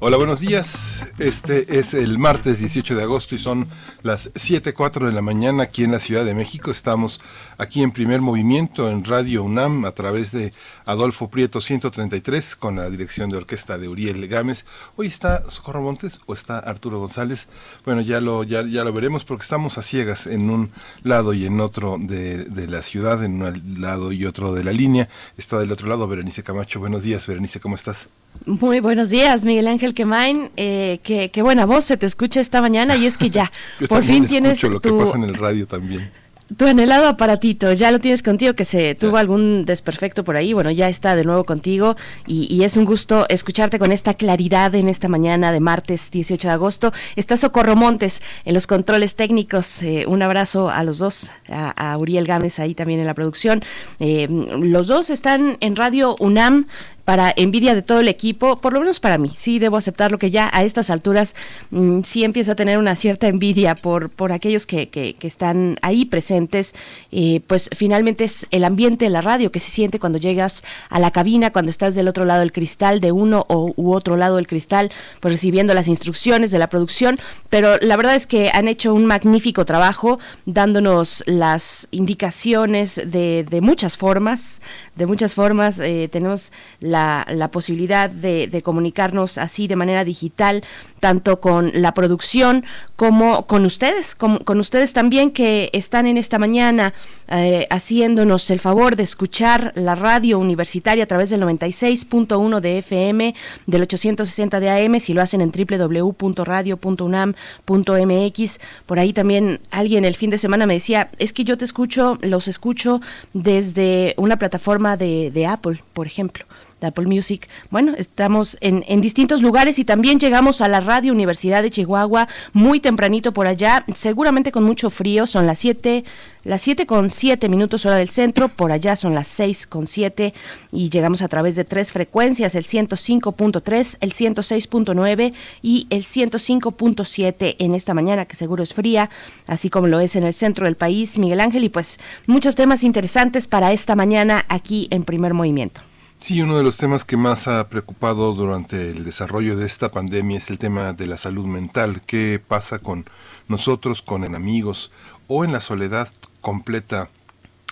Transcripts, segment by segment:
Hola, buenos días. Este es el martes 18 de agosto y son las 7.04 de la mañana aquí en la Ciudad de México. Estamos aquí en primer movimiento en Radio UNAM a través de Adolfo Prieto 133 con la dirección de orquesta de Uriel Gámez. Hoy está Socorro Montes o está Arturo González. Bueno, ya lo, ya, ya lo veremos porque estamos a ciegas en un lado y en otro de, de la ciudad, en un lado y otro de la línea. Está del otro lado Berenice Camacho. Buenos días, Berenice, ¿cómo estás? Muy buenos días, Miguel Ángel Quemain. Eh, qué, qué, buena voz se te escucha esta mañana y es que ya, por fin tienes lo que pasa en el radio también. Tu anhelado aparatito, ya lo tienes contigo, que se tuvo algún desperfecto por ahí, bueno, ya está de nuevo contigo y, es un gusto escucharte con esta claridad en esta mañana de martes 18 de agosto. Está Socorro Montes en los controles técnicos, eh, un abrazo a los dos, a, Uriel Gámez ahí también en la producción. Eh, los dos están en Radio UNAM, para envidia de todo el equipo, por lo menos para mí, sí debo aceptarlo que ya a estas alturas mm, sí empiezo a tener una cierta envidia por, por aquellos que, que, están ahí presentes, eh, pues finalmente es el ambiente de la radio que se siente cuando llegas a la cabina, cuando estás del otro lado del cristal, de uno o, u otro lado del cristal, pues recibiendo las instrucciones de la producción, pero la verdad es que han hecho un magnífico trabajo dándonos las indicaciones de, de muchas formas, de muchas formas, eh, tenemos la la, posibilidad de, comunicarnos así de manera digital, tanto con la producción como con ustedes, con, con ustedes también que están en esta mañana eh, haciéndonos el favor de escuchar la radio universitaria a través del 96.1 de FM, del 860 de AM, si lo hacen en www.radio.unam.mx. Por ahí también alguien el fin de semana me decía, es que yo te escucho, los escucho desde una plataforma de, de Apple, por ejemplo de Apple Music. Bueno, estamos en, distintos lugares y también llegamos a la Radio Universidad de Chihuahua muy tempranito por allá, seguramente con mucho frío, son las 7, las 7 con 7 minutos hora del centro, por allá son las 6 con 7 y llegamos a través de tres frecuencias, el 105.3, el 106.9 y el 105.7 en esta mañana que seguro es fría, así como lo es en el centro del país, Miguel Ángel, y pues muchos temas interesantes para esta mañana aquí en primer movimiento. Sí, uno de los temas que más ha preocupado durante el desarrollo de esta pandemia es el tema de la salud mental. ¿Qué pasa con nosotros, con enemigos o en la soledad completa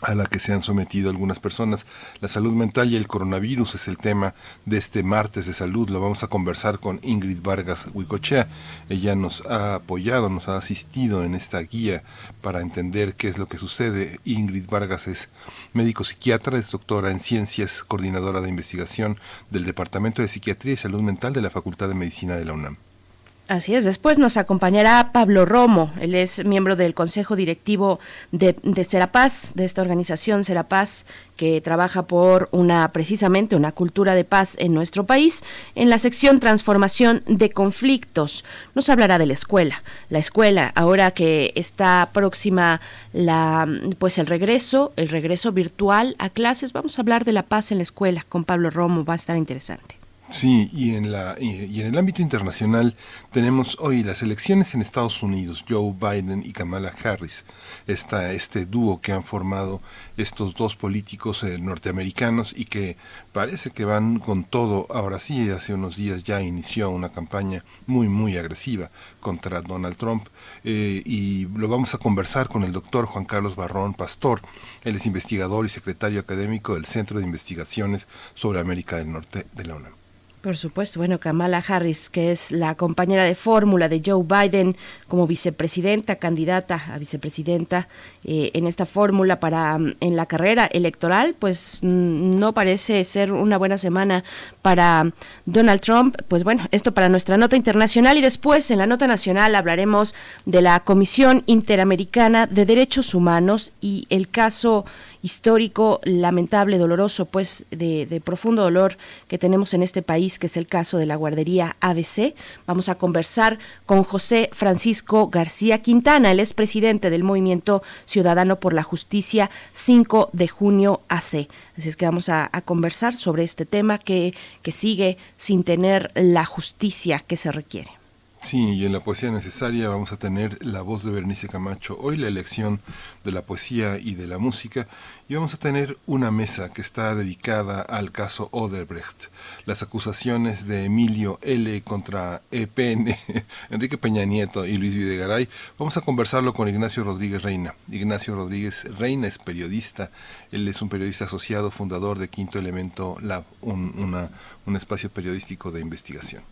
a la que se han sometido algunas personas. La salud mental y el coronavirus es el tema de este martes de salud. Lo vamos a conversar con Ingrid Vargas Huicochea. Ella nos ha apoyado, nos ha asistido en esta guía para entender qué es lo que sucede. Ingrid Vargas es médico psiquiatra, es doctora en ciencias, coordinadora de investigación del Departamento de Psiquiatría y Salud Mental de la Facultad de Medicina de la UNAM. Así es, después nos acompañará Pablo Romo, él es miembro del Consejo Directivo de, de Serapaz, de esta organización Serapaz, que trabaja por una, precisamente, una cultura de paz en nuestro país. En la sección Transformación de Conflictos nos hablará de la escuela. La escuela, ahora que está próxima la, pues el regreso, el regreso virtual a clases, vamos a hablar de la paz en la escuela con Pablo Romo, va a estar interesante. Sí, y en, la, y, en el ámbito internacional tenemos hoy las elecciones en Estados Unidos, Joe Biden y Kamala Harris, esta, este dúo que han formado estos dos políticos eh, norteamericanos y que parece que van con todo. Ahora sí, hace unos días ya inició una campaña muy, muy agresiva contra Donald Trump eh, y lo vamos a conversar con el doctor Juan Carlos Barrón Pastor. Él es investigador y secretario académico del Centro de Investigaciones sobre América del Norte de la UNAM. Por supuesto, bueno, Kamala Harris, que es la compañera de fórmula de Joe Biden como vicepresidenta, candidata a vicepresidenta eh, en esta fórmula para mm, en la carrera electoral, pues mm, no parece ser una buena semana para Donald Trump. Pues bueno, esto para nuestra nota internacional y después en la nota nacional hablaremos de la Comisión Interamericana de Derechos Humanos y el caso histórico, lamentable, doloroso, pues de, profundo dolor que tenemos en este país que es el caso de la guardería ABC. Vamos a conversar con José Francisco García Quintana, el expresidente presidente del Movimiento Ciudadano por la Justicia 5 de junio AC. Así es que vamos a, a conversar sobre este tema que, que sigue sin tener la justicia que se requiere. Sí, y en la poesía necesaria vamos a tener la voz de Bernice Camacho, hoy la elección de la poesía y de la música, y vamos a tener una mesa que está dedicada al caso Oderbrecht, las acusaciones de Emilio L. contra EPN, Enrique Peña Nieto y Luis Videgaray. Vamos a conversarlo con Ignacio Rodríguez Reina. Ignacio Rodríguez Reina es periodista, él es un periodista asociado, fundador de Quinto Elemento Lab, un, un espacio periodístico de investigación.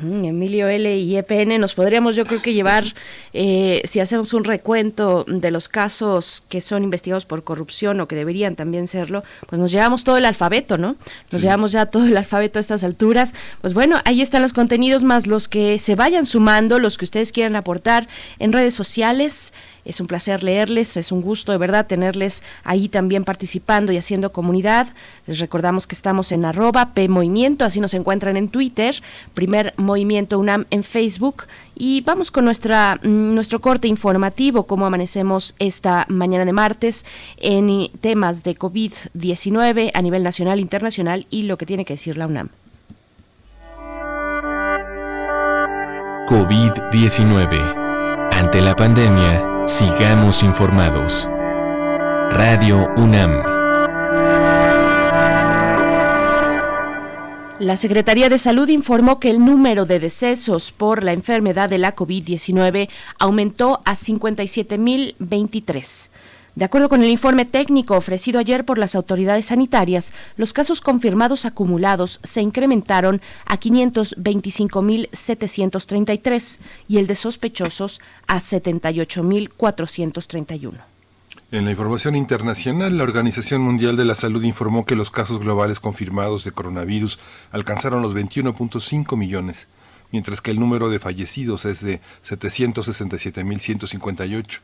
Emilio L. y EPN nos podríamos yo creo que llevar, eh, si hacemos un recuento de los casos que son investigados por corrupción o que deberían también serlo, pues nos llevamos todo el alfabeto, ¿no? Nos llevamos ya todo el alfabeto a estas alturas. Pues bueno, ahí están los contenidos más los que se vayan sumando, los que ustedes quieran aportar en redes sociales. Es un placer leerles, es un gusto de verdad tenerles ahí también participando y haciendo comunidad. Les recordamos que estamos en arroba P Movimiento, así nos encuentran en Twitter, primer Movimiento UNAM en Facebook. Y vamos con nuestra, mm, nuestro corte informativo, cómo amanecemos esta mañana de martes en temas de COVID-19 a nivel nacional, internacional y lo que tiene que decir la UNAM. COVID-19. Ante la pandemia, Sigamos informados. Radio UNAM. La Secretaría de Salud informó que el número de decesos por la enfermedad de la COVID-19 aumentó a 57.023. De acuerdo con el informe técnico ofrecido ayer por las autoridades sanitarias, los casos confirmados acumulados se incrementaron a 525.733 y el de sospechosos a 78.431. En la información internacional, la Organización Mundial de la Salud informó que los casos globales confirmados de coronavirus alcanzaron los 21.5 millones, mientras que el número de fallecidos es de 767.158.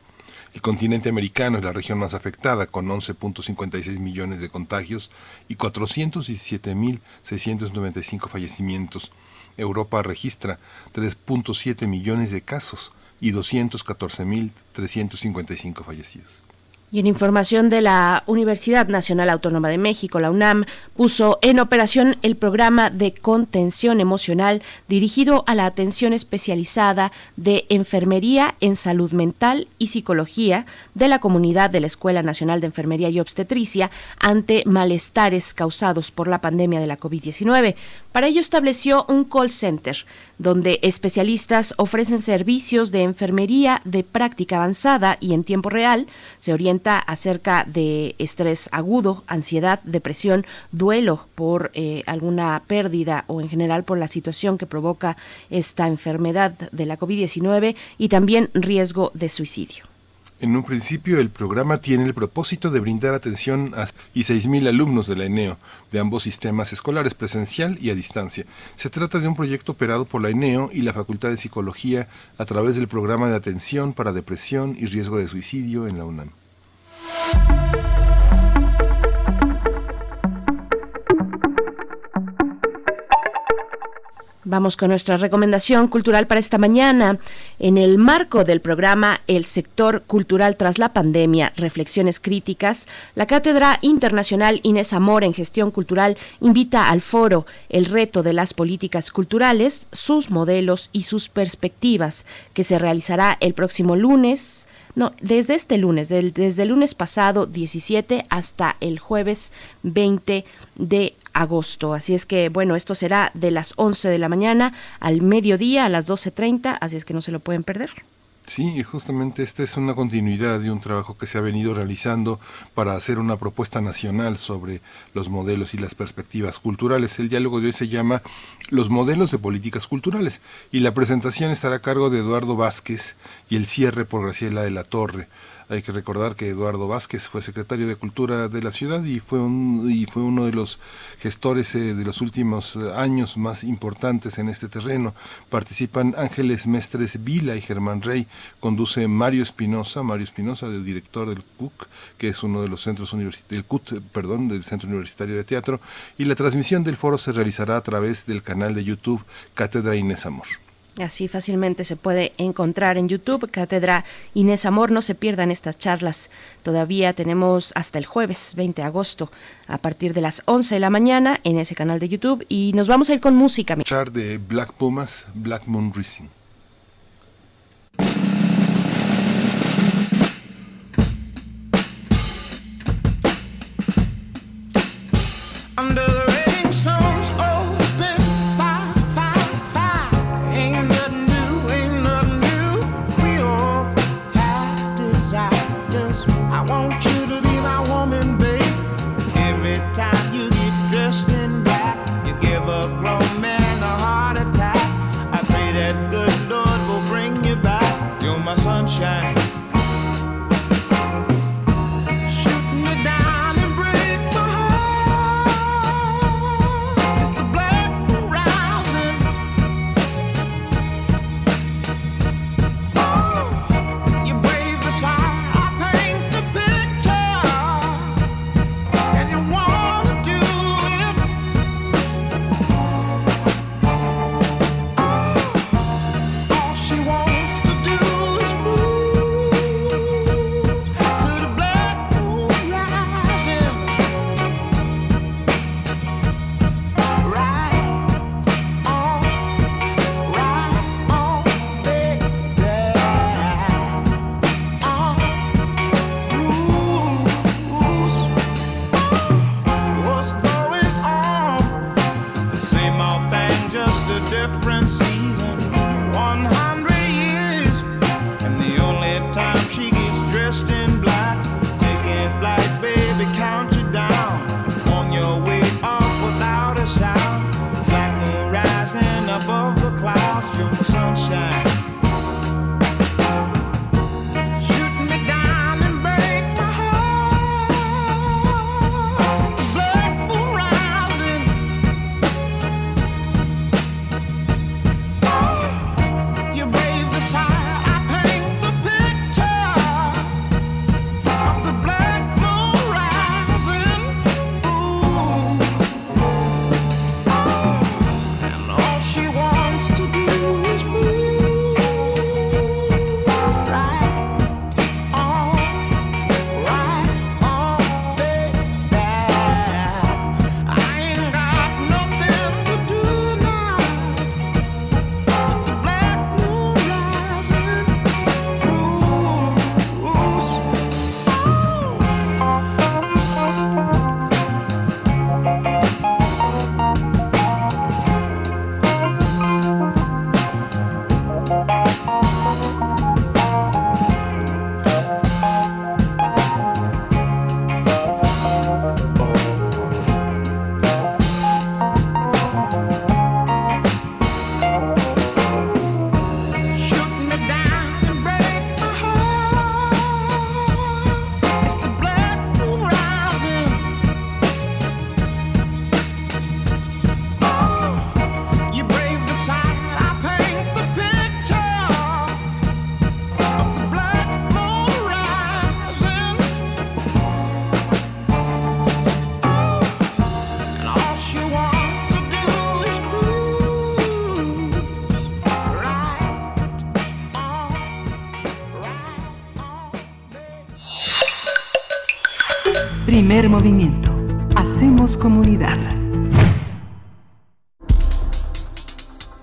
El continente americano es la región más afectada, con 11.56 millones de contagios y 417.695 fallecimientos. Europa registra 3.7 millones de casos y 214.355 fallecidos. Y en información de la Universidad Nacional Autónoma de México, la UNAM puso en operación el programa de contención emocional dirigido a la atención especializada de enfermería en salud mental y psicología de la comunidad de la Escuela Nacional de Enfermería y Obstetricia ante malestares causados por la pandemia de la COVID-19. Para ello estableció un call center donde especialistas ofrecen servicios de enfermería de práctica avanzada y en tiempo real. Se orienta acerca de estrés agudo, ansiedad, depresión, duelo por eh, alguna pérdida o en general por la situación que provoca esta enfermedad de la COVID-19 y también riesgo de suicidio. En un principio, el programa tiene el propósito de brindar atención a y 6.000 alumnos de la ENEO, de ambos sistemas escolares, presencial y a distancia. Se trata de un proyecto operado por la ENEO y la Facultad de Psicología a través del programa de atención para depresión y riesgo de suicidio en la UNAM. Vamos con nuestra recomendación cultural para esta mañana. En el marco del programa El sector cultural tras la pandemia, reflexiones críticas, la Cátedra Internacional Inés Amor en Gestión Cultural invita al foro El reto de las políticas culturales, sus modelos y sus perspectivas, que se realizará el próximo lunes no, desde este lunes, desde el lunes pasado 17 hasta el jueves 20 de agosto. Así es que, bueno, esto será de las 11 de la mañana al mediodía, a las 12.30, así es que no se lo pueden perder. Sí, justamente esta es una continuidad de un trabajo que se ha venido realizando para hacer una propuesta nacional sobre los modelos y las perspectivas culturales. El diálogo de hoy se llama Los modelos de políticas culturales y la presentación estará a cargo de Eduardo Vázquez y el cierre por Graciela de la Torre. Hay que recordar que Eduardo Vázquez fue secretario de Cultura de la ciudad y fue, un, y fue uno de los gestores eh, de los últimos eh, años más importantes en este terreno. Participan Ángeles Mestres Vila y Germán Rey. Conduce Mario Espinosa, Mario Espinosa, el director del CUC, que es uno de los centros universitarios, CUT, perdón, del Centro Universitario de Teatro. Y la transmisión del foro se realizará a través del canal de YouTube Cátedra Inés Amor. Así fácilmente se puede encontrar en YouTube, Cátedra Inés Amor. No se pierdan estas charlas. Todavía tenemos hasta el jueves 20 de agosto a partir de las 11 de la mañana en ese canal de YouTube. Y nos vamos a ir con música. Char de Black Pumas, Black Moon Rising. Movimiento. Hacemos comunidad.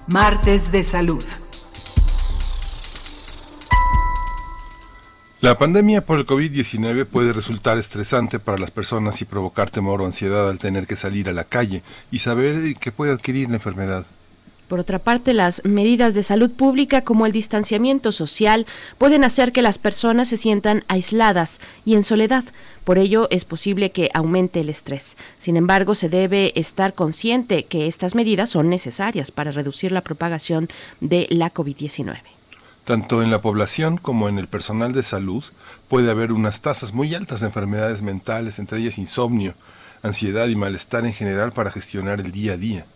Martes de Salud. La pandemia por el COVID-19 puede resultar estresante para las personas y provocar temor o ansiedad al tener que salir a la calle y saber que puede adquirir la enfermedad. Por otra parte, las medidas de salud pública como el distanciamiento social pueden hacer que las personas se sientan aisladas y en soledad. Por ello, es posible que aumente el estrés. Sin embargo, se debe estar consciente que estas medidas son necesarias para reducir la propagación de la COVID-19. Tanto en la población como en el personal de salud puede haber unas tasas muy altas de enfermedades mentales, entre ellas insomnio, ansiedad y malestar en general para gestionar el día a día.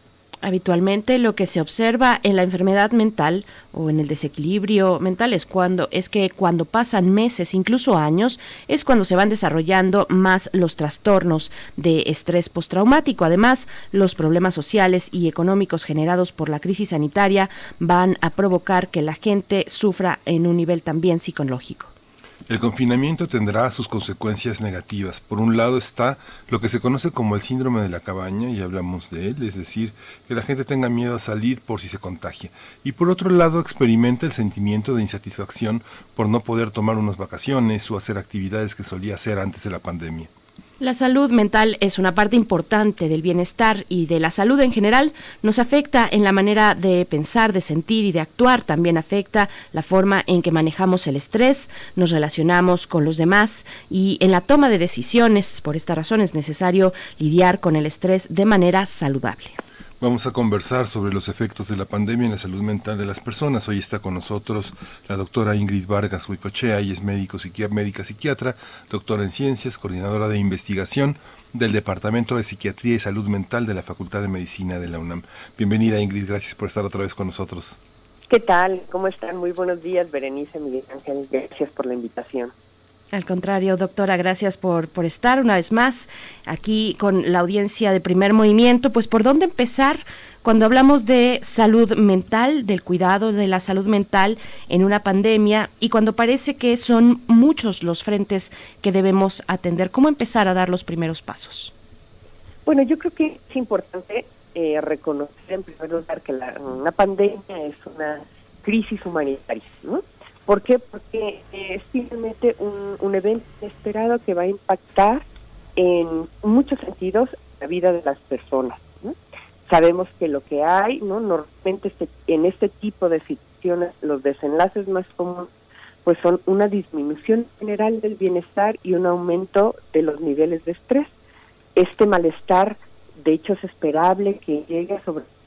Habitualmente lo que se observa en la enfermedad mental o en el desequilibrio mental es cuando es que cuando pasan meses, incluso años, es cuando se van desarrollando más los trastornos de estrés postraumático. Además, los problemas sociales y económicos generados por la crisis sanitaria van a provocar que la gente sufra en un nivel también psicológico. El confinamiento tendrá sus consecuencias negativas. Por un lado está lo que se conoce como el síndrome de la cabaña, y hablamos de él, es decir, que la gente tenga miedo a salir por si se contagia. Y por otro lado experimenta el sentimiento de insatisfacción por no poder tomar unas vacaciones o hacer actividades que solía hacer antes de la pandemia. La salud mental es una parte importante del bienestar y de la salud en general. Nos afecta en la manera de pensar, de sentir y de actuar. También afecta la forma en que manejamos el estrés, nos relacionamos con los demás y en la toma de decisiones. Por esta razón es necesario lidiar con el estrés de manera saludable. Vamos a conversar sobre los efectos de la pandemia en la salud mental de las personas. Hoy está con nosotros la doctora Ingrid Vargas Huicochea, y es médico médica psiquiatra, doctora en ciencias, coordinadora de investigación del Departamento de Psiquiatría y Salud Mental de la Facultad de Medicina de la UNAM. Bienvenida Ingrid, gracias por estar otra vez con nosotros. ¿Qué tal? ¿Cómo están? Muy buenos días, Berenice, Miguel Ángel. Gracias por la invitación. Al contrario, doctora, gracias por, por estar una vez más aquí con la audiencia de primer movimiento. Pues por dónde empezar cuando hablamos de salud mental, del cuidado de la salud mental en una pandemia y cuando parece que son muchos los frentes que debemos atender. ¿Cómo empezar a dar los primeros pasos? Bueno, yo creo que es importante eh, reconocer en primer lugar que la, una pandemia es una crisis humanitaria, ¿no? ¿Por qué? Porque es simplemente un, un evento esperado que va a impactar en muchos sentidos la vida de las personas. Sabemos que lo que hay, no normalmente este, en este tipo de situaciones los desenlaces más comunes pues son una disminución general del bienestar y un aumento de los niveles de estrés. Este malestar, de hecho, es esperable que llegue a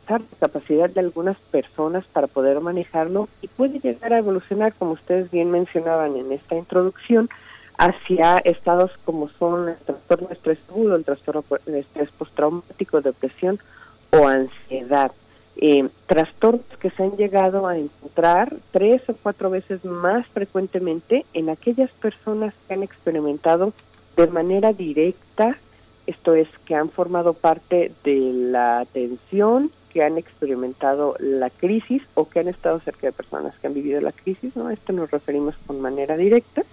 la capacidad de algunas personas para poder manejarlo y puede llegar a evolucionar, como ustedes bien mencionaban en esta introducción, hacia estados como son el trastorno estrés agudo, el trastorno de estrés postraumático, depresión o ansiedad. Eh, trastornos que se han llegado a encontrar tres o cuatro veces más frecuentemente en aquellas personas que han experimentado de manera directa, esto es, que han formado parte de la atención, que han experimentado la crisis o que han estado cerca de personas que han vivido la crisis, ¿no? Esto nos referimos con manera directa,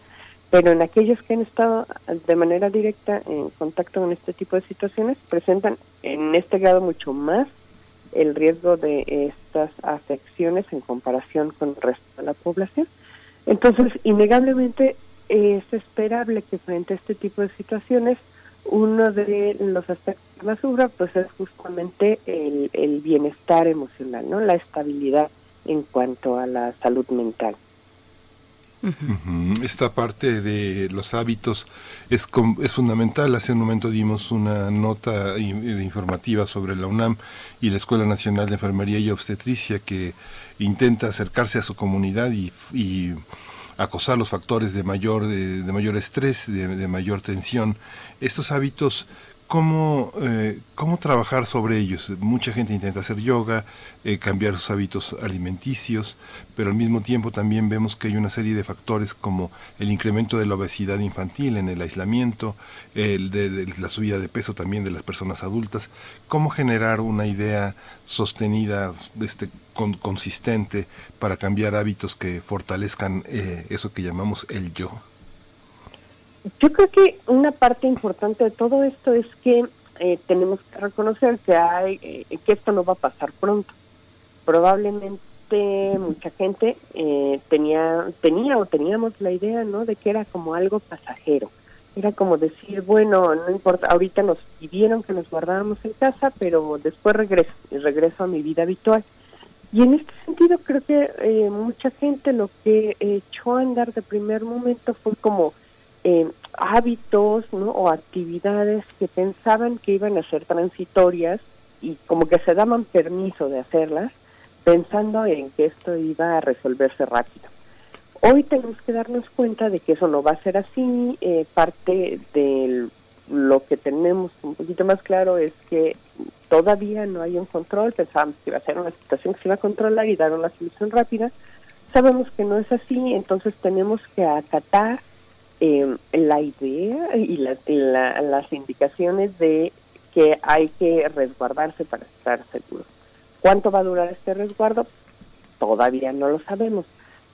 pero en aquellos que han estado de manera directa en contacto con este tipo de situaciones, presentan en este grado mucho más el riesgo de estas afecciones en comparación con el resto de la población. Entonces, innegablemente es esperable que frente a este tipo de situaciones uno de los aspectos que más sufra pues es justamente el, el bienestar emocional, ¿no? La estabilidad en cuanto a la salud mental. Esta parte de los hábitos es, es fundamental. Hace un momento dimos una nota informativa sobre la UNAM y la Escuela Nacional de Enfermería y Obstetricia que intenta acercarse a su comunidad y, y acosar los factores de mayor, de, mayor estrés, de, mayor tensión. Estos hábitos, ¿cómo, eh, ¿cómo trabajar sobre ellos? Mucha gente intenta hacer yoga, eh, cambiar sus hábitos alimenticios, pero al mismo tiempo también vemos que hay una serie de factores como el incremento de la obesidad infantil en el aislamiento, el de, la subida de peso también de las personas adultas. ¿Cómo generar una idea sostenida, este, consistente para cambiar hábitos que fortalezcan eh, eso que llamamos el yo? Yo creo que una parte importante de todo esto es que eh, tenemos que reconocer que hay eh, que esto no va a pasar pronto. Probablemente mucha gente tenía tenía o teníamos la idea, ¿no? De que era como algo pasajero. Era como decir, bueno, no importa, ahorita nos pidieron que nos guardáramos en casa, pero después regreso, regreso a mi vida habitual. Y en este sentido creo que eh, mucha gente lo que echó a andar de primer momento fue como eh, hábitos ¿no? o actividades que pensaban que iban a ser transitorias y como que se daban permiso de hacerlas pensando en que esto iba a resolverse rápido. Hoy tenemos que darnos cuenta de que eso no va a ser así. Eh, parte de lo que tenemos un poquito más claro es que todavía no hay un control. Pensábamos que iba a ser una situación que se iba a controlar y dar una solución rápida. Sabemos que no es así, entonces tenemos que acatar eh, la idea y las indicaciones de que hay que resguardarse para estar seguros. ¿Cuánto va a durar este resguardo? Todavía no lo sabemos.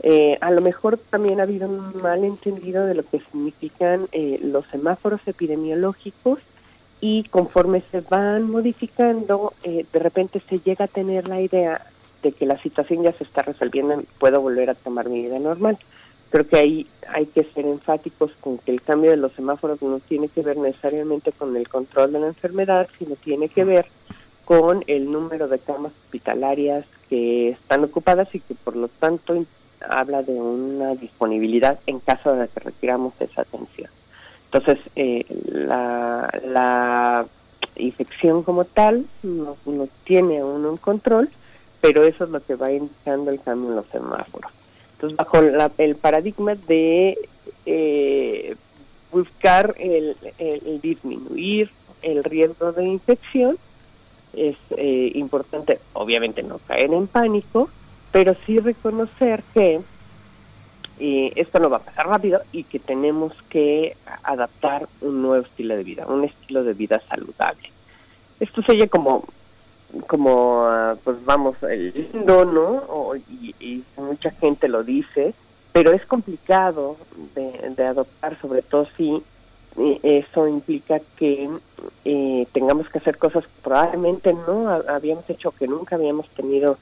Eh, a lo mejor también ha habido un malentendido de lo que significan eh, los semáforos epidemiológicos y conforme se van modificando, eh, de repente se llega a tener la idea de que la situación ya se está resolviendo y puedo volver a tomar mi vida normal. Creo que ahí hay que ser enfáticos con que el cambio de los semáforos no tiene que ver necesariamente con el control de la enfermedad, sino tiene que ver con el número de camas hospitalarias que están ocupadas y que por lo tanto habla de una disponibilidad en caso de que requiramos esa atención. Entonces, eh, la, la, infección como tal no, no tiene aún un control, pero eso es lo que va indicando el cambio en los semáforos. Entonces, bajo el paradigma de eh, buscar el, disminuir el riesgo de infección, es eh, importante, obviamente, no caer en pánico, pero sí reconocer que eh, esto no va a pasar rápido y que tenemos que adaptar un nuevo estilo de vida, un estilo de vida saludable. Esto se oye como como ah, pues vamos lindo no y, mucha gente lo dice pero es complicado de, adoptar sobre todo si eh, eso implica que eh, tengamos que hacer cosas que probablemente no habíamos hecho que nunca habíamos tenido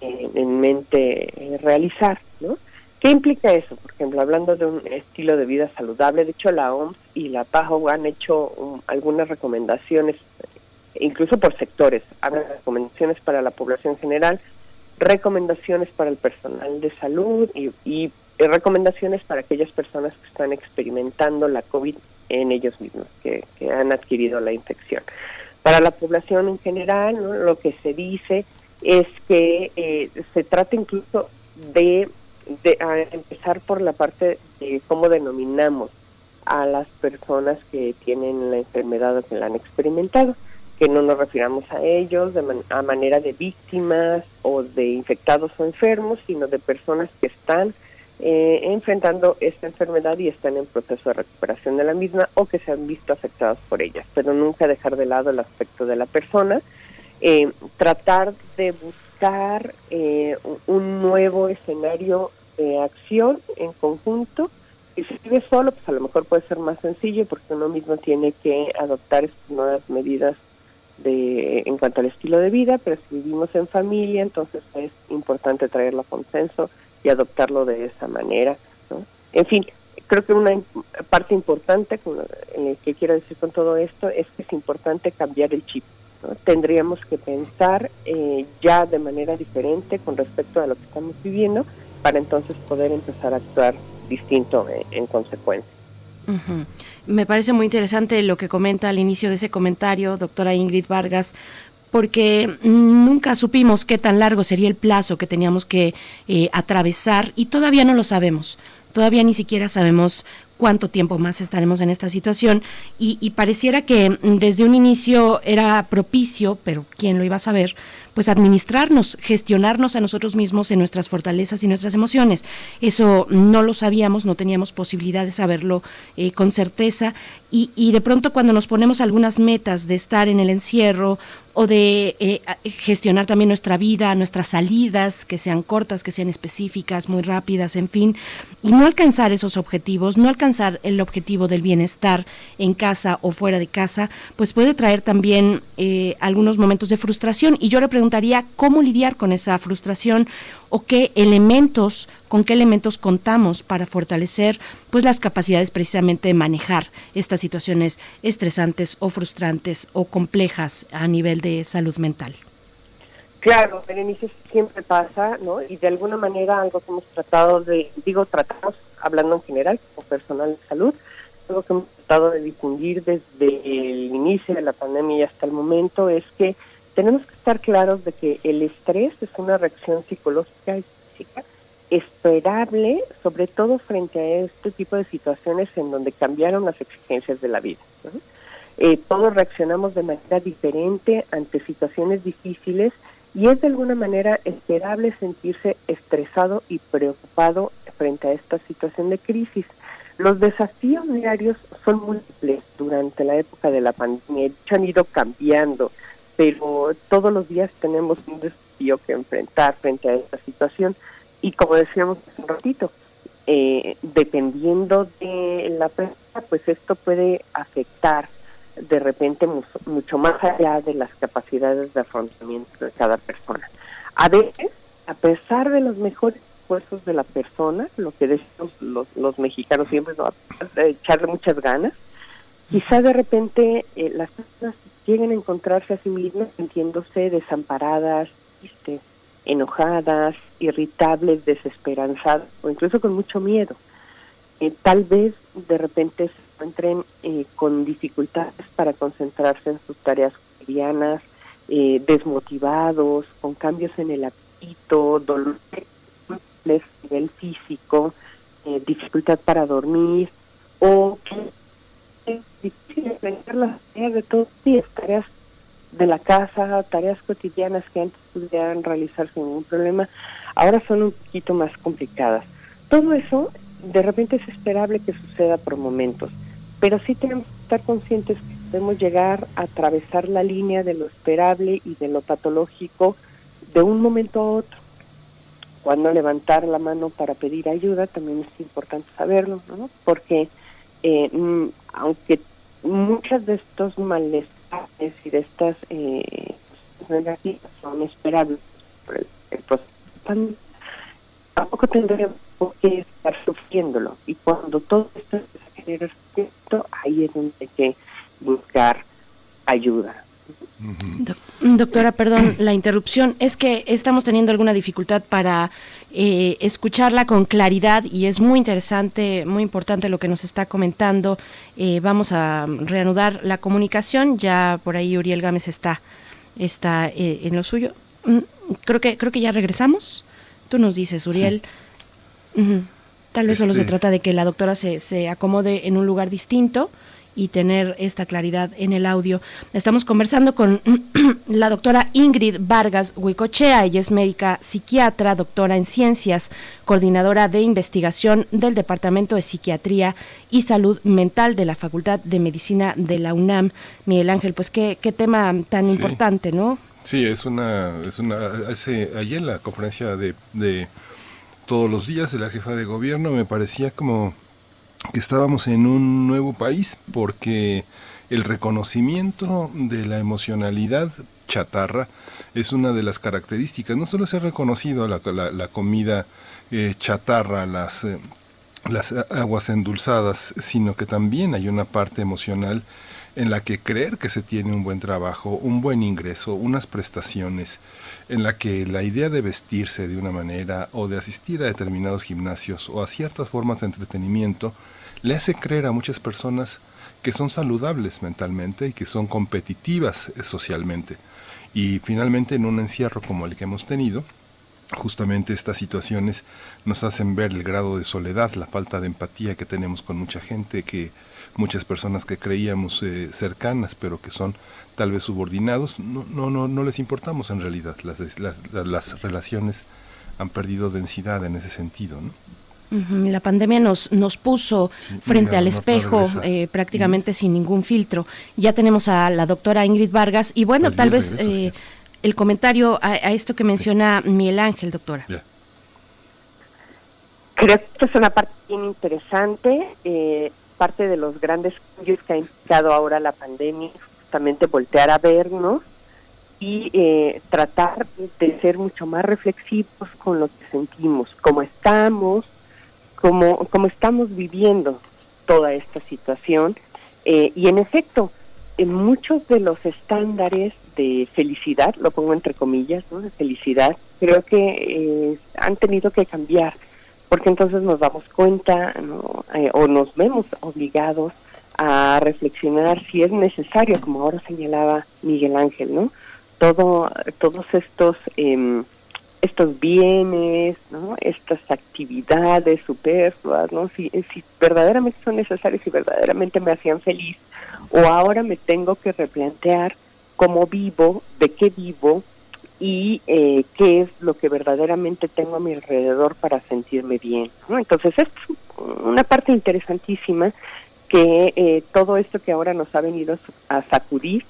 eh, en mente realizar no qué implica eso por ejemplo hablando de un estilo de vida saludable de hecho la OMS y la PAHO han hecho um, algunas recomendaciones incluso por sectores. Habrá recomendaciones para la población general, recomendaciones para el personal de salud y, recomendaciones para aquellas personas que están experimentando la COVID en ellos mismos, que, han adquirido la infección. Para la población en general, lo que se dice es que eh, se trata incluso de empezar por la parte de cómo denominamos a las personas que tienen la enfermedad o que la han experimentado que no nos refiramos a ellos de a manera de víctimas o de infectados o enfermos, sino de personas que están eh, enfrentando esta enfermedad y están en proceso de recuperación de la misma o que se han visto afectados por ellas, pero nunca dejar de lado el aspecto de la persona, eh, tratar de buscar eh, un nuevo escenario de acción en conjunto. Y si vive solo, pues a lo mejor puede ser más sencillo porque uno mismo tiene que adoptar estas nuevas medidas de en cuanto al estilo de vida, pero si vivimos en familia, entonces es importante traerlo a consenso y adoptarlo de esa manera. En fin, creo que una parte importante que quiero decir con todo esto es que es importante cambiar el chip. Tendríamos que pensar eh, ya de manera diferente con respecto a lo que estamos viviendo para entonces poder empezar a actuar distinto eh, en consecuencia. Me parece muy interesante lo que comenta al inicio de ese comentario, doctora Ingrid Vargas, porque nunca supimos qué tan largo sería el plazo que teníamos que eh, atravesar y todavía no lo sabemos. Todavía ni siquiera sabemos cuánto tiempo más estaremos en esta situación. Y, pareciera que desde un inicio era propicio, pero quién lo iba a saber, pues administrarnos, gestionarnos a nosotros mismos en nuestras fortalezas y nuestras emociones. Eso no lo sabíamos, no teníamos posibilidad de saberlo eh, con certeza. Y, y, de pronto cuando nos ponemos algunas metas de estar en el encierro o de eh, gestionar también nuestra vida, nuestras salidas, que sean cortas, que sean específicas, muy rápidas, en fin, y no alcanzar esos objetivos, no alcanzar el objetivo del bienestar en casa o fuera de casa, pues puede traer también eh, algunos momentos de frustración. Y yo le preguntaría cómo lidiar con esa frustración o qué elementos, con qué elementos contamos para fortalecer pues las capacidades precisamente de manejar estas situaciones estresantes o frustrantes o complejas a nivel de salud mental. Claro, inicio siempre pasa, ¿no? Y de alguna manera algo que hemos tratado de, digo, tratamos, hablando en general, como personal de salud, algo que hemos tratado de difundir desde el inicio de la pandemia hasta el momento es que tenemos que estar claros de que el estrés es una reacción psicológica y física esperable, sobre todo frente a este tipo de situaciones en donde cambiaron las exigencias de la vida. Eh, todos reaccionamos de manera diferente ante situaciones difíciles y es de alguna manera esperable sentirse estresado y preocupado frente a esta situación de crisis. Los desafíos diarios son múltiples durante la época de la pandemia, han ido cambiando, pero todos los días tenemos un desafío que enfrentar frente a esta situación. Y como decíamos hace un ratito, eh, dependiendo de la prensa, pues esto puede afectar de repente mucho más allá de las capacidades de afrontamiento de cada persona. A veces, a pesar de los mejores esfuerzos de la persona, lo que decimos los, mexicanos siempre, ¿no? echarle muchas ganas, quizá de repente eh, las personas lleguen a encontrarse a sí mismas sintiéndose desamparadas, tristes, enojadas, irritables, desesperanzadas o incluso con mucho miedo. Eh, tal vez de repente encuentren eh, con dificultades para concentrarse en sus tareas cotidianas, desmotivados, con cambios en el apetito, dolor a nivel físico, eh, dificultad para dormir o que es difícil enfrentar las tareas de todos los días, tareas de la casa, tareas cotidianas que antes pudieran realizarse sin ningún problema, ahora son un poquito más complicadas. Todo eso de repente es esperable que suceda por momentos, pero sí tenemos que estar conscientes que podemos llegar a atravesar la línea de lo esperable y de lo patológico de un momento a otro cuando levantar la mano para pedir ayuda también es importante saberlo, ¿no? Porque eh, mm, aunque muchas de estos malestares y de estas eh, negativas son esperables por el, proceso, tampoco tendríamos que estar sufriéndolo. Y cuando todo esto se genera sufrimiento, ahí es donde hay que buscar ayuda. Doctora, perdón la interrupción. Es que estamos teniendo alguna dificultad para eh, escucharla con claridad y es muy interesante, muy importante lo que nos está comentando. Eh, vamos a reanudar la comunicación. Ya por ahí Uriel Gámez está, está eh, en lo suyo. Mm, creo que creo que ya regresamos. Tú nos dices, Uriel. Tal vez solo se este trata de que la doctora se, se acomode en un lugar distinto y tener esta claridad en el audio. Estamos conversando con la doctora Ingrid Vargas Huicochea. Ella es médica psiquiatra, doctora en ciencias, coordinadora de investigación del Departamento de Psiquiatría y Salud Mental de la Facultad de Medicina de la UNAM. Miguel Ángel, pues qué, qué tema tan importante, ¿no? Sí, es una, es una, ayer en la conferencia de, de todos los días de la jefa de gobierno me parecía como que estábamos en un nuevo país porque el reconocimiento de la emocionalidad chatarra es una de las características. No solo se ha reconocido la, comida eh, chatarra, las, eh, las aguas endulzadas, sino que también hay una parte emocional en la que creer que se tiene un buen trabajo, un buen ingreso, unas prestaciones, en la que la idea de vestirse de una manera o de asistir a determinados gimnasios o a ciertas formas de entretenimiento le hace creer a muchas personas que son saludables mentalmente y que son competitivas eh, socialmente. Y finalmente en un encierro como el que hemos tenido, justamente estas situaciones nos hacen ver el grado de soledad, la falta de empatía que tenemos con mucha gente, que muchas personas que creíamos eh, cercanas, pero que son tal vez subordinados, no, no, no, no les importamos en realidad. Las, las, las relaciones han perdido densidad en ese sentido. ¿no? La pandemia nos, nos puso frente al espejo eh, prácticamente sin ningún filtro. Ya tenemos a la doctora Ingrid Vargas y bueno, tal vez eh, el comentario a, esto que menciona Miguel Ángel, doctora. Creo que esta es una parte bien interesante, eh, parte de los grandes cambios que ha implicado ahora la pandemia, justamente voltear a vernos y tratar de ser mucho más reflexivos con lo que sentimos, cómo estamos, como, como estamos viviendo toda esta situación. Eh, y en efecto, en muchos de los estándares de felicidad, lo pongo entre comillas, ¿no? de felicidad, creo que eh, han tenido que cambiar, porque entonces nos damos cuenta eh, o nos vemos obligados a reflexionar si es necesario, como ahora señalaba Miguel Ángel, ¿no? Todo, todos estos em, estos bienes, ¿no? estas actividades superfluas, ¿no? Si, si verdaderamente son necesarias y verdaderamente me hacían feliz, o ahora me tengo que replantear cómo vivo, de qué vivo y eh, qué es lo que verdaderamente tengo a mi alrededor para sentirme bien. ¿no? Entonces es una parte interesantísima que eh, todo esto que ahora nos ha venido a sacudir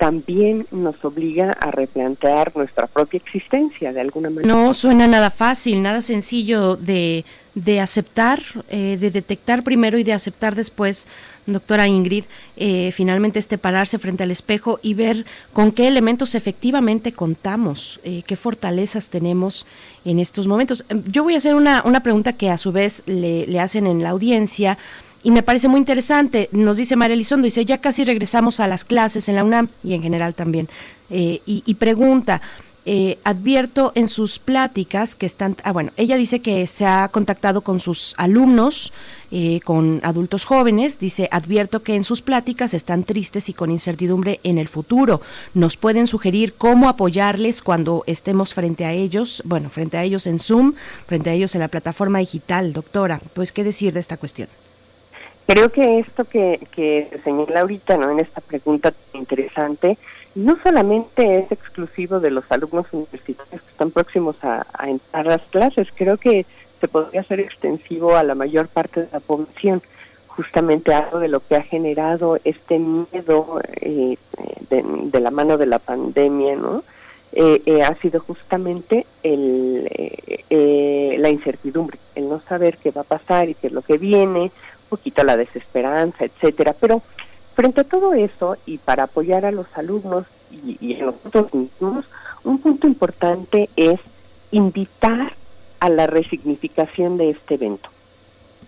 también nos obliga a replantear nuestra propia existencia de alguna manera. No suena nada fácil, nada sencillo de, de aceptar, eh, de detectar primero y de aceptar después, doctora Ingrid, eh, finalmente este pararse frente al espejo y ver con qué elementos efectivamente contamos, eh, qué fortalezas tenemos en estos momentos. Yo voy a hacer una, una pregunta que a su vez le, le hacen en la audiencia y me parece muy interesante. Nos dice María Elizondo, dice, ya casi regresamos a las clases en la UNAM y en general también. Eh, y, pregunta, eh, advierto en sus pláticas que están, ah, bueno, ella dice que se ha contactado con sus alumnos, eh, con adultos jóvenes, dice, advierto que en sus pláticas están tristes y con incertidumbre en el futuro. ¿Nos pueden sugerir cómo apoyarles cuando estemos frente a ellos, bueno, frente a ellos en Zoom, frente a ellos en la plataforma digital, doctora? Pues, ¿qué decir de esta cuestión? Creo que esto que, que señala ahorita ¿no? en esta pregunta interesante no solamente es exclusivo de los alumnos universitarios que están próximos a, entrar a las clases, creo que se podría hacer extensivo a la mayor parte de la población. Justamente algo de lo que ha generado este miedo eh, de, la mano de la pandemia, ¿no? Eh, eh, ha sido justamente el, la incertidumbre, el no saber qué va a pasar y qué es lo que viene, poquito la desesperanza, etcétera. Pero frente a todo eso y para apoyar a los alumnos y, a nosotros mismos, un punto importante es invitar a la resignificación de este evento.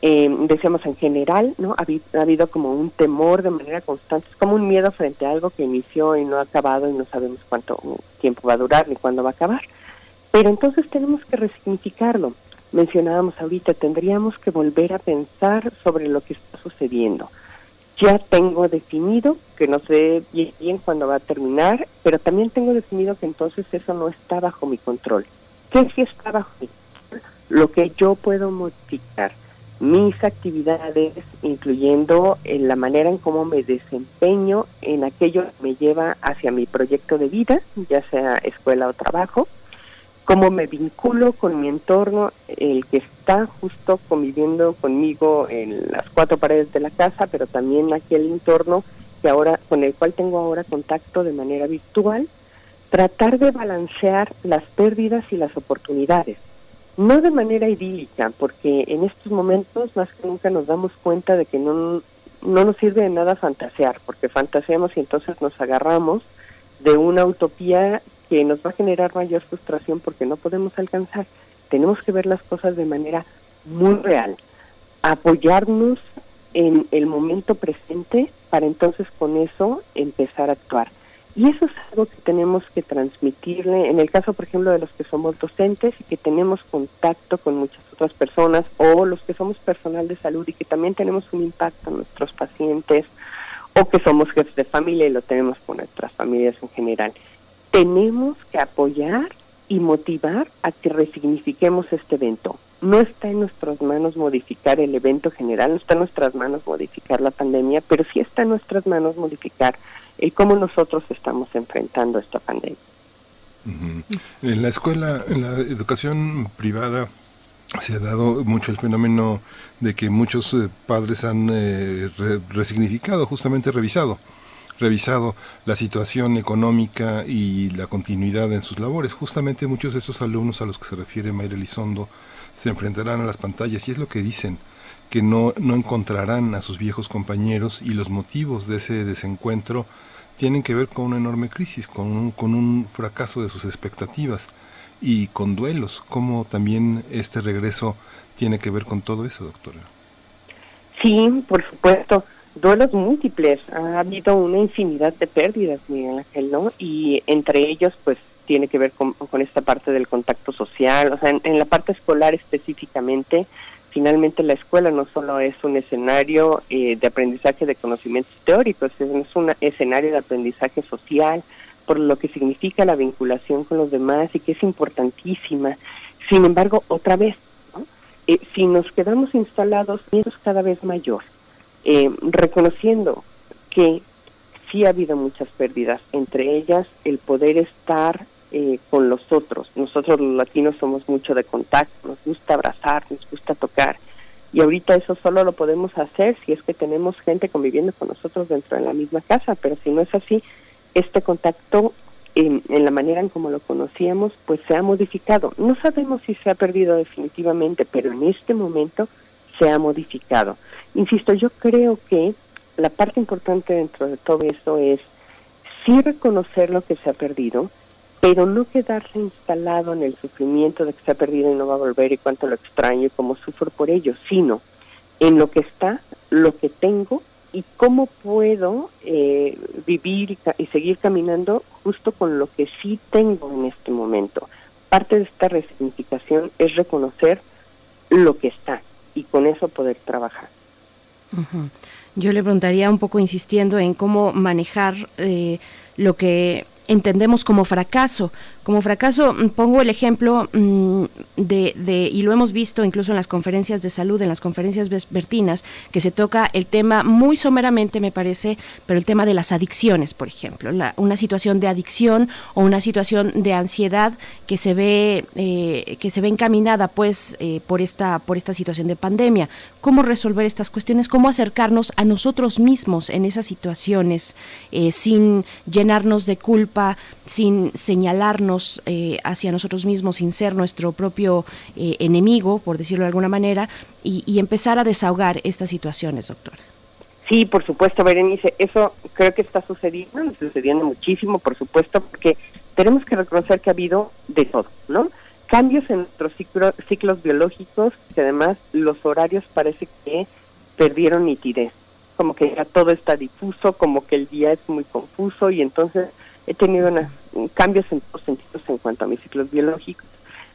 Eh, decíamos en general, ¿no? Ha ha habido, como un temor de manera constante, es como un miedo frente a algo que inició y no ha acabado y no sabemos cuánto tiempo va a durar ni cuándo va a acabar. Pero entonces tenemos que resignificarlo mencionábamos ahorita, tendríamos que volver a pensar sobre lo que está sucediendo. Ya tengo definido que no sé bien, cuándo va a terminar, pero también tengo definido que entonces eso no está bajo mi control. ¿Qué sí está bajo mi control? Lo que yo puedo modificar mis actividades, incluyendo en la manera en cómo me desempeño en aquello que me lleva hacia mi proyecto de vida, ya sea escuela o trabajo, cómo me vinculo con mi entorno, el que está justo conviviendo conmigo en las cuatro paredes de la casa, pero también aquel entorno que ahora con el cual tengo ahora contacto de manera virtual, tratar de balancear las pérdidas y las oportunidades. No de manera idílica, porque en estos momentos más que nunca nos damos cuenta de que no, no nos sirve de nada fantasear, porque fantaseamos y entonces nos agarramos de una utopía que nos va a generar mayor frustración porque no podemos alcanzar. Tenemos que ver las cosas de manera muy real, apoyarnos en el momento presente para entonces con eso empezar a actuar. Y eso es algo que tenemos que transmitirle, en el caso, por ejemplo, de los que somos docentes y que tenemos contacto con muchas otras personas, o los que somos personal de salud y que también tenemos un impacto en nuestros pacientes, o que somos jefes de familia y lo tenemos con nuestras familias en general tenemos que apoyar y motivar a que resignifiquemos este evento. No está en nuestras manos modificar el evento general, no está en nuestras manos modificar la pandemia, pero sí está en nuestras manos modificar el cómo nosotros estamos enfrentando esta pandemia. En la escuela, en la educación privada, se ha dado mucho el fenómeno de que muchos eh, padres han eh, resignificado, justamente revisado revisado la situación económica y la continuidad en sus labores. Justamente muchos de esos alumnos a los que se refiere Mayra Elizondo se enfrentarán a las pantallas y es lo que dicen, que no, no encontrarán a sus viejos compañeros y los motivos de ese desencuentro tienen que ver con una enorme crisis, con un, con un fracaso de sus expectativas y con duelos. ¿Cómo también este regreso tiene que ver con todo eso, doctora? Sí, por supuesto duelos múltiples. Ha habido una infinidad de pérdidas, Miguel Ángel, ¿no? Y entre ellos, pues, tiene que ver con, esta parte del contacto social. O sea, en, la parte escolar específicamente, finalmente la escuela no solo es un escenario eh, de aprendizaje de conocimientos teóricos, es un escenario de aprendizaje social, por lo que significa la vinculación con los demás y que es importantísima. Sin embargo, otra vez, eh, si nos quedamos instalados, es cada vez mayor, eh, reconociendo que sí ha habido muchas pérdidas, entre ellas el poder estar eh, con los otros. Nosotros los latinos somos mucho de contacto, nos gusta abrazar, nos gusta tocar. Y ahorita eso solo lo podemos hacer si es que tenemos gente conviviendo con nosotros dentro de la misma casa, pero si no es así, este contacto en, la manera en como lo conocíamos, pues se ha modificado. No sabemos si se ha perdido definitivamente, pero en este momento se ha modificado. Insisto, yo creo que la parte importante dentro de todo eso es sí reconocer lo que se ha perdido, pero no quedarse instalado en el sufrimiento de que se ha perdido y no va a volver y cuánto lo extraño y cómo sufro por ello, sino en lo que está, lo que tengo y cómo puedo eh, vivir y, seguir caminando justo con lo que sí tengo en este momento. Parte de esta resignificación es reconocer lo que está y con eso poder trabajar. Yo le preguntaría un poco insistiendo en cómo manejar eh, lo que entendemos como fracaso. Como fracaso, mm, pongo el ejemplo mm, de, de, y lo hemos visto incluso en las conferencias de salud, en las conferencias vespertinas, que se toca el tema muy someramente, me parece, pero el tema de las adicciones, por ejemplo, una situación de adicción o una situación de ansiedad que se ve, eh, que se ve encaminada, pues, eh, por esta, por esta situación de pandemia. ¿Cómo resolver estas cuestiones? ¿Cómo acercarnos a nosotros mismos en esas situaciones eh, sin llenarnos de culpa, sin señalarnos? Eh, hacia nosotros mismos sin ser nuestro propio eh, enemigo, por decirlo de alguna manera, y, empezar a desahogar estas situaciones, doctora. Sí, por supuesto, Berenice, eso creo que está sucediendo, sucediendo muchísimo, por supuesto, porque tenemos que reconocer que ha habido de todo, ¿no? Cambios en nuestros ciclos biológicos, que además los horarios parece que perdieron nitidez, como que ya todo está difuso, como que el día es muy confuso y entonces he tenido cambios en todos sentidos en cuanto a mis ciclos biológicos.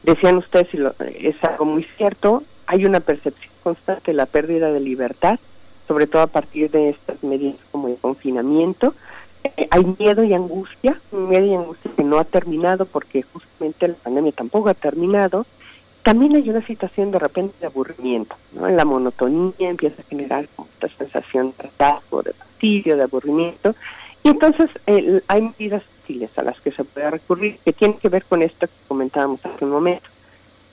Decían ustedes, y es algo muy cierto, hay una percepción constante de la pérdida de libertad, sobre todo a partir de estas medidas como el confinamiento. Eh, hay miedo y angustia, miedo y angustia que no ha terminado porque justamente la pandemia tampoco ha terminado. También hay una situación de repente de aburrimiento, ¿no? La monotonía empieza a generar esta sensación de hartazgo, de fastidio, de aburrimiento, y entonces hay medidas útiles a las que se puede recurrir que tienen que ver con esto que comentábamos hace un momento.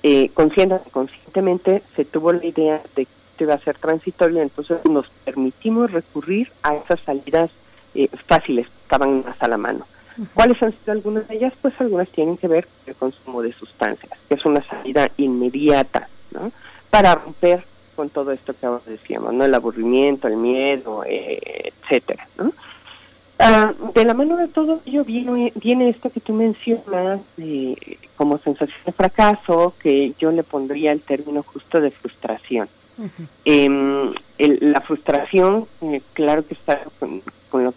Eh, conscientemente se tuvo la idea de que esto iba a ser transitorio, entonces nos permitimos recurrir a esas salidas eh, fáciles, estaban más a la mano. ¿Cuáles han sido algunas de ellas? Pues algunas tienen que ver con el consumo de sustancias, que es una salida inmediata, ¿no? Para romper con todo esto que ahora decíamos, ¿no? El aburrimiento, el miedo, eh, etcétera, ¿no? Ah, de la mano de todo ello viene, viene esto que tú mencionas como sensación de fracaso, que yo le pondría el término justo de frustración. Em, la frustración, eh, claro que está con,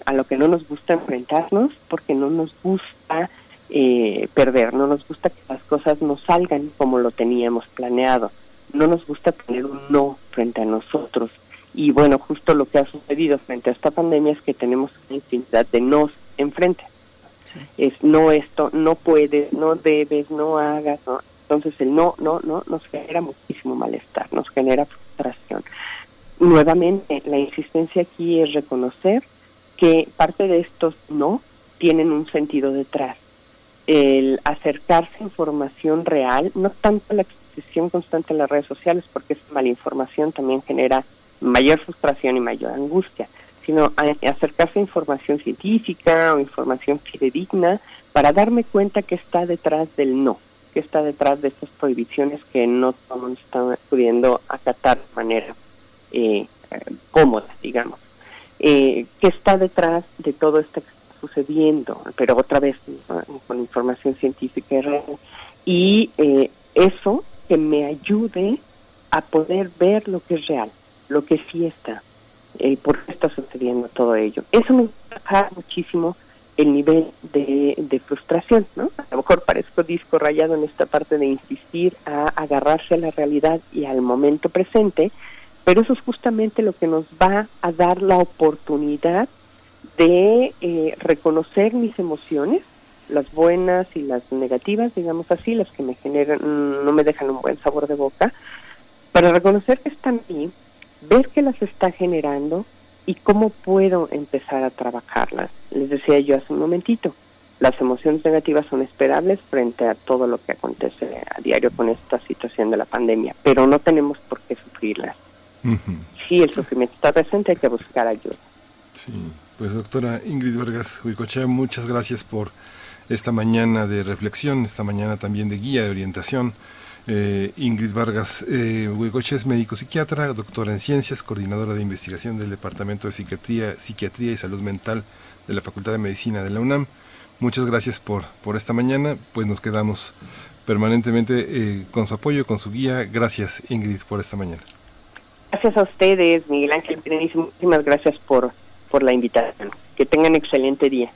a lo que no nos gusta enfrentarnos, porque no nos gusta eh, perder, no nos gusta que las cosas no salgan como lo teníamos planeado, no nos gusta tener un no frente a nosotros, y bueno, justo lo que ha sucedido frente a esta pandemia es que tenemos una infinidad de nos enfrente. Es no esto, no puedes, no debes, no hagas, ¿no? Entonces el no, no, no nos genera muchísimo malestar, nos genera frustración. Nuevamente, la insistencia aquí es reconocer que parte de estos no tienen un sentido detrás. El acercarse a información real, no tanto la exposición constante en las redes sociales, porque esa malinformación también genera mayor frustración y mayor angustia, sino acercarse a información científica o información fidedigna para darme cuenta que está detrás del no, que está detrás de estas prohibiciones que no todos están pudiendo acatar de manera eh, cómoda, digamos. Eh, que está detrás de todo esto que está sucediendo, pero otra vez con información científica y real. Y eh, eso que me ayude a poder ver lo que es real, lo que sí está, eh, por qué está sucediendo todo ello. Eso me baja muchísimo el nivel de, de, frustración, ¿no? A lo mejor parezco disco rayado en esta parte de insistir a agarrarse a la realidad y al momento presente, pero eso es justamente lo que nos va a dar la oportunidad de eh, reconocer mis emociones, las buenas y las negativas, digamos así, las que me generan, no me dejan un buen sabor de boca, para reconocer que están ahí, ver que las está generando y cómo puedo empezar a trabajarlas. Les decía yo hace un momentito, las emociones negativas son esperables frente a todo lo que acontece a diario con esta situación de la pandemia, pero no tenemos por qué sufrirlas. Si el sufrimiento está presente, hay que buscar ayuda. Sí, pues doctora Ingrid Vargas Huicochea, muchas gracias por esta mañana de reflexión, esta mañana también de guía, de orientación. Eh, Ingrid Vargas eh, es médico psiquiatra, doctora en ciencias, coordinadora de investigación del Departamento de Psiquiatría, Psiquiatría y Salud Mental de la Facultad de Medicina de la UNAM. Muchas gracias por, por esta mañana, pues nos quedamos permanentemente eh, con su apoyo, con su guía. Gracias Ingrid por esta mañana. Gracias a ustedes, Miguel Ángel Muchísimas gracias por, por la invitación. Que tengan excelente día.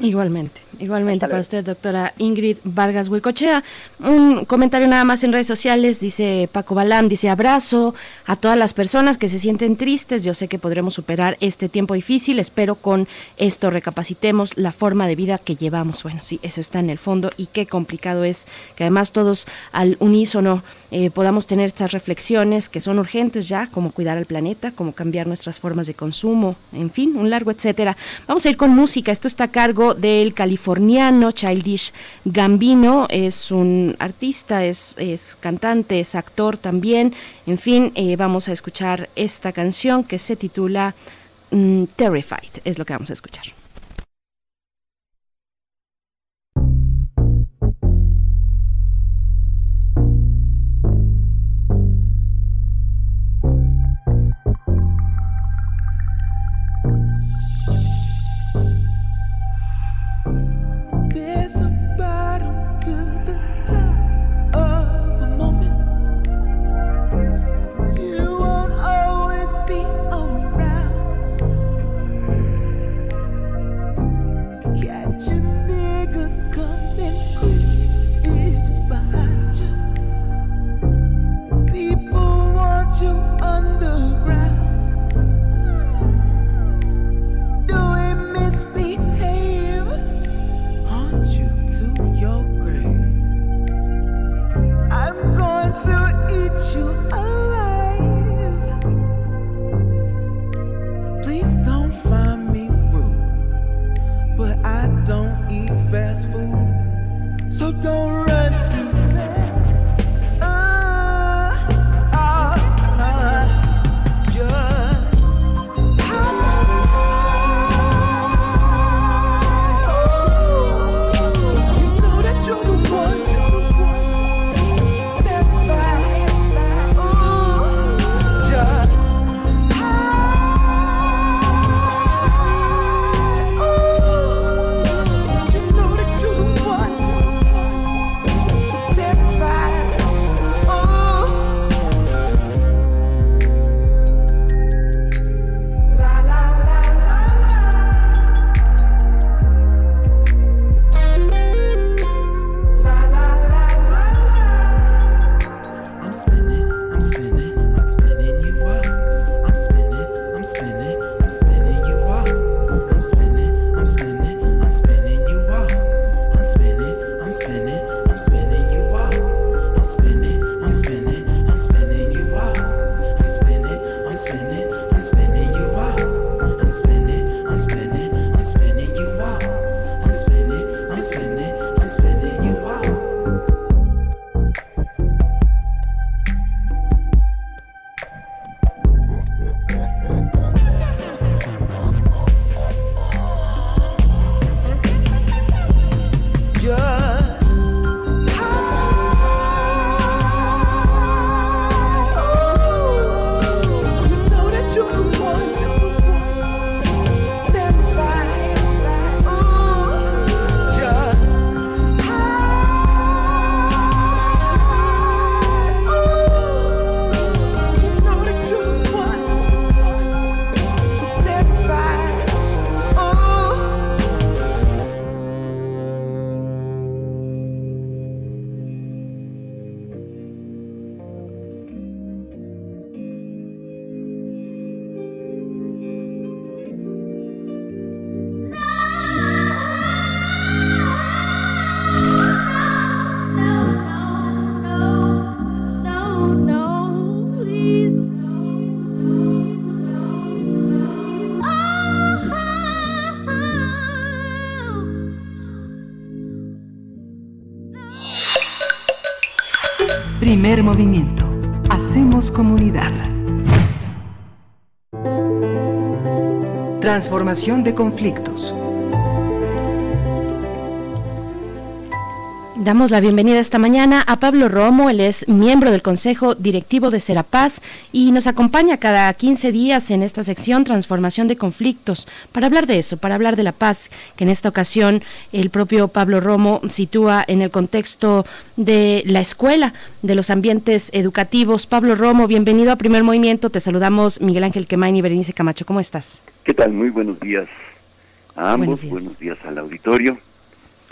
Igualmente, igualmente para usted, doctora Ingrid Vargas Huicochea. Un comentario nada más en redes sociales, dice Paco Balam, dice abrazo a todas las personas que se sienten tristes. Yo sé que podremos superar este tiempo difícil. Espero con esto recapacitemos la forma de vida que llevamos. Bueno, sí, eso está en el fondo y qué complicado es que además todos al unísono eh, podamos tener estas reflexiones que son urgentes ya, como cuidar al planeta, como cambiar nuestras formas de consumo, en fin, un largo etcétera. Vamos a ir con música. Esto está acá cargo del californiano Childish Gambino. Es un artista, es, es cantante, es actor también. En fin, eh, vamos a escuchar esta canción que se titula mm, Terrified. Es lo que vamos a escuchar. Movimiento. Hacemos comunidad. Transformación de conflictos. Damos la bienvenida esta mañana a Pablo Romo, él es miembro del Consejo Directivo de Serapaz y nos acompaña cada 15 días en esta sección Transformación de Conflictos para hablar de eso, para hablar de la paz, que en esta ocasión el propio Pablo Romo sitúa en el contexto de la escuela, de los ambientes educativos. Pablo Romo, bienvenido a Primer Movimiento, te saludamos Miguel Ángel Quemain y Berenice Camacho, ¿cómo estás? ¿Qué tal? Muy buenos días a ambos, buenos días, al auditorio.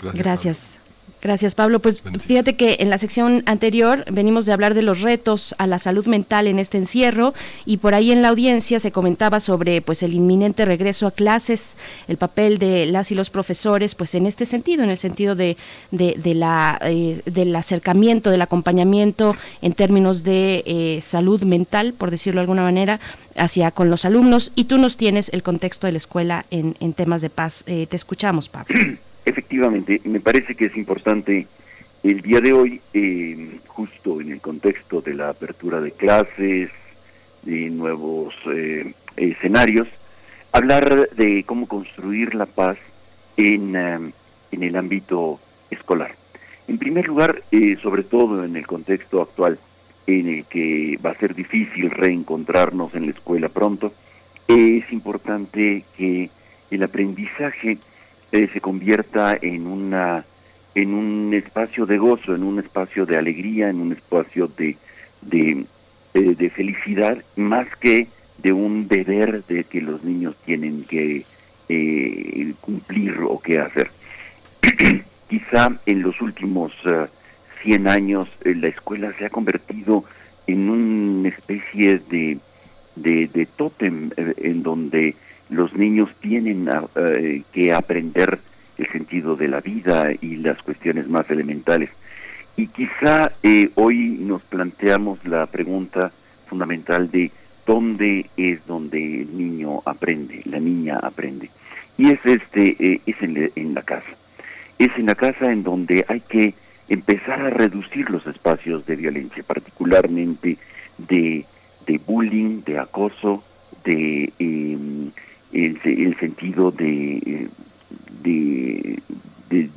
Gracias. Gracias. Gracias, Pablo. Pues fíjate que en la sección anterior venimos de hablar de los retos a la salud mental en este encierro y por ahí en la audiencia se comentaba sobre pues el inminente regreso a clases, el papel de las y los profesores, pues en este sentido, en el sentido de, de, la eh, del acercamiento, del acompañamiento en términos de eh, salud mental, por decirlo de alguna manera, hacia con los alumnos. Y tú nos tienes el contexto de la escuela en, en temas de paz. Eh, te escuchamos, Pablo. Efectivamente, me parece que es importante el día de hoy, eh, justo en el contexto de la apertura de clases, de nuevos eh, escenarios, hablar de cómo construir la paz en, um, en el ámbito escolar. En primer lugar, eh, sobre todo en el contexto actual, en el que va a ser difícil reencontrarnos en la escuela pronto, es importante que el aprendizaje eh, se convierta en una en un espacio de gozo, en un espacio de alegría, en un espacio de de, eh, felicidad, más que de un deber de que los niños tienen que eh, cumplir o que hacer. Quizá en los últimos 100 años la escuela se ha convertido en una especie de, de, de tótem en donde los niños tienen eh, que aprender el sentido de la vida y las cuestiones más elementales. Y quizá eh, hoy nos planteamos la pregunta fundamental de dónde es donde el niño aprende, la niña aprende. Y es este eh, es en, en, la casa. Es en la casa en donde hay que empezar a reducir los espacios de violencia, particularmente de, de bullying, de acoso, de em, el, sentido de, de,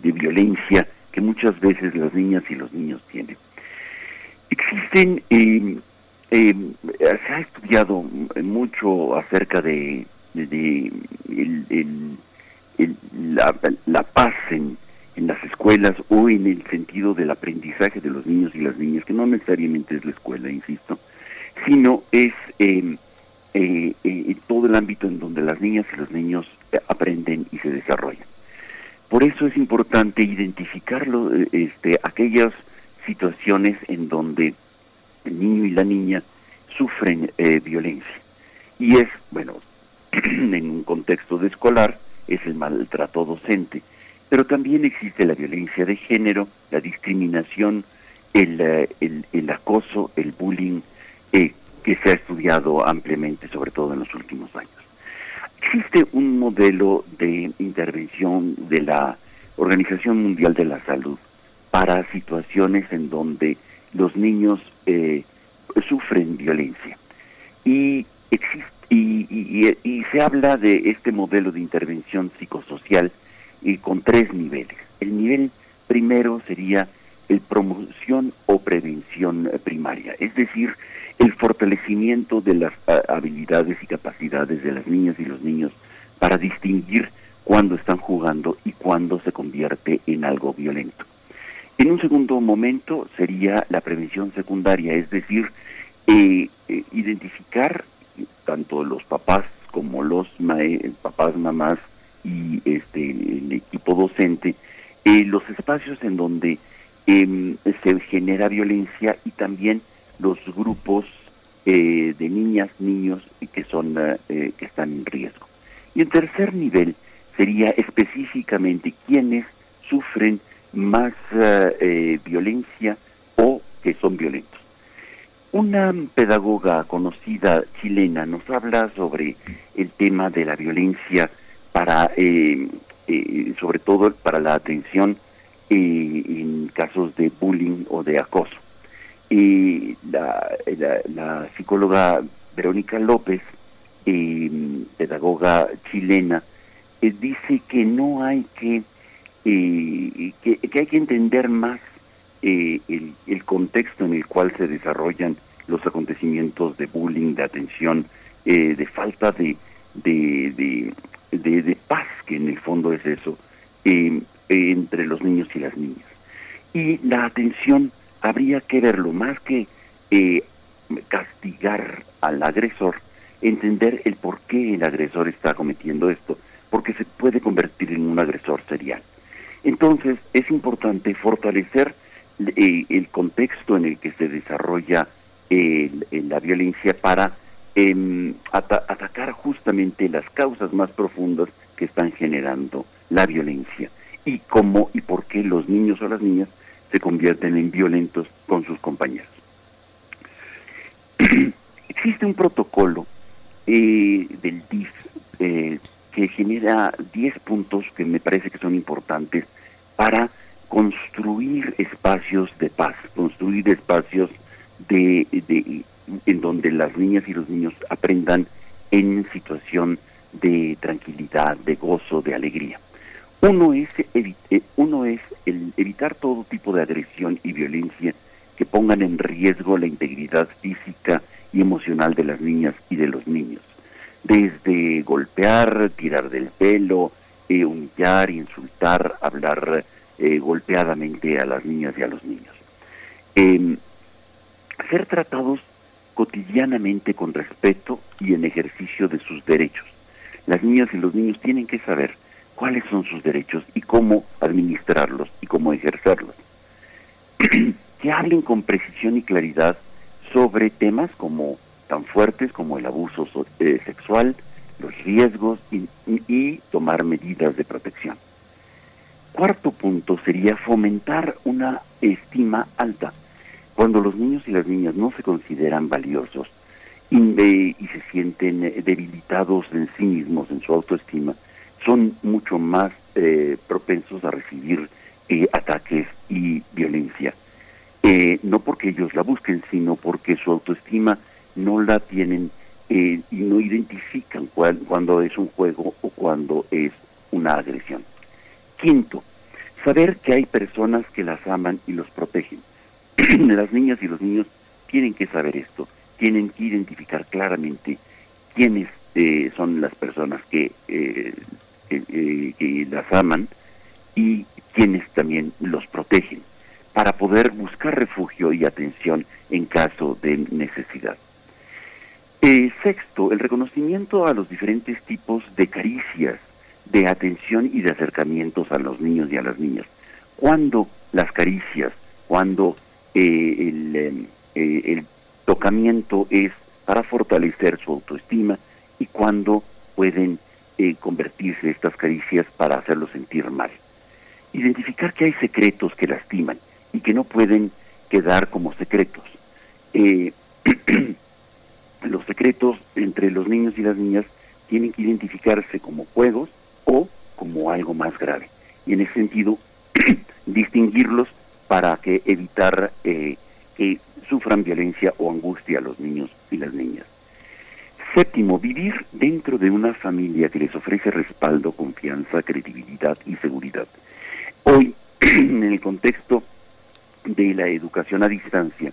violencia que muchas veces las niñas y los niños tienen. Existen, eh, eh, se ha estudiado mucho acerca de, el, la, paz en, en las escuelas o en el sentido del aprendizaje de los niños y las niñas, que no necesariamente es la escuela, insisto, sino es eh, eh, eh, todo el ámbito en donde las niñas y los niños eh, aprenden y se desarrollan. Por eso es importante identificarlo, eh, este, aquellas situaciones en donde el niño y la niña sufren violencia. Y es, bueno, en un contexto de escolar, es el maltrato docente, pero también existe la violencia de género, la discriminación, el, el, el acoso, el bullying, eh, que se ha estudiado ampliamente, sobre todo en los últimos años. Existe un modelo de intervención de la Organización Mundial de la Salud para situaciones en donde los niños eh, sufren violencia. Y, existe, y, se habla de este modelo de intervención psicosocial y con tres niveles. El nivel primero sería el promoción o prevención primaria, es decir, el fortalecimiento de las habilidades y capacidades de las niñas y los niños para distinguir cuándo están jugando y cuándo se convierte en algo violento. En un segundo momento sería la prevención secundaria, es decir, eh, eh, identificar tanto los papás como los papás, mamás y este el equipo docente eh, los espacios en donde em, se genera violencia y también los grupos eh, de niñas, niños que son eh, que están en riesgo. Y en tercer nivel sería específicamente quienes sufren más eh, violencia o que son violentos. Una pedagoga conocida chilena nos habla sobre el tema de la violencia para, eh, eh, sobre todo para la atención eh, en casos de bullying o de acoso. La, la, psicóloga Verónica López, pedagoga chilena, dice que no hay que, que, que, hay que entender más el, el contexto en el cual se desarrollan los acontecimientos de bullying, de atención, eh, de falta de, de, paz, que en el fondo es eso, eh, entre los niños y las niñas. Y la atención habría que verlo más que eh, castigar al agresor, entender el por qué el agresor está cometiendo esto, porque se puede convertir en un agresor serial. Entonces es importante fortalecer el contexto en el que se desarrolla la violencia para em, atacar justamente las causas más profundas que están generando la violencia y cómo y por qué los niños o las niñas se convierten en violentos con sus compañeros. Existe un protocolo eh, del DIF eh, que genera 10 puntos que me parece que son importantes para construir espacios de paz, construir espacios de, de, en donde las niñas y los niños aprendan en situación de tranquilidad, de gozo, de alegría. Uno es, eh, uno es el evitar todo tipo de agresión y violencia que pongan en riesgo la integridad física y emocional de las niñas y de los niños. Desde golpear, tirar del pelo, eh, humillar, insultar, hablar eh, golpeadamente a las niñas y a los niños. Em, ser tratados cotidianamente con respeto y en ejercicio de sus derechos. Las niñas y los niños tienen que saber cuáles son sus derechos y cómo administrarlos y cómo ejercerlos. que hablen con precisión y claridad sobre temas como tan fuertes como el abuso eh, sexual, los riesgos y tomar medidas de protección. Cuarto punto sería fomentar una estima alta cuando los niños y las niñas no se consideran valiosos y, se sienten debilitados en sí mismos, en su autoestima, son mucho más eh, propensos a recibir eh, ataques y violencia. no porque ellos la busquen, sino porque su autoestima no la tienen y no identifican cuando es un juego o cuando es una agresión. Quinto, saber que hay personas que las aman y los protegen las niñas y los niños tienen que saber esto, tienen que identificar claramente quiénes eh, son las personas que, eh, eh, que, las aman y quiénes también los protegen, para poder buscar refugio y atención en caso de necesidad. sexto, el reconocimiento a los diferentes tipos de caricias, de atención y de acercamientos a los niños y a las niñas. Cuando las caricias, cuando eh, el, em, eh, el tocamiento es para fortalecer su autoestima y cuando pueden eh, convertirse estas caricias para hacerlo sentir mal. Identificar que hay secretos que lastiman y que no pueden quedar como secretos. los secretos entre los niños y las niñas tienen que identificarse como juegos o como algo más grave. Y en ese sentido, distinguirlos para que evitar eh, que sufran violencia o angustia los niños y las niñas. Séptimo, vivir dentro de una familia que les ofrece respaldo, confianza, credibilidad y seguridad. Hoy, en el contexto de la educación a distancia,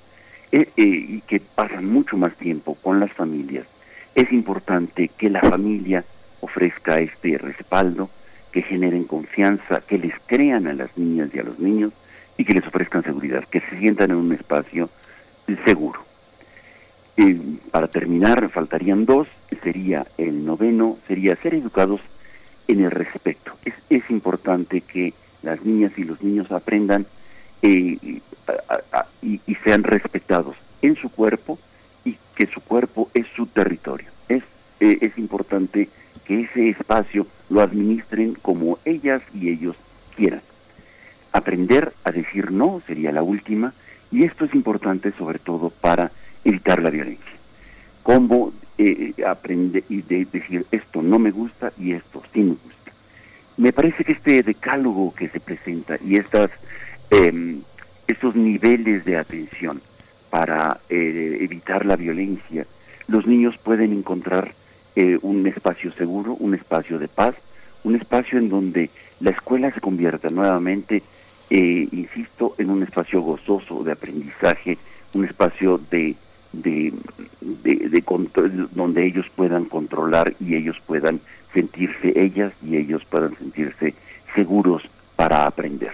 eh, eh, y que pasan mucho más tiempo con las familias, es importante que la familia ofrezca este respaldo, que generen confianza, que les crean a las niñas y a los niños y que les ofrezcan seguridad, que se sientan en un espacio seguro. Para terminar, faltarían dos, sería el noveno, sería ser educados en el respeto. Es, es importante que las niñas y los niños aprendan eh, y, sean respetados en su cuerpo y que su cuerpo es su territorio. Es, eh, es importante que ese espacio lo administren como ellas y ellos quieran. Aprender a decir no sería la última y esto es importante sobre todo para evitar la violencia. Cómo eh, aprender y de decir esto no me gusta y esto sí me gusta. Me parece que este decálogo que se presenta y estas eh, estos niveles de atención para eh, evitar la violencia, los niños pueden encontrar eh, un espacio seguro, un espacio de paz, un espacio en donde la escuela se convierta nuevamente, eh, insisto, en un espacio gozoso de aprendizaje, un espacio de, de, de, control, donde ellos puedan controlar y ellos puedan sentirse, ellas y ellos puedan sentirse seguros para aprender.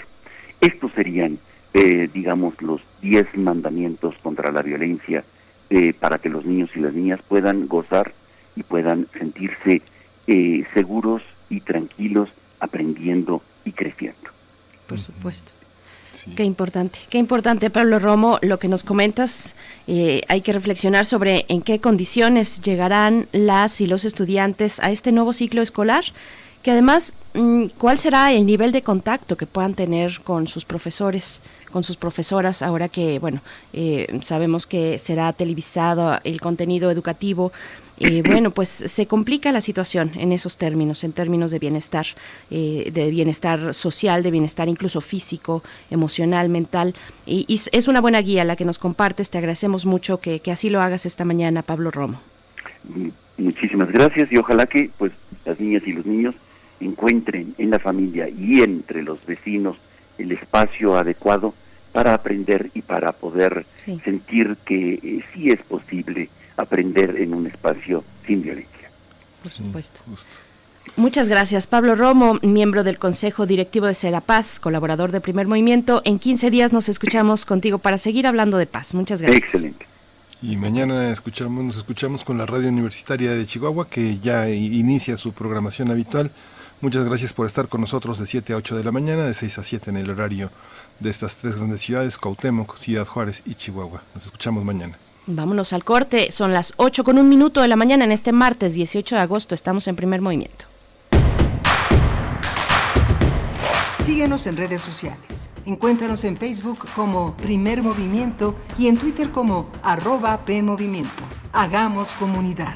Estos serían, eh, digamos, los diez mandamientos contra la violencia eh, para que los niños y las niñas puedan gozar y puedan sentirse eh, seguros y tranquilos aprendiendo y creciendo. Por supuesto. Qué importante, qué importante, Pablo Romo, lo que nos comentas. Eh, hay que reflexionar sobre en qué condiciones llegarán las y los estudiantes a este nuevo ciclo escolar, que además, mm, ¿cuál será el nivel de contacto que puedan tener con sus profesores, con sus profesoras, ahora que, bueno, eh, sabemos que será televisado el contenido educativo? Y bueno, pues se complica la situación en esos términos, en términos de bienestar, eh, de bienestar social, de bienestar incluso físico, emocional, mental. Y, es una buena guía la que nos compartes. Te agradecemos mucho que, así lo hagas esta mañana, Pablo Romo. Muchísimas gracias y ojalá que pues las niñas y los niños encuentren en la familia y entre los vecinos el espacio adecuado para aprender y para poder sentir que eh, sí es posible aprender en un espacio sin violencia. Por supuesto. Muchas gracias, Pablo Romo, miembro del Consejo Directivo de Serapaz, colaborador de Primer Movimiento. En 15 días nos escuchamos contigo para seguir hablando de paz. Muchas gracias. Excelente. Y mañana escuchamos, nos escuchamos con la Radio Universitaria de Chihuahua, que ya inicia su programación habitual. Muchas gracias por estar con nosotros de 7 a 8 de la mañana, de 6 a 7 en el horario de estas tres grandes ciudades, Cuauhtémoc, Ciudad Juárez y Chihuahua. Nos escuchamos mañana. Vámonos al corte. Son las 8 con un minuto de la mañana en este martes 18 de agosto. Estamos en primer movimiento. Síguenos en redes sociales. Encuéntranos en Facebook como Primer Movimiento y en Twitter como arroba PMovimiento. Hagamos comunidad.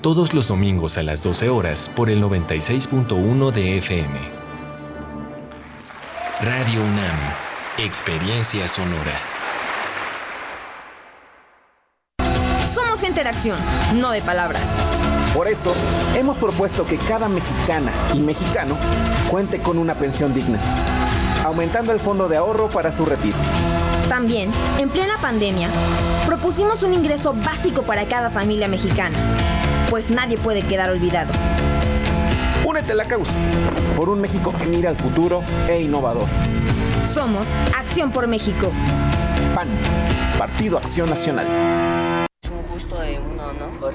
todos los domingos a las 12 horas por el 96.1 de FM. Radio UNAM, Experiencia Sonora. Somos interacción, no de palabras. Por eso, hemos propuesto que cada mexicana y mexicano cuente con una pensión digna, aumentando el fondo de ahorro para su retiro. También, en plena pandemia, propusimos un ingreso básico para cada familia mexicana pues nadie puede quedar olvidado. Únete a la causa, por un México que mira al futuro e innovador. Somos Acción por México. PAN, Partido Acción Nacional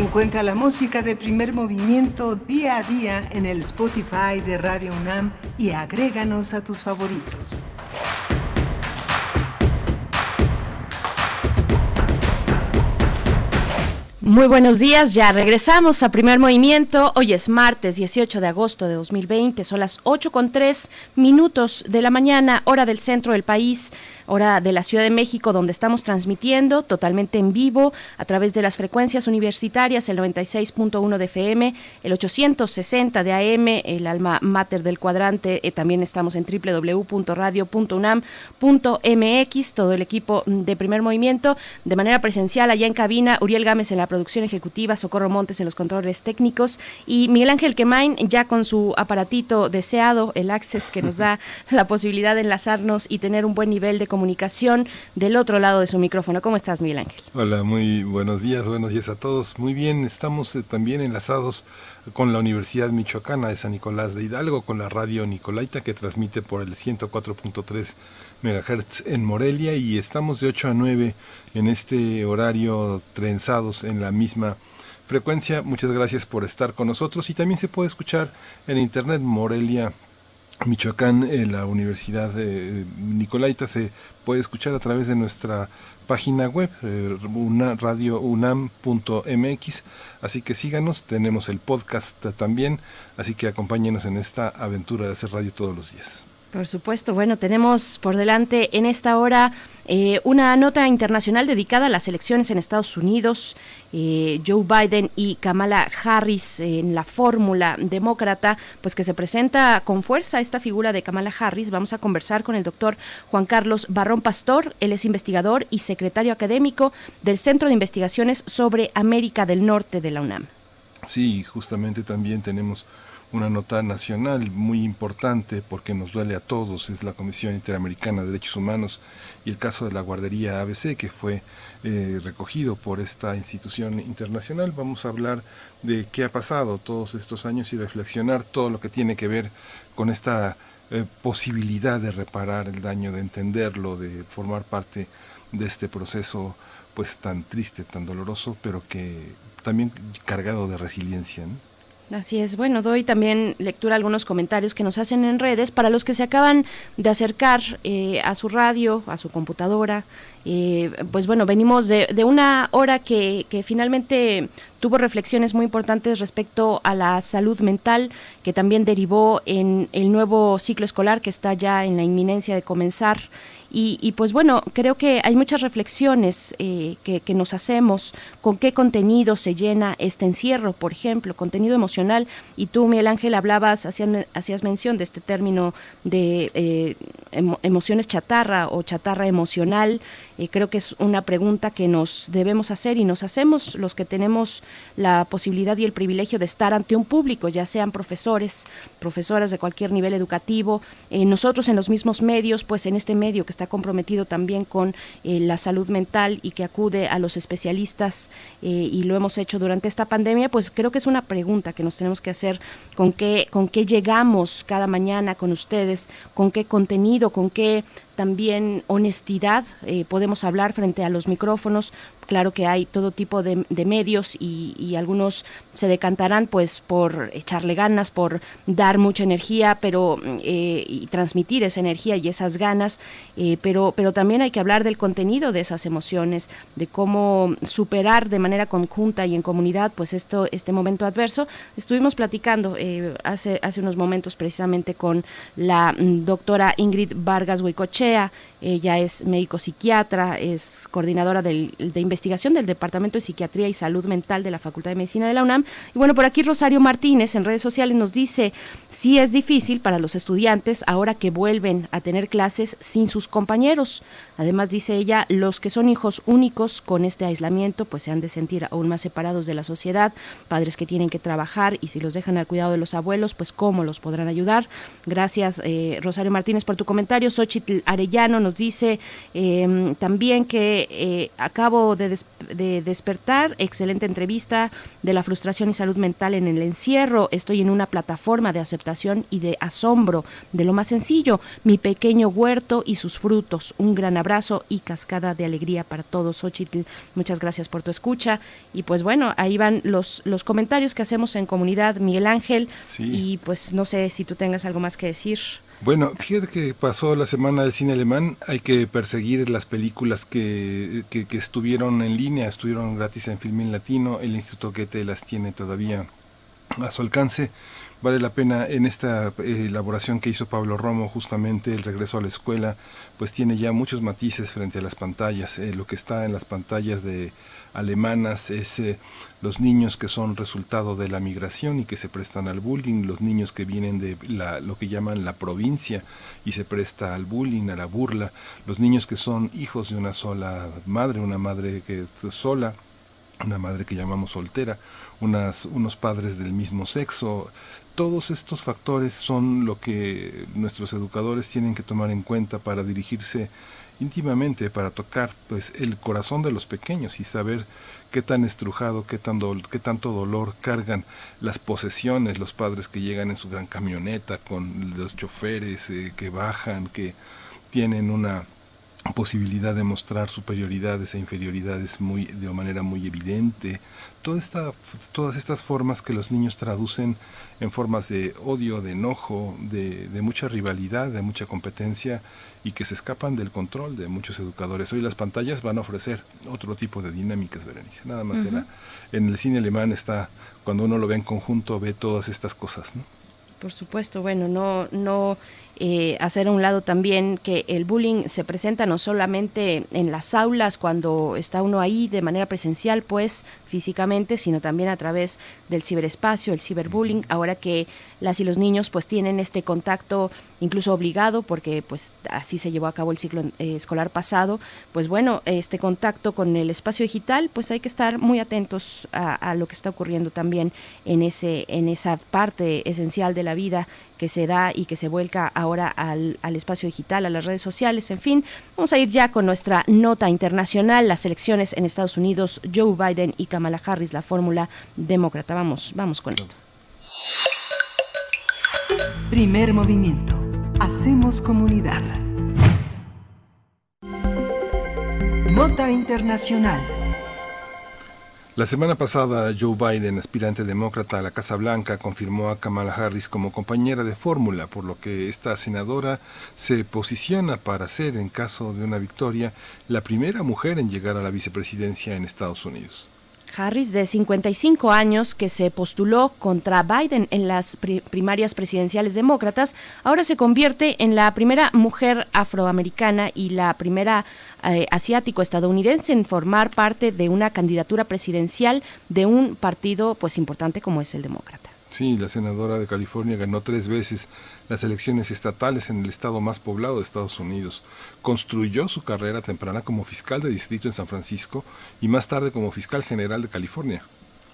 Encuentra la música de primer movimiento día a día en el Spotify de Radio UNAM y agréganos a tus favoritos. Muy buenos días, ya regresamos a primer movimiento. Hoy es martes 18 de agosto de 2020, son las 8 con 3 minutos de la mañana, hora del centro del país hora de la Ciudad de México, donde estamos transmitiendo totalmente en vivo a través de las frecuencias universitarias, el 96.1 de FM, el 860 de AM, el alma mater del cuadrante. Eh, también estamos en www.radio.unam.mx, todo el equipo de primer movimiento, de manera presencial allá en cabina, Uriel Gámez en la producción ejecutiva, Socorro Montes en los controles técnicos y Miguel Ángel Quemain ya con su aparatito deseado, el Access que nos da la posibilidad de enlazarnos y tener un buen nivel de comunicación comunicación del otro lado de su micrófono. ¿Cómo estás, Miguel Ángel? Hola, muy buenos días, buenos días a todos. Muy bien, estamos eh, también enlazados con la Universidad Michoacana de San Nicolás de Hidalgo, con la radio Nicolaita que transmite por el 104.3 MHz en Morelia y estamos de 8 a 9 en este horario trenzados en la misma frecuencia. Muchas gracias por estar con nosotros y también se puede escuchar en internet Morelia Michoacán, en la Universidad de Nicolaita se puede escuchar a través de nuestra página web, eh. Así que síganos, tenemos el podcast también, así que acompáñenos en esta aventura de hacer radio todos los días. Por supuesto, bueno, tenemos por delante en esta hora eh, una nota internacional dedicada a las elecciones en Estados Unidos. Eh, Joe Biden y Kamala Harris en la fórmula demócrata, pues que se presenta con fuerza esta figura de Kamala Harris. Vamos a conversar con el doctor Juan Carlos Barrón Pastor. Él es investigador y secretario académico del Centro de Investigaciones sobre América del Norte de la UNAM. Sí, justamente también tenemos una nota nacional muy importante porque nos duele a todos, es la Comisión Interamericana de Derechos Humanos y el caso de la guardería ABC que fue eh, recogido por esta institución internacional. Vamos a hablar de qué ha pasado todos estos años y reflexionar todo lo que tiene que ver con esta eh, posibilidad de reparar el daño, de entenderlo, de formar parte de este proceso pues tan triste, tan doloroso, pero que también cargado de resiliencia. Así es. Bueno, doy también lectura a algunos comentarios que nos hacen en redes para los que se acaban de acercar eh, a su radio, a su computadora. Eh, pues bueno, venimos de, una hora que, que, finalmente tuvo reflexiones muy importantes respecto a la salud mental, que también derivó en el nuevo ciclo escolar que está ya en la inminencia de comenzar y, pues bueno, creo que hay muchas reflexiones eh, que, nos hacemos con qué contenido se llena este encierro, por ejemplo, contenido emocional. Y tú, Miguel Ángel, hablabas, hacías, hacías mención de este término de eh, emociones chatarra o chatarra emocional. Eh, creo que es una pregunta que nos debemos hacer y nos hacemos los que tenemos la posibilidad y el privilegio de estar ante un público, ya sean profesores, profesoras de cualquier nivel educativo, nosotros en los mismos medios, pues en este medio que está comprometido también con eh, la salud mental y que acude a los especialistas eh, y lo hemos hecho durante esta pandemia, pues creo que es una pregunta que nos tenemos que hacer con qué, con qué llegamos cada mañana con ustedes, con qué contenido, con qué también honestidad eh, podemos hablar frente a los micrófonos. Claro que hay todo tipo de, medios y, algunos se decantarán pues por echarle ganas, por dar mucha energía, pero eh, y transmitir esa energía y esas ganas, eh, pero, pero también hay que hablar del contenido de esas emociones, de cómo superar de manera conjunta y en comunidad pues esto, este momento adverso. Estuvimos platicando hace, hace unos momentos precisamente con la mm, doctora Ingrid Vargas Huicoche, ella es médico psiquiatra, es coordinadora de investigación del Departamento de Psiquiatría y Salud Mental de la Facultad de Medicina de la UNAM. Y bueno, por aquí Rosario Martínez en redes sociales nos dice, sí es difícil para los estudiantes ahora que vuelven a tener clases sin sus compañeros. Además, dice ella, los que son hijos únicos con este aislamiento, pues se han de sentir aún más separados de la sociedad, padres que tienen que trabajar y si los dejan al cuidado de los abuelos, pues cómo los podrán ayudar. Gracias, eh, Rosario Martínez, por tu comentario. Xochitl Arellano nos dice em, también que eh, acabo de, despertar, excelente entrevista de la frustración y salud mental en el encierro. Estoy en una plataforma de aceptación y de asombro de lo más sencillo, mi pequeño huerto y sus frutos. Un gran abrazo y cascada de alegría para todos. Xochitl, muchas gracias por tu escucha. Y pues bueno, ahí van los, los comentarios que hacemos en comunidad, Miguel Ángel. Y pues no sé si tú tengas algo más que decir. Bueno, fíjate que pasó la semana del cine alemán, hay que perseguir las películas que, que, estuvieron en línea, estuvieron gratis en Filmin Latino, el Instituto Goethe las tiene todavía a su alcance. Vale la pena en esta eh, elaboración que hizo Pablo Romo, justamente el regreso a la escuela, pues tiene ya muchos matices frente a las pantallas. Eh, lo que está en las pantallas de alemanas es eh, los niños que son resultado de la migración y que se prestan al bullying, los niños que vienen de la, lo que llaman la provincia y se presta al bullying, a la burla, los niños que son hijos de una sola madre, una madre que sola, una madre que llamamos soltera, unas, unos padres del mismo sexo, todos estos factores son lo que nuestros educadores tienen que tomar en cuenta para dirigirse íntimamente, para tocar pues el corazón de los pequeños y saber qué tan estrujado, qué, qué tanto dolor cargan las posesiones, los padres que llegan en su gran camioneta con los choferes eh, que bajan, que tienen una posibilidad de mostrar superioridades e inferioridades muy de manera muy evidente. Toda esta, todas estas formas que los niños traducen en formas de odio de enojo de, de, mucha rivalidad de mucha competencia y que se escapan del control de muchos educadores. Hoy las pantallas van a ofrecer otro tipo de dinámicas Berenice. Nada más era en el cine alemán está cuando uno lo ve en conjunto ve todas estas cosas ¿no? por supuesto bueno no no eh, hacer un lado también que el bullying se presenta no solamente en las aulas cuando está uno ahí de manera presencial, pues físicamente, sino también a través del ciberespacio, el ciberbullying, ahora que las y los niños pues tienen este contacto incluso obligado, porque pues así se llevó a cabo el ciclo eh, escolar pasado, pues bueno, este contacto con el espacio digital, pues hay que estar muy atentos a, a lo que está ocurriendo también en ese, en esa parte esencial de la vida que se da y que se vuelca ahora al, al, espacio digital, a las redes sociales, en fin. Vamos a ir ya con nuestra nota internacional, las elecciones en Estados Unidos, Joe Biden y Kamala Harris, la fórmula demócrata. Vamos, vamos con esto. Primer movimiento. Hacemos comunidad. Nota internacional. La semana pasada, Joe Biden, aspirante demócrata a la Casa Blanca, confirmó a Kamala Harris como compañera de fórmula, por lo que esta senadora se posiciona para ser, en caso de una victoria, la primera mujer en llegar a la vicepresidencia en Estados Unidos. Harris, de 55 años, que se postuló contra Biden en las primarias presidenciales demócratas, ahora se convierte en la primera mujer afroamericana y la primera eh, asiático-estadounidense en formar parte de una candidatura presidencial de un partido pues importante como es el demócrata. Sí, la senadora de California ganó tres veces las elecciones estatales en el estado más poblado de Estados Unidos. Construyó su carrera temprana como fiscal de distrito en San Francisco y más tarde como fiscal general de California.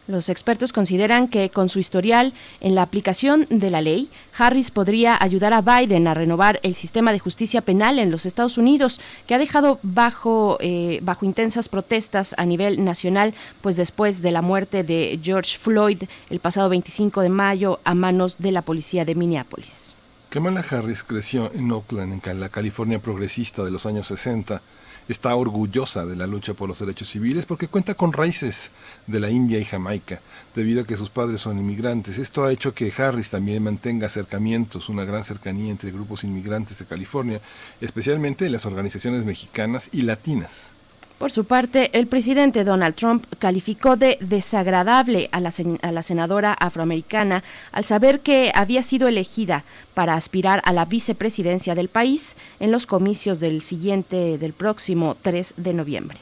Los expertos consideran que con su historial en la aplicación de la ley, Harris podría ayudar a Biden a renovar el sistema de justicia penal en los Estados Unidos, que ha dejado bajo, eh, bajo intensas protestas a nivel nacional, pues después de la muerte de George Floyd el pasado 25 de mayo a manos de la policía de Minneapolis. Kamala Harris creció en Oakland, en la California progresista de los años 60 está orgullosa de la lucha por los derechos civiles porque cuenta con raíces de la India y Jamaica, debido a que sus padres son inmigrantes. Esto ha hecho que Harris también mantenga acercamientos, una gran cercanía entre grupos inmigrantes de California, especialmente en las organizaciones mexicanas y latinas. Por su parte, el presidente Donald Trump calificó de desagradable a la, senadora afroamericana al saber que había sido elegida para aspirar a la vicepresidencia del país en los comicios del siguiente, del próximo 3 de noviembre.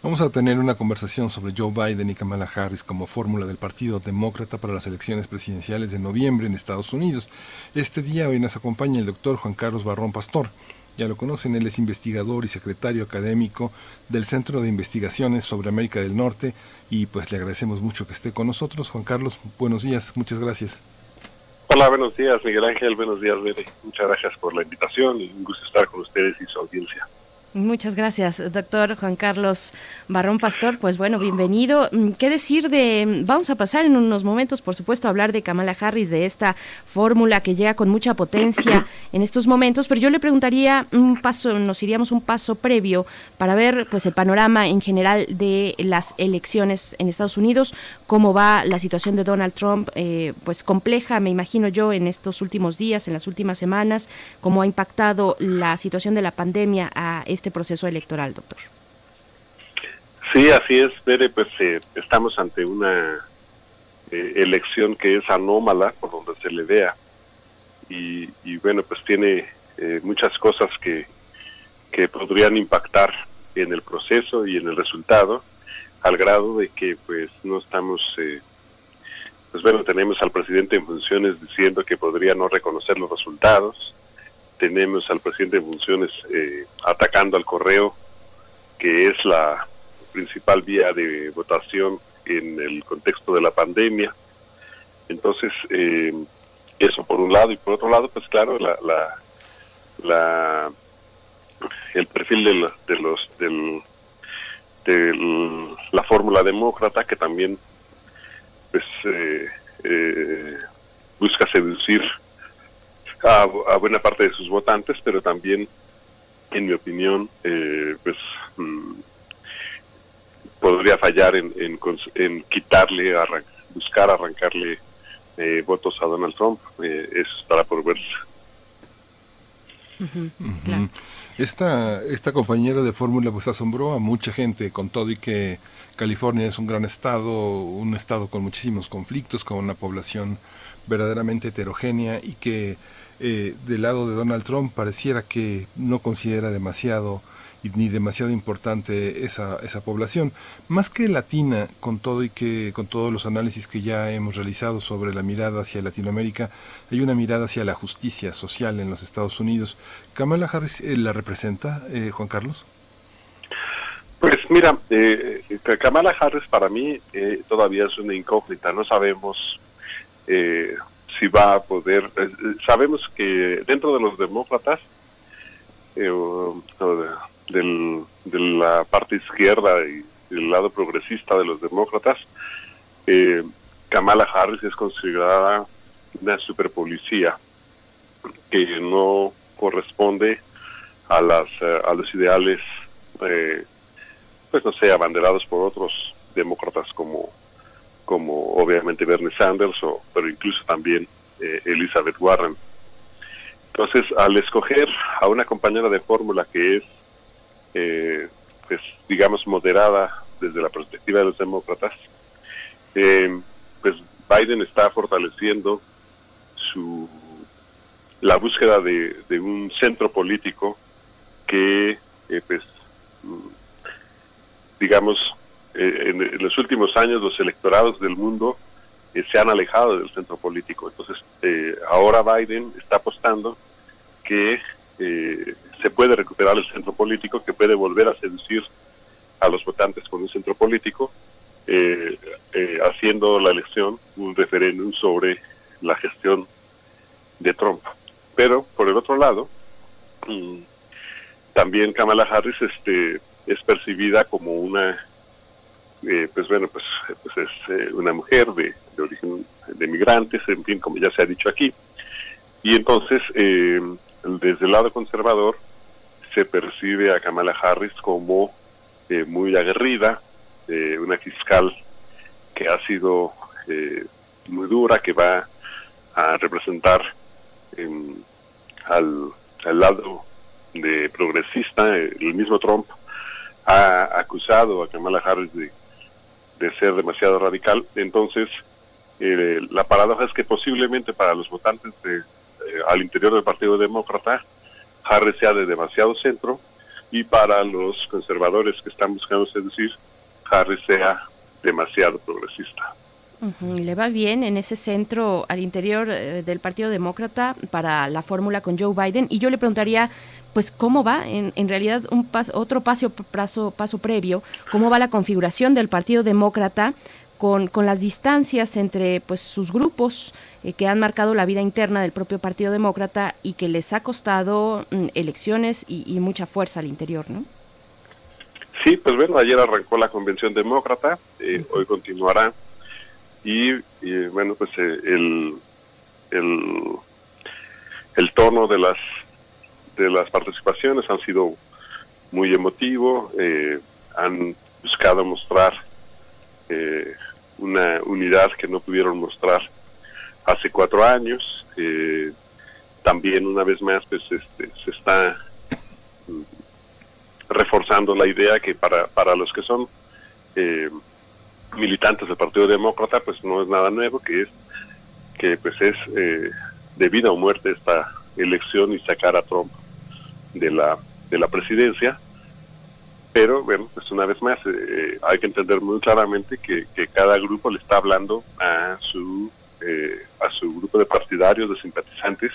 Vamos a tener una conversación sobre Joe Biden y Kamala Harris como fórmula del Partido Demócrata para las elecciones presidenciales de noviembre en Estados Unidos. Este día hoy nos acompaña el doctor Juan Carlos Barrón Pastor ya lo conocen, él es investigador y secretario académico del Centro de Investigaciones sobre América del Norte y pues le agradecemos mucho que esté con nosotros. Juan Carlos, buenos días, muchas gracias. Hola, buenos días Miguel Ángel, buenos días Bere. Muchas gracias por la invitación y un gusto estar con ustedes y su audiencia. Muchas gracias, doctor Juan Carlos Barrón Pastor. Pues bueno, bienvenido. Mm, ¿Qué decir de... Vamos a pasar en unos momentos, por supuesto, a hablar de Kamala Harris, de esta fórmula que llega con mucha potencia en estos momentos, pero yo le preguntaría un paso, nos iríamos un paso previo para ver pues el panorama en general de las elecciones en Estados Unidos, cómo va la situación de Donald Trump, eh, pues compleja, me imagino yo, en estos últimos días, en las últimas semanas, cómo ha impactado la situación de la pandemia a este este proceso electoral, doctor. Sí, así es, Bere, pues eh, estamos ante una eh, elección que es anómala por donde se le vea y, bueno, pues tiene eh, muchas cosas que, que podrían impactar en el proceso y en el resultado al grado de que pues no estamos pues bueno tenemos al presidente en funciones diciendo que podría no reconocer los resultados tenemos al presidente en funciones eh, atacando al correo, que es la principal vía de votación en el contexto de la pandemia. Entonces, eh, eso por un lado, y por otro lado, pues claro, la, la, el perfil de, de los del, de la fórmula demócrata que también pues eh, busca seducir a, buena parte de sus votantes, pero también, en mi opinión, eh, pues mm, podría fallar en, en, quitarle, buscar arrancarle eh, votos a Donald Trump. Eh, eso estará por verse. Esta, esta compañera de fórmula pues asombró a mucha gente con todo y que California es un gran estado, un estado con muchísimos conflictos, con una población verdaderamente heterogénea y que eh, del lado de Donald Trump pareciera que no considera demasiado ni demasiado importante esa, esa población. Más que latina, con todo y que con todos los análisis que ya hemos realizado sobre la mirada hacia Latinoamérica, hay una mirada hacia la justicia social en los Estados Unidos. ¿Kamala Harris eh, la representa, eh, Juan Carlos? Pues mira, eh, Kamala Harris para mí todavía es una incógnita. No sabemos si va a poder. Eh, sabemos que dentro de los demócratas, eh, del, de la parte izquierda y del lado progresista de los demócratas, eh, Kamala Harris es considerada una superpolicía que no corresponde a las a los ideales pues no sé abanderados por otros demócratas como como obviamente Bernie Sanders, o, pero incluso también eh, Elizabeth Warren. Entonces, al escoger a una compañera de fórmula que es, eh, pues, digamos, moderada desde la perspectiva de los demócratas, eh, pues Biden está fortaleciendo su la búsqueda de, un centro político que, pues, mm, digamos, eh, en, los últimos años los electorados del mundo eh, se han alejado del centro político. Entonces, eh, ahora Biden está apostando que se puede recuperar el centro político, que puede volver a seducir a los votantes con un centro político, haciendo la elección un referéndum sobre la gestión de Trump. Pero, por el otro lado, mm, también Kamala Harris este, es percibida como una eh, pues bueno, pues, pues es eh, una mujer de, origen de migrantes, en fin, como ya se ha dicho aquí. Y entonces, eh, desde el lado conservador, se percibe a Kamala Harris como muy aguerrida, una fiscal que ha sido muy dura, que va a representar al, al lado de progresista, el mismo Trump ha acusado a Kamala Harris de de ser demasiado radical. Entonces, eh, la paradoja es que posiblemente para los votantes de, eh, al interior del Partido Demócrata, Harris sea de demasiado centro y para los conservadores que están buscando seducir, Harris sea demasiado progresista. Le va bien en ese centro al interior eh, del Partido Demócrata para la fórmula con Joe Biden. Y yo le preguntaría, pues, ¿cómo va? En, en realidad, un paso, otro paso, paso, paso previo, ¿cómo va la configuración del Partido Demócrata con, con las distancias entre pues sus grupos eh, que han marcado la vida interna del propio Partido Demócrata y que les ha costado mm, elecciones y, mucha fuerza al interior, ¿no? Sí, pues bueno, ayer arrancó la convención demócrata, eh, hoy continuará y, bueno, pues eh, el, el, el tono de las de las participaciones han sido muy emotivo, han buscado mostrar eh, una unidad que no pudieron mostrar hace cuatro años. Eh, también una vez más pues este, se está reforzando la idea que para, para los que son eh, militantes del Partido Demócrata pues no es nada nuevo, que es que pues es eh, de vida o muerte esta elección y sacar a Trump de la de la presidencia pero bueno, pues una vez más eh, hay que entender muy claramente que, cada grupo le está hablando a su eh, a su grupo de partidarios, de simpatizantes,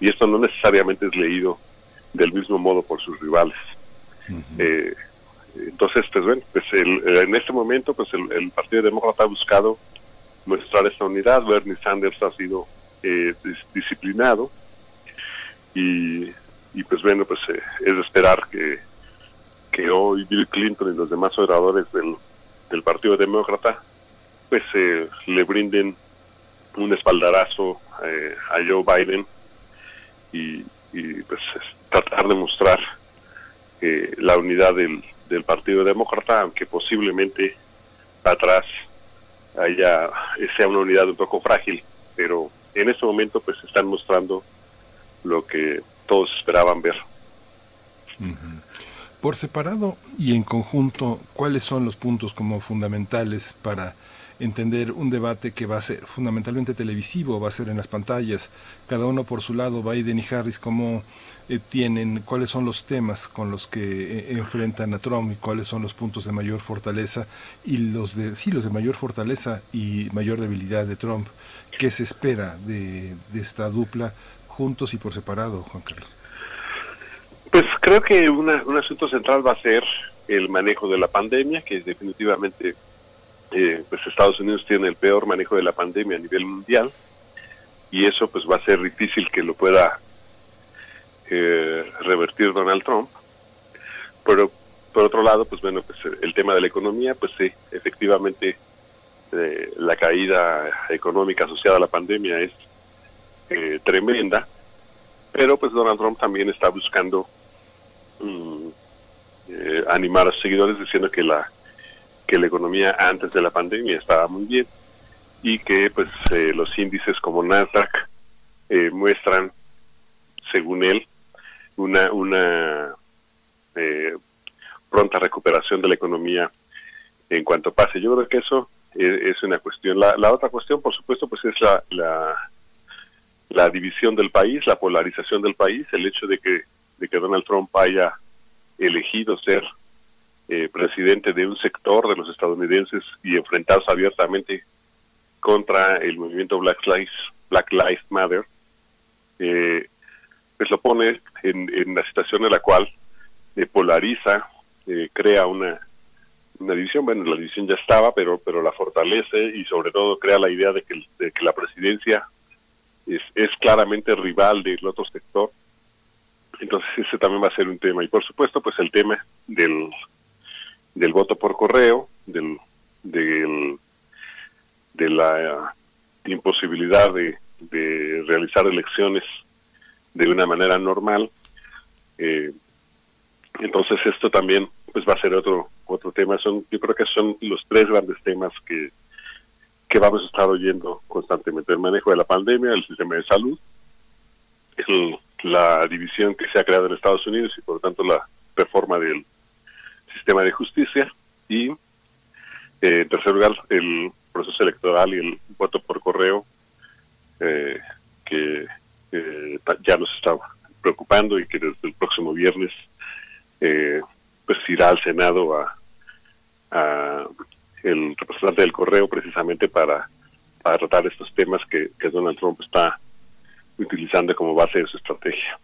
y esto no necesariamente es leído del mismo modo por sus rivales. Eh, entonces, pues bueno, pues en este momento, pues el, Partido Demócrata ha buscado mostrar esta unidad. Bernie Sanders ha sido disciplinado y, y pues bueno, pues es de esperar que que hoy Bill Clinton y los demás oradores del, Partido Demócrata pues eh, le brinden un espaldarazo eh, a Joe Biden y, pues tratar de mostrar eh, la unidad del, del Partido Demócrata, aunque posiblemente atrás haya sea una unidad un poco frágil, pero en este momento pues están mostrando lo que todos esperaban ver. Por separado y en conjunto, ¿cuáles son los puntos como fundamentales para entender un debate que va a ser fundamentalmente televisivo, va a ser en las pantallas, cada uno por su lado, Biden y Harris, cómo eh, tienen, cuáles son los temas con los que eh, enfrentan a Trump y cuáles son los puntos de mayor fortaleza y los de, sí, los de mayor fortaleza y mayor debilidad de Trump, ¿qué se espera de, de esta dupla juntos y por separado, Juan Carlos? Pues creo que un asunto central va a ser el manejo de la pandemia, que definitivamente eh, pues Estados Unidos tiene el peor manejo de la pandemia a nivel mundial y eso pues va a ser difícil que lo pueda eh, revertir Donald Trump. Pero por otro lado, pues bueno, pues el tema de la economía, pues sí, efectivamente eh, la caída económica asociada a la pandemia es tremenda, pero pues Donald Trump también está buscando Mm, eh, animar a sus seguidores diciendo que la que la economía antes de la pandemia estaba muy bien y que pues eh, los índices como Nasdaq eh, muestran según él una una pronta recuperación de la economía en cuanto pase. Yo creo que eso es, una cuestión. La, la, otra cuestión por supuesto pues es la, la la división del país la polarización del país el hecho de que de que Donald Trump haya elegido ser eh, presidente de un sector de los estadounidenses y enfrentarse abiertamente contra el movimiento Black Lives, Black Lives Matter, eh, pues lo pone en, en una situación en la cual eh, polariza, crea una, una división, bueno, la división ya estaba, pero, pero la fortalece y sobre todo crea la idea de que, de que la presidencia es, es claramente rival del otro sector entonces ese también va a ser un tema. Y por supuesto, pues el tema del, del voto por correo, del, del de la imposibilidad de, realizar elecciones de una manera normal. Eh, entonces esto también pues va a ser otro otro tema. Son yo creo que son los tres grandes temas que que vamos a estar oyendo constantemente: el manejo de la pandemia, el sistema de salud, la división que se ha creado en Estados Unidos y por lo tanto la reforma del sistema de justicia y eh, en tercer lugar el proceso electoral y el voto por correo eh, que eh, ya nos está preocupando y que desde el próximo viernes pues irá al Senado a, el representante del correo precisamente para, tratar estos temas que Donald Trump está utilizando como base de su estrategia.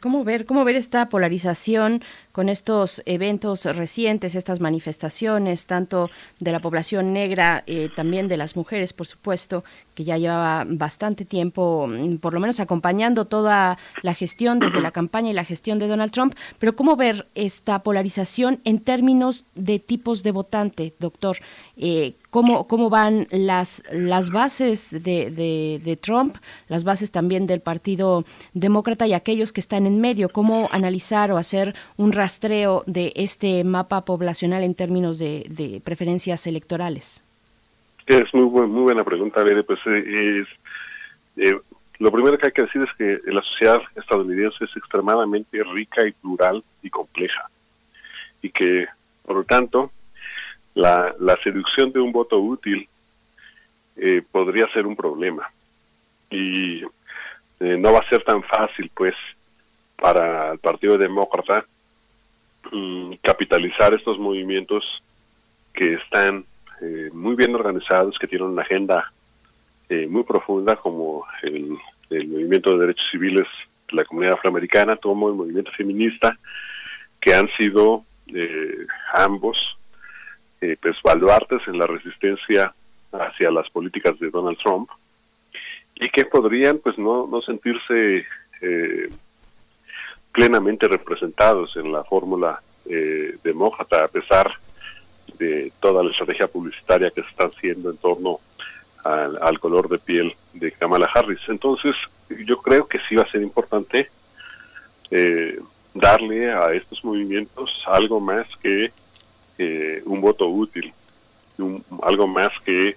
¿Cómo ver, cómo ver esta polarización con estos eventos recientes, estas manifestaciones, tanto de la población negra, eh, también de las mujeres, por supuesto, que ya llevaba bastante tiempo, mm, por lo menos acompañando toda la gestión desde la campaña y la gestión de Donald Trump, pero cómo ver esta polarización en términos de tipos de votante, doctor. Eh, cómo, cómo van las, las bases de, de, Trump, las bases también del Partido Demócrata y aquellos que están en medio, cómo analizar o hacer un rastreo de este mapa poblacional en términos de, preferencias electorales. Es muy, muy buena pregunta, Bede. Pues eh, eh, lo primero que hay que decir es que la sociedad estadounidense es extremadamente rica y plural y compleja. Y que, por lo tanto, la, la seducción de un voto útil eh, podría ser un problema. Y no va a ser tan fácil, pues, para el Partido Demócrata mm, capitalizar estos movimientos que están eh, muy bien organizados, que tienen una agenda eh, muy profunda, como el, movimiento de derechos civiles de la comunidad afroamericana, como el movimiento feminista, que han sido eh, pues baluartes en la resistencia hacia las políticas de Donald Trump y que podrían pues no, no sentirse plenamente representados en la fórmula demócrata a pesar de toda la estrategia publicitaria que se está haciendo en torno al, color de piel de Kamala Harris. Entonces, yo creo que sí va a ser importante eh, darle a estos movimientos algo más que eh, un voto útil, algo más que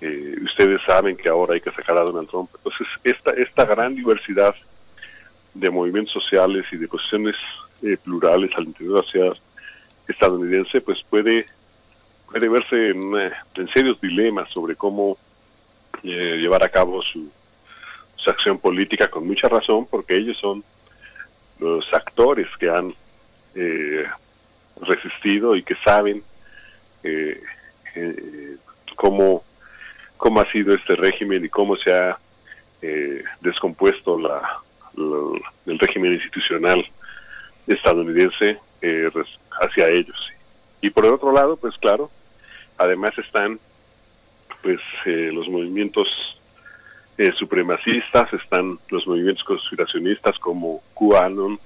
eh, ustedes saben que ahora hay que sacar a Donald Trump. Entonces, esta, esta gran diversidad de movimientos sociales y de posiciones plurales al interior de la ciudad estadounidense pues puede puede verse en, en serios dilemas sobre cómo eh, llevar a cabo su, su, acción política con mucha razón porque ellos son los actores que han eh, resistido y que saben eh, cómo cómo ha sido este régimen y cómo se ha descompuesto la, el régimen institucional estadounidense eh, hacia ellos. Y por el otro lado, pues claro, además están pues eh, los movimientos eh, supremacistas, están los movimientos conspiracionistas como QAnon,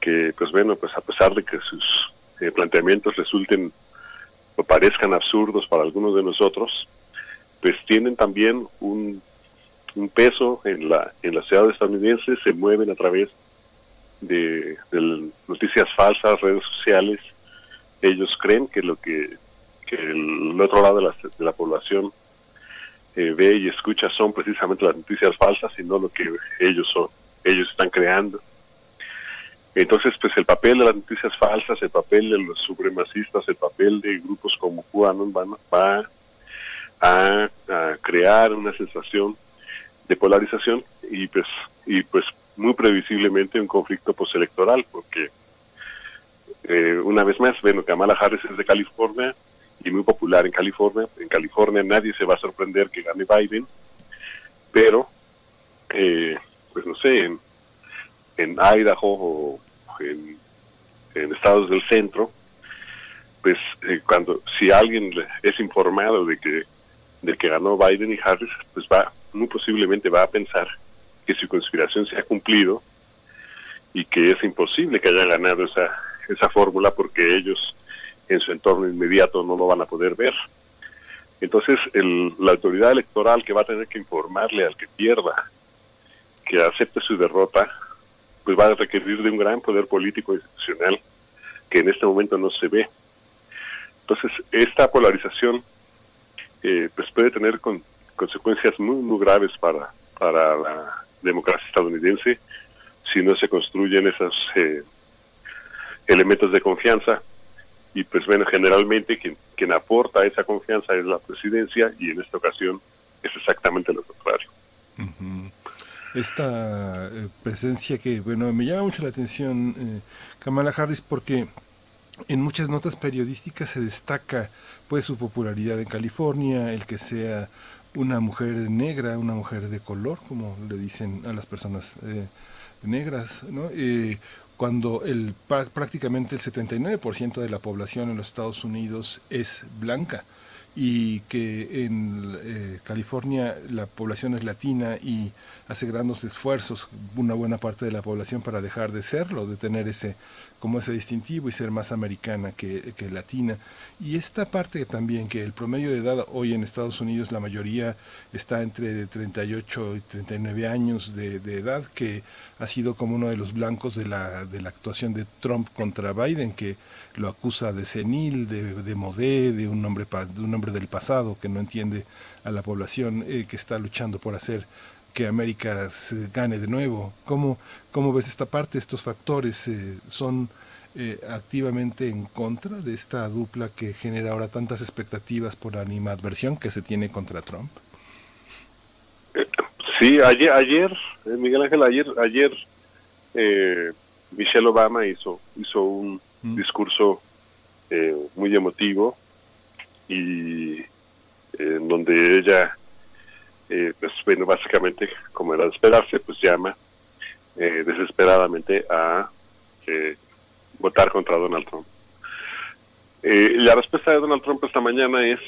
que pues bueno, pues a pesar de que sus planteamientos resulten o parezcan absurdos para algunos de nosotros, pues tienen también un, un peso en la, en la ciudad estadounidense, se mueven a través de, noticias falsas, redes sociales, ellos creen que lo que, el otro lado de la, de la población eh, ve y escucha son precisamente las noticias falsas y no lo que ellos son, ellos están creando. Entonces, pues el papel de las noticias falsas, el papel de los supremacistas, el papel de grupos como QAnon van, va a, a crear una sensación de polarización y pues y pues muy previsiblemente un conflicto postelectoral, porque eh, una vez más, bueno, Kamala Harris es de California y muy popular en California. En California nadie se va a sorprender que gane Biden, pero, eh, pues no sé, en, en Idaho o en, estados del centro, pues eh, cuando si alguien es informado de que de que ganó Biden y Harris, pues va muy posiblemente va a pensar que su conspiración se ha cumplido y que es imposible que haya ganado esa, esa fórmula porque ellos en su entorno inmediato no lo van a poder ver. Entonces, el, la autoridad electoral que va a tener que informarle al que pierda que acepte su derrota, pues va a requerir de un gran poder político institucional que en este momento no se ve. Entonces, esta polarización eh, pues puede tener con, consecuencias muy, muy graves para, para la democracia estadounidense si no se construyen esos eh, elementos de confianza. Y pues bueno, generalmente quien, quien aporta esa confianza es la presidencia y en esta ocasión es exactamente lo contrario. Esta eh, presencia que, bueno, me llama mucho la atención, eh, Kamala Harris, porque en muchas notas periodísticas se destaca pues su popularidad en California, el que sea una mujer negra, una mujer de color, como le dicen a las personas eh, negras, ¿no? Cuando el, prácticamente el 79% de la población en los Estados Unidos es blanca y que en eh, California la población es latina y hace grandes esfuerzos una buena parte de la población para dejar de serlo, de tener ese como ese distintivo y ser más americana que, latina. Y esta parte también, que el promedio de edad hoy en Estados Unidos, la mayoría está entre 38 y 39 años de edad, que ha sido como uno de los blancos de la, de la actuación de Trump contra Biden, que lo acusa de senil, de, de modé, de un, hombre, de un hombre del pasado que no entiende a la población eh, que está luchando por hacer que América se gane de nuevo. ¿Cómo, cómo ves esta parte? ¿Estos factores eh, son eh, activamente en contra de esta dupla que genera ahora tantas expectativas por la animadversión que se tiene contra Trump? Sí, ayer, ayer Miguel Ángel, ayer, ayer Michelle Obama hizo, hizo un mm. discurso muy emotivo y en donde ella eh, pues bueno, básicamente, como era de esperarse, pues llama eh, desesperadamente a eh, votar contra Donald Trump. la respuesta de Donald Trump esta mañana es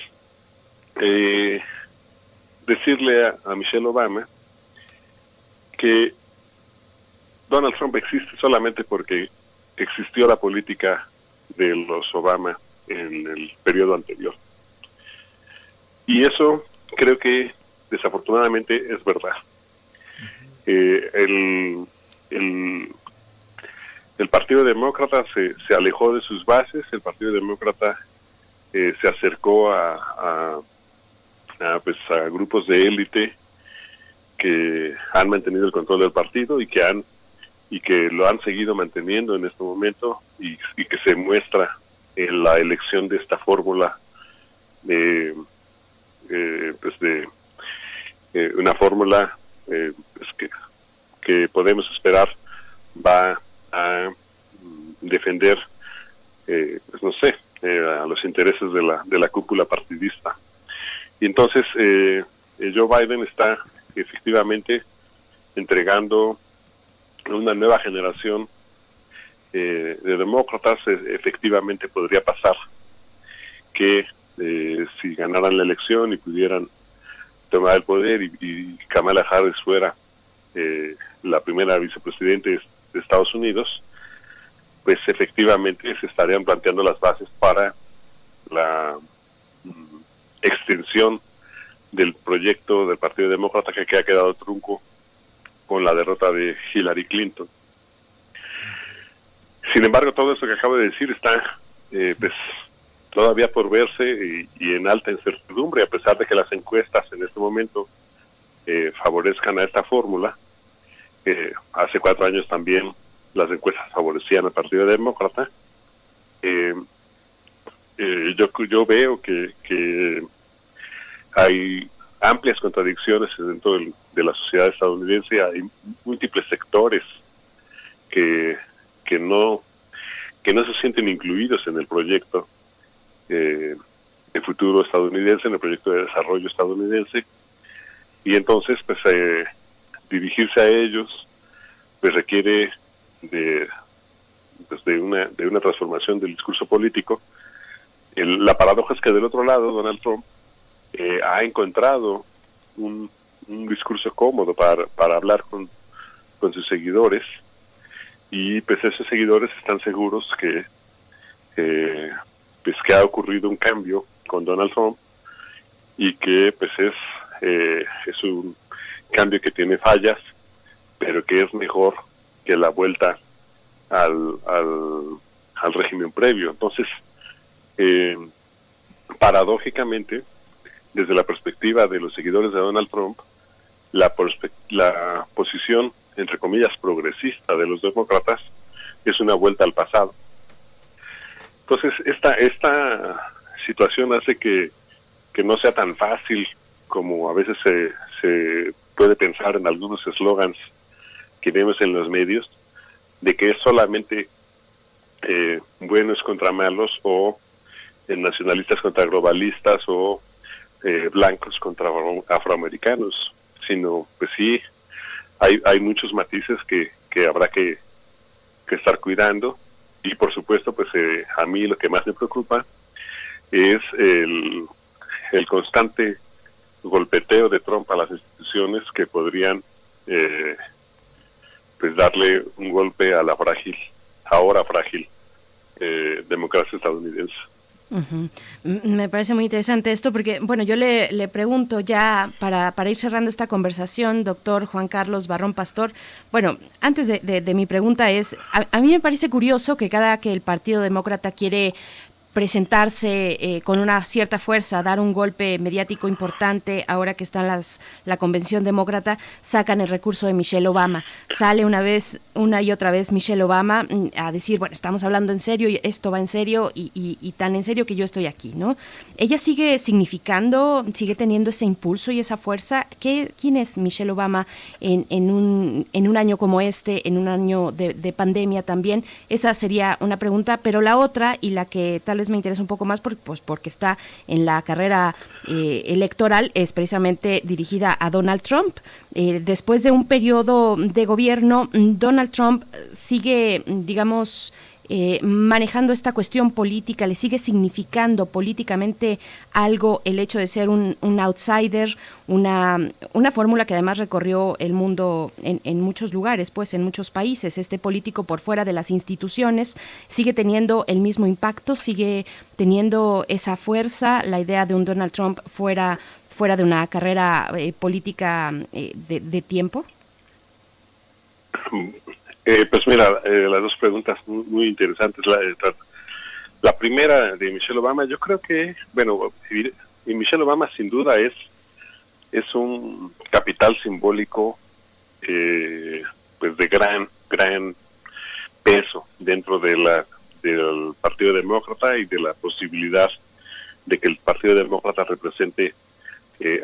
decirle a, Michelle Obama que Donald Trump existe solamente porque existió la política de los Obama en el periodo anterior. Y eso creo que desafortunadamente es verdad. Eh, el, el, Partido Demócrata se, se alejó de sus bases, el Partido Demócrata eh, se acercó a, a, pues, a grupos de élite que han mantenido el control del partido y que han y que lo han seguido manteniendo en este momento y, que se muestra en la elección de esta fórmula de, eh, pues de eh, una fórmula eh, pues que, que podemos esperar va a mm, defender, eh, pues no sé, a los intereses de la, de la cúpula partidista. Y entonces Joe Biden está efectivamente entregando una nueva generación de demócratas. efectivamente podría pasar que si ganaran la elección y pudieran tomar el poder y, Kamala Harris fuera eh, la primera vicepresidente de Estados Unidos, pues efectivamente se estarían planteando las bases para la mm, extensión del proyecto del Partido Demócrata que ha quedado trunco con la derrota de Hillary Clinton. Sin embargo, todo eso que acabo de decir está eh, pues, todavía por verse y, en alta incertidumbre, a pesar de que las encuestas en este momento eh, favorezcan a esta fórmula. Eh, hace cuatro años también las encuestas favorecían al Partido Demócrata. Eh, yo, yo veo que, que hay amplias contradicciones dentro de la sociedad estadounidense, hay múltiples sectores que, que no que no se sienten incluidos en el proyecto eh, el futuro estadounidense, en el proyecto de desarrollo estadounidense, y entonces pues eh, dirigirse a ellos pues requiere de, pues, de, una, de una transformación del discurso político. la paradoja es que del otro lado Donald Trump eh, ha encontrado un, discurso cómodo para, para hablar con, sus seguidores y pues esos seguidores están seguros que eh, pues que ha ocurrido un cambio con Donald Trump y que pues es, eh, es un cambio que tiene fallas, pero que es mejor que la vuelta al, al, régimen previo. Entonces, eh, paradójicamente, desde la perspectiva de los seguidores de Donald Trump, la, posición, entre comillas, progresista de los demócratas es una vuelta al pasado. Entonces, esta, esta situación hace que, no sea tan fácil como a veces se, se puede pensar en algunos eslogans que vemos en los medios, de que es solamente eh, buenos contra malos o eh, nacionalistas contra globalistas o eh, blancos contra afroamericanos, sino pues sí, hay, hay muchos matices que, que habrá que, que estar cuidando y por supuesto pues eh, a mí lo que más me preocupa es el, el constante golpeteo de Trump a las instituciones que podrían eh, pues darle un golpe a la frágil, ahora frágil, eh, democracia estadounidense. Me parece muy interesante esto porque, bueno, yo le, le pregunto ya para, para, ir cerrando esta conversación, doctor Juan Carlos Barrón Pastor, bueno, antes de, de, mi pregunta es, a, a, mí me parece curioso que cada que el Partido Demócrata quiere presentarse eh, con una cierta fuerza, dar un golpe mediático importante, ahora que está las, la convención demócrata, sacan el recurso de Michelle Obama. Sale una vez, una y otra vez Michelle Obama mm, a decir, bueno, estamos hablando en serio, y esto va en serio y, y, tan en serio que yo estoy aquí, ¿no? Ella sigue significando, sigue teniendo ese impulso y esa fuerza. ¿Qué, ¿Quién es Michelle Obama en, en, un, en un año como este, en un año de, de pandemia también? Esa sería una pregunta, pero la otra y la que tal vez me interesa un poco más pues, porque está en la carrera eh, electoral, es precisamente dirigida a Donald Trump. Eh, después de un periodo de gobierno, Donald Trump sigue, digamos, eh, manejando esta cuestión política, le sigue significando políticamente algo el hecho de ser un, outsider, una, una fórmula que además recorrió el mundo en, en, muchos lugares, pues en muchos países. Este político por fuera de las instituciones sigue teniendo el mismo impacto, sigue teniendo esa fuerza, la idea de un Donald Trump fuera, fuera de una carrera eh, política eh, de, de tiempo. Eh, pues mira, eh, las dos preguntas muy, interesantes. La, la, primera de Michelle Obama, yo creo que, bueno, y Michelle Obama sin duda es, es un capital simbólico eh, pues de gran, gran peso dentro de la, del Partido Demócrata y de la posibilidad de que el Partido Demócrata represente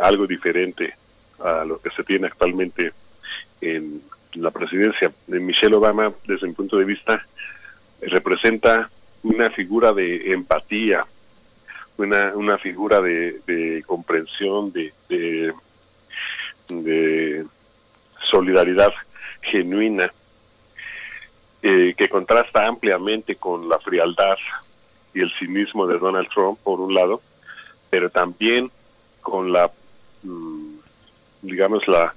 algo diferente a lo que se tiene actualmente en la presidencia de Michelle Obama, desde mi punto de vista, representa una figura de empatía, una, una figura de, comprensión, de, de, solidaridad genuina, eh, que contrasta ampliamente con la frialdad y el cinismo de Donald Trump, por un lado, pero también con la, mm, digamos, la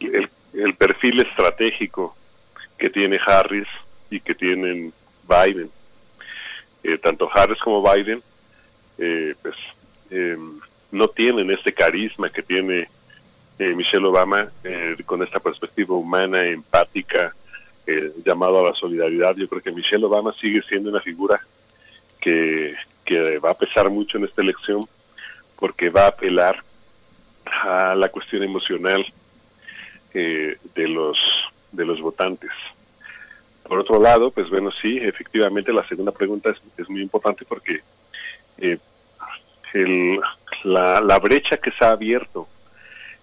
el, el perfil estratégico que tiene Harris y que tienen Biden. Eh, tanto Harris como Biden, eh, pues, em, no tienen este carisma que tiene eh, Michelle Obama con esta perspectiva humana, empática, llamado a la solidaridad. Yo creo que Michelle Obama sigue siendo una figura que va a pesar mucho en esta elección porque va a apelar a la cuestión emocional eh, de los de los votantes. Por otro lado, pues bueno, sí, efectivamente la segunda pregunta es, es muy importante porque eh, el, la, la brecha que se ha abierto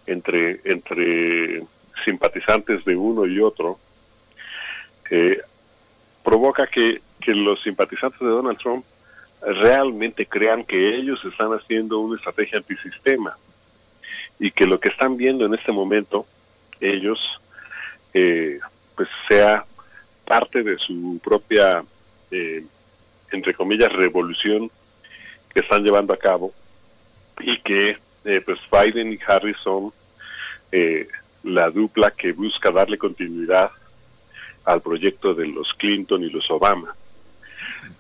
entre, entre simpatizantes de uno y otro eh, provoca que, que los simpatizantes de Donald Trump realmente crean que ellos están haciendo una estrategia antisistema y que lo que están viendo en este momento ellos eh, pues sea parte de su propia eh, entre comillas revolución que están llevando a cabo y que eh, pues Biden y Harris son la dupla que busca darle continuidad al proyecto de los Clinton y los Obama.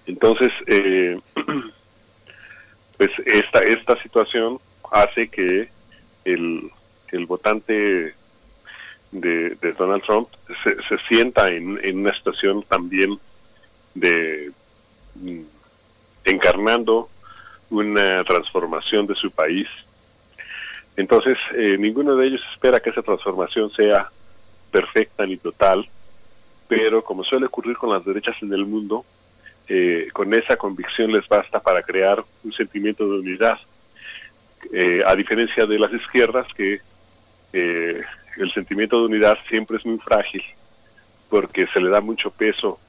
Entonces pues esta esta situación hace que el, el votante de, Donald Trump se, se sienta en, una situación también de mm, encarnando una transformación de su país. Entonces, eh, ninguno de ellos espera que esa transformación sea perfecta ni total, pero como suele ocurrir con las derechas en el mundo, eh, con esa convicción les basta para crear un sentimiento de unidad, eh, a diferencia de las izquierdas que eh, el sentimiento de unidad siempre es muy frágil porque se le da mucho peso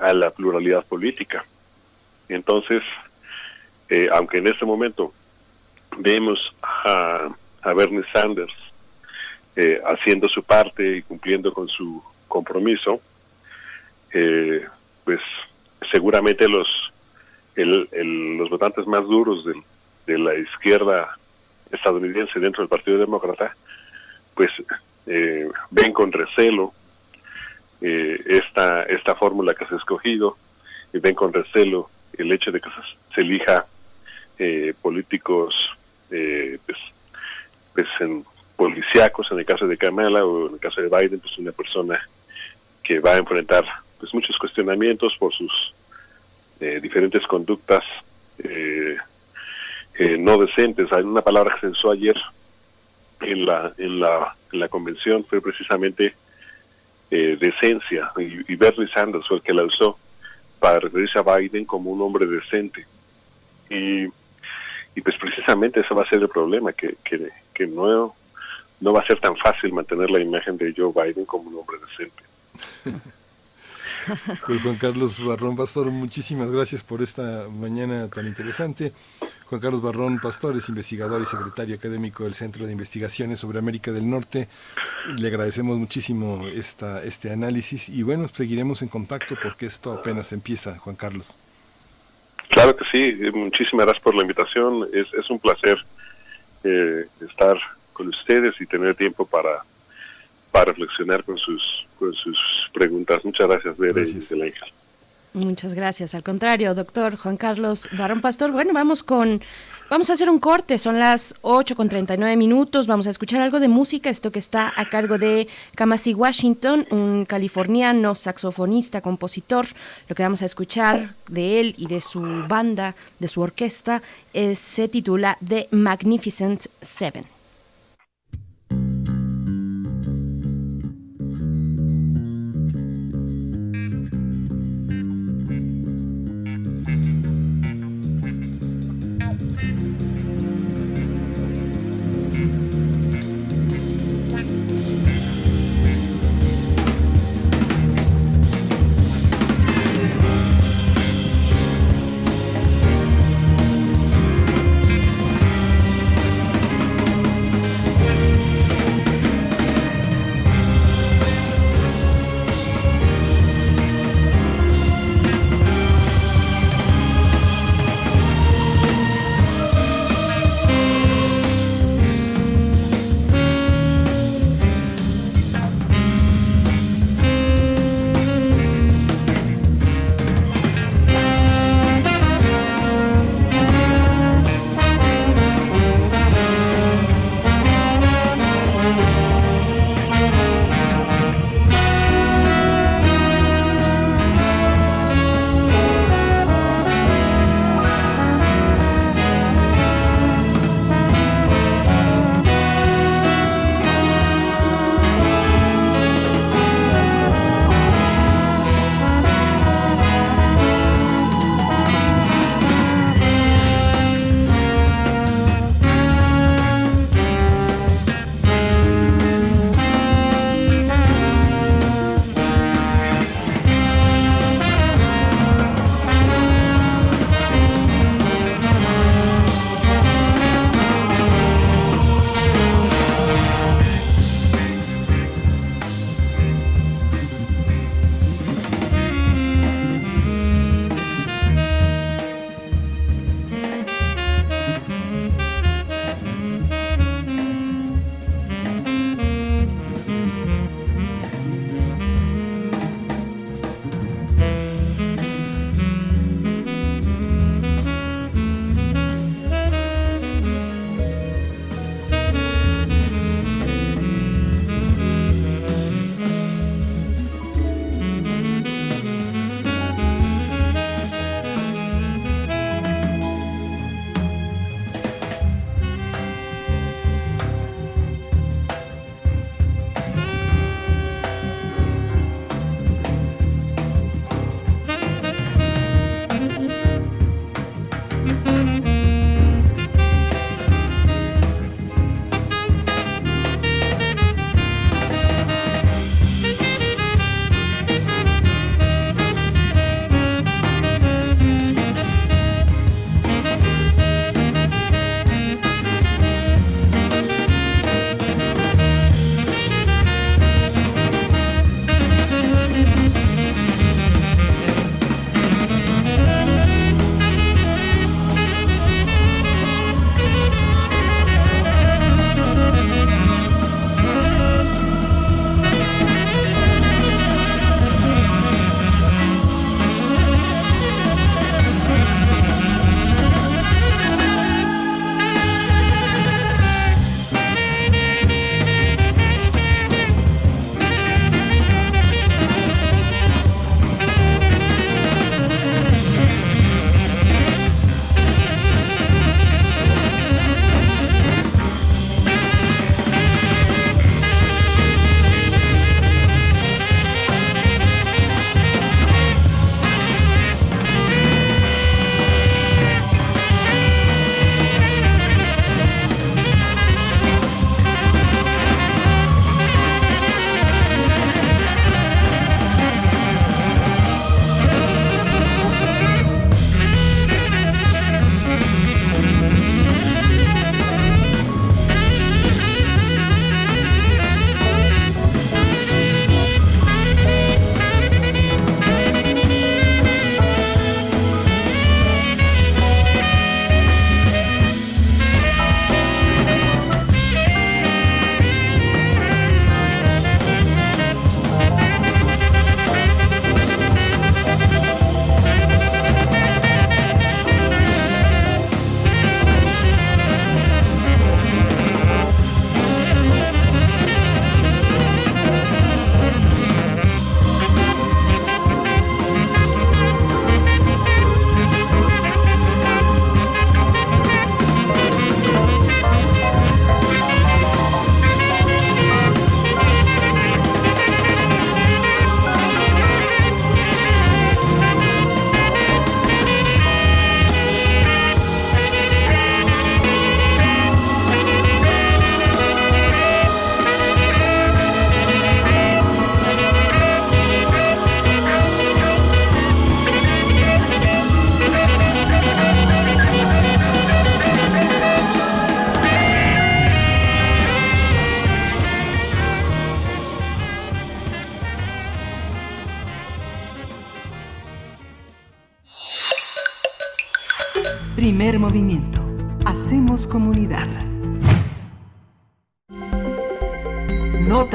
a la pluralidad política. Entonces, eh, aunque en este momento vemos a, a Bernie Sanders eh, haciendo su parte y cumpliendo con su compromiso, eh, pues seguramente los los votantes más duros de, la izquierda estadounidense dentro del Partido Demócrata, pues eh, ven con recelo esta esta fórmula que se ha escogido y ven con recelo el hecho de que se, elija políticos pues, pues en policíacos, en el caso de Kamala o en el caso de Biden, pues una persona que va a enfrentar pues muchos cuestionamientos por sus eh, diferentes conductas eh, eh, no decentes. Hay una palabra que se usó ayer en la en la, en la convención fue precisamente decencia y, y, Bernie Sanders fue el que la usó para referirse a Biden como un hombre decente y, y pues precisamente ese va a ser el problema que, que, que no no va a ser tan fácil mantener la imagen de Joe Biden como un hombre decente. Pues Juan Carlos Barrón Pastor, muchísimas gracias por esta mañana tan interesante. Juan Carlos Barrón Pastor es investigador y secretario académico del Centro de Investigaciones sobre América del Norte. Le agradecemos muchísimo esta, este análisis y bueno, seguiremos en contacto porque esto apenas empieza, Juan Carlos. Claro que sí, muchísimas gracias por la invitación. Es, es un placer eh, estar con ustedes y tener tiempo para, para reflexionar con sus, con sus preguntas. Muchas gracias, Bere y Muchas gracias. Al contrario, doctor Juan Carlos Barón Pastor. Bueno, vamos con Vamos a hacer un corte, son las 8 con 39 minutos, vamos a escuchar algo de música, esto que está a cargo de Kamasi Washington, un californiano, saxofonista, compositor. Lo que vamos a escuchar de él y de su banda, de su orquesta, se titula The Magnificent Seven.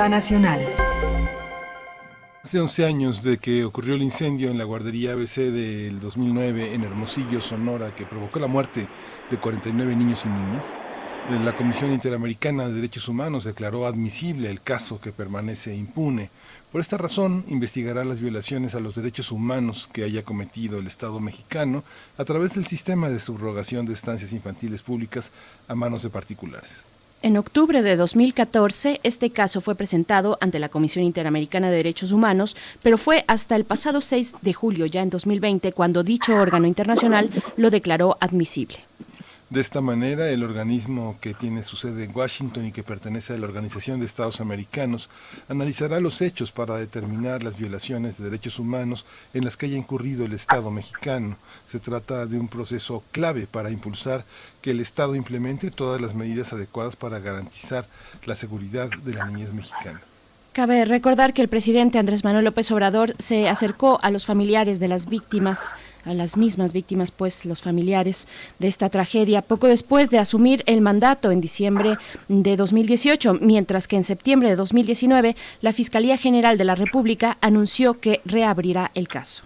Nacional. Hace 11 años de que ocurrió el incendio en la guardería ABC del 2009 en Hermosillo, Sonora, que provocó la muerte de 49 niños y niñas, la Comisión Interamericana de Derechos Humanos declaró admisible el caso que permanece impune. Por esta razón, investigará las violaciones a los derechos humanos que haya cometido el Estado mexicano a través del sistema de subrogación de estancias infantiles públicas a manos de particulares. En octubre de 2014, este caso fue presentado ante la Comisión Interamericana de Derechos Humanos, pero fue hasta el pasado 6 de julio, ya en 2020, cuando dicho órgano internacional lo declaró admisible. De esta manera, el organismo que tiene su sede en Washington y que pertenece a la Organización de Estados Americanos analizará los hechos para determinar las violaciones de derechos humanos en las que haya incurrido el Estado mexicano. Se trata de un proceso clave para impulsar que el Estado implemente todas las medidas adecuadas para garantizar la seguridad de la niñez mexicana. Cabe recordar que el presidente Andrés Manuel López Obrador se acercó a los familiares de las víctimas, a las mismas víctimas, pues los familiares de esta tragedia, poco después de asumir el mandato en diciembre de 2018, mientras que en septiembre de 2019 la Fiscalía General de la República anunció que reabrirá el caso.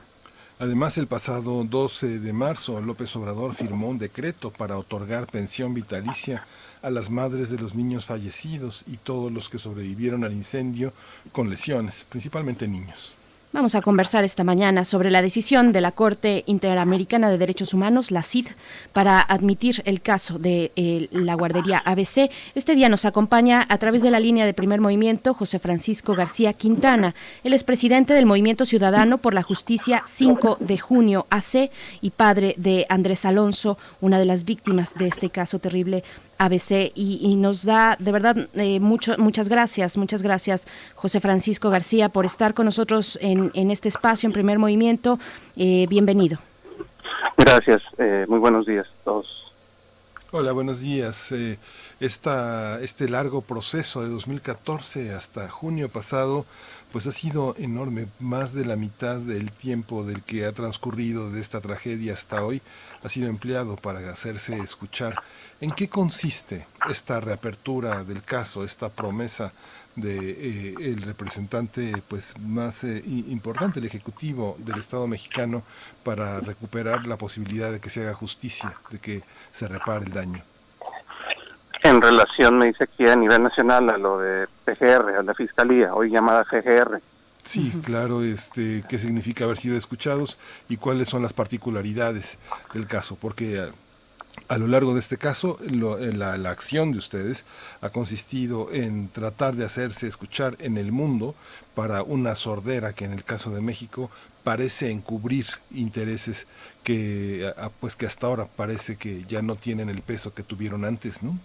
Además, el pasado 12 de marzo, López Obrador firmó un decreto para otorgar pensión vitalicia a las madres de los niños fallecidos y todos los que sobrevivieron al incendio con lesiones, principalmente niños. Vamos a conversar esta mañana sobre la decisión de la Corte Interamericana de Derechos Humanos, la CID, para admitir el caso de eh, la guardería ABC. Este día nos acompaña a través de la línea de primer movimiento José Francisco García Quintana. Él es presidente del Movimiento Ciudadano por la Justicia 5 de junio AC y padre de Andrés Alonso, una de las víctimas de este caso terrible ABC y, nos da de verdad eh, mucho, muchas gracias, muchas gracias José Francisco García por estar con nosotros en, en este espacio, en primer movimiento. Eh, bienvenido. Gracias, eh, muy buenos días a todos. Hola, buenos días. Esta, este largo proceso de 2014 hasta junio pasado pues ha sido enorme, más de la mitad del tiempo del que ha transcurrido de esta tragedia hasta hoy ha sido empleado para hacerse escuchar. ¿En qué consiste esta reapertura del caso, esta promesa de eh, el representante pues más eh, importante, el ejecutivo del Estado mexicano, para recuperar la posibilidad de que se haga justicia, de que se repare el daño? En relación, me dice aquí a nivel nacional, a lo de PGR, a la Fiscalía, hoy llamada GGR. Sí, claro, este, qué significa haber sido escuchados y cuáles son las particularidades del caso, porque a lo largo de este caso, la, la, acción de ustedes ha consistido en tratar de hacerse escuchar en el mundo para una sordera que en el caso de México parece encubrir intereses que, pues que hasta ahora parece que ya no tienen el peso que tuvieron antes, ¿no?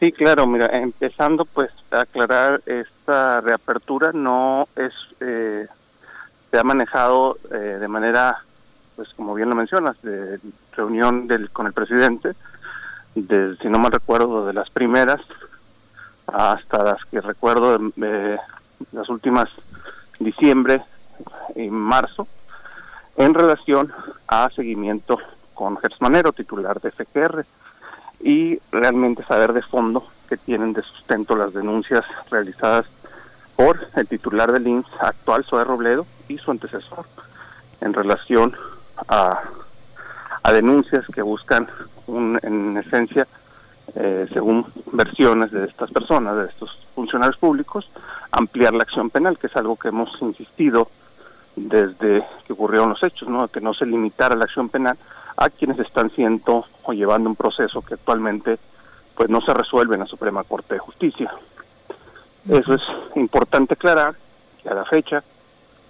Sí, claro, mira, empezando pues a aclarar, esta reapertura no es, eh, se ha manejado eh, de manera pues como bien lo mencionas, de reunión del, con el presidente, de, si no me recuerdo, de las primeras hasta las que recuerdo de, las últimas diciembre y marzo, en relación a seguimiento con Gersmanero, titular de FGR, y realmente saber de fondo que tienen de sustento las denuncias realizadas por el titular del INS actual, Zoe Robledo, y su antecesor, en relación a, denuncias que buscan, en esencia, eh, según versiones de estas personas, de estos funcionarios públicos, ampliar la acción penal, que es algo que hemos insistido desde que ocurrieron los hechos, ¿no? que no se limitara la acción penal a quienes están siendo o llevando un proceso que actualmente pues no se resuelve en la Suprema Corte de Justicia. Eso es importante aclarar que a la fecha,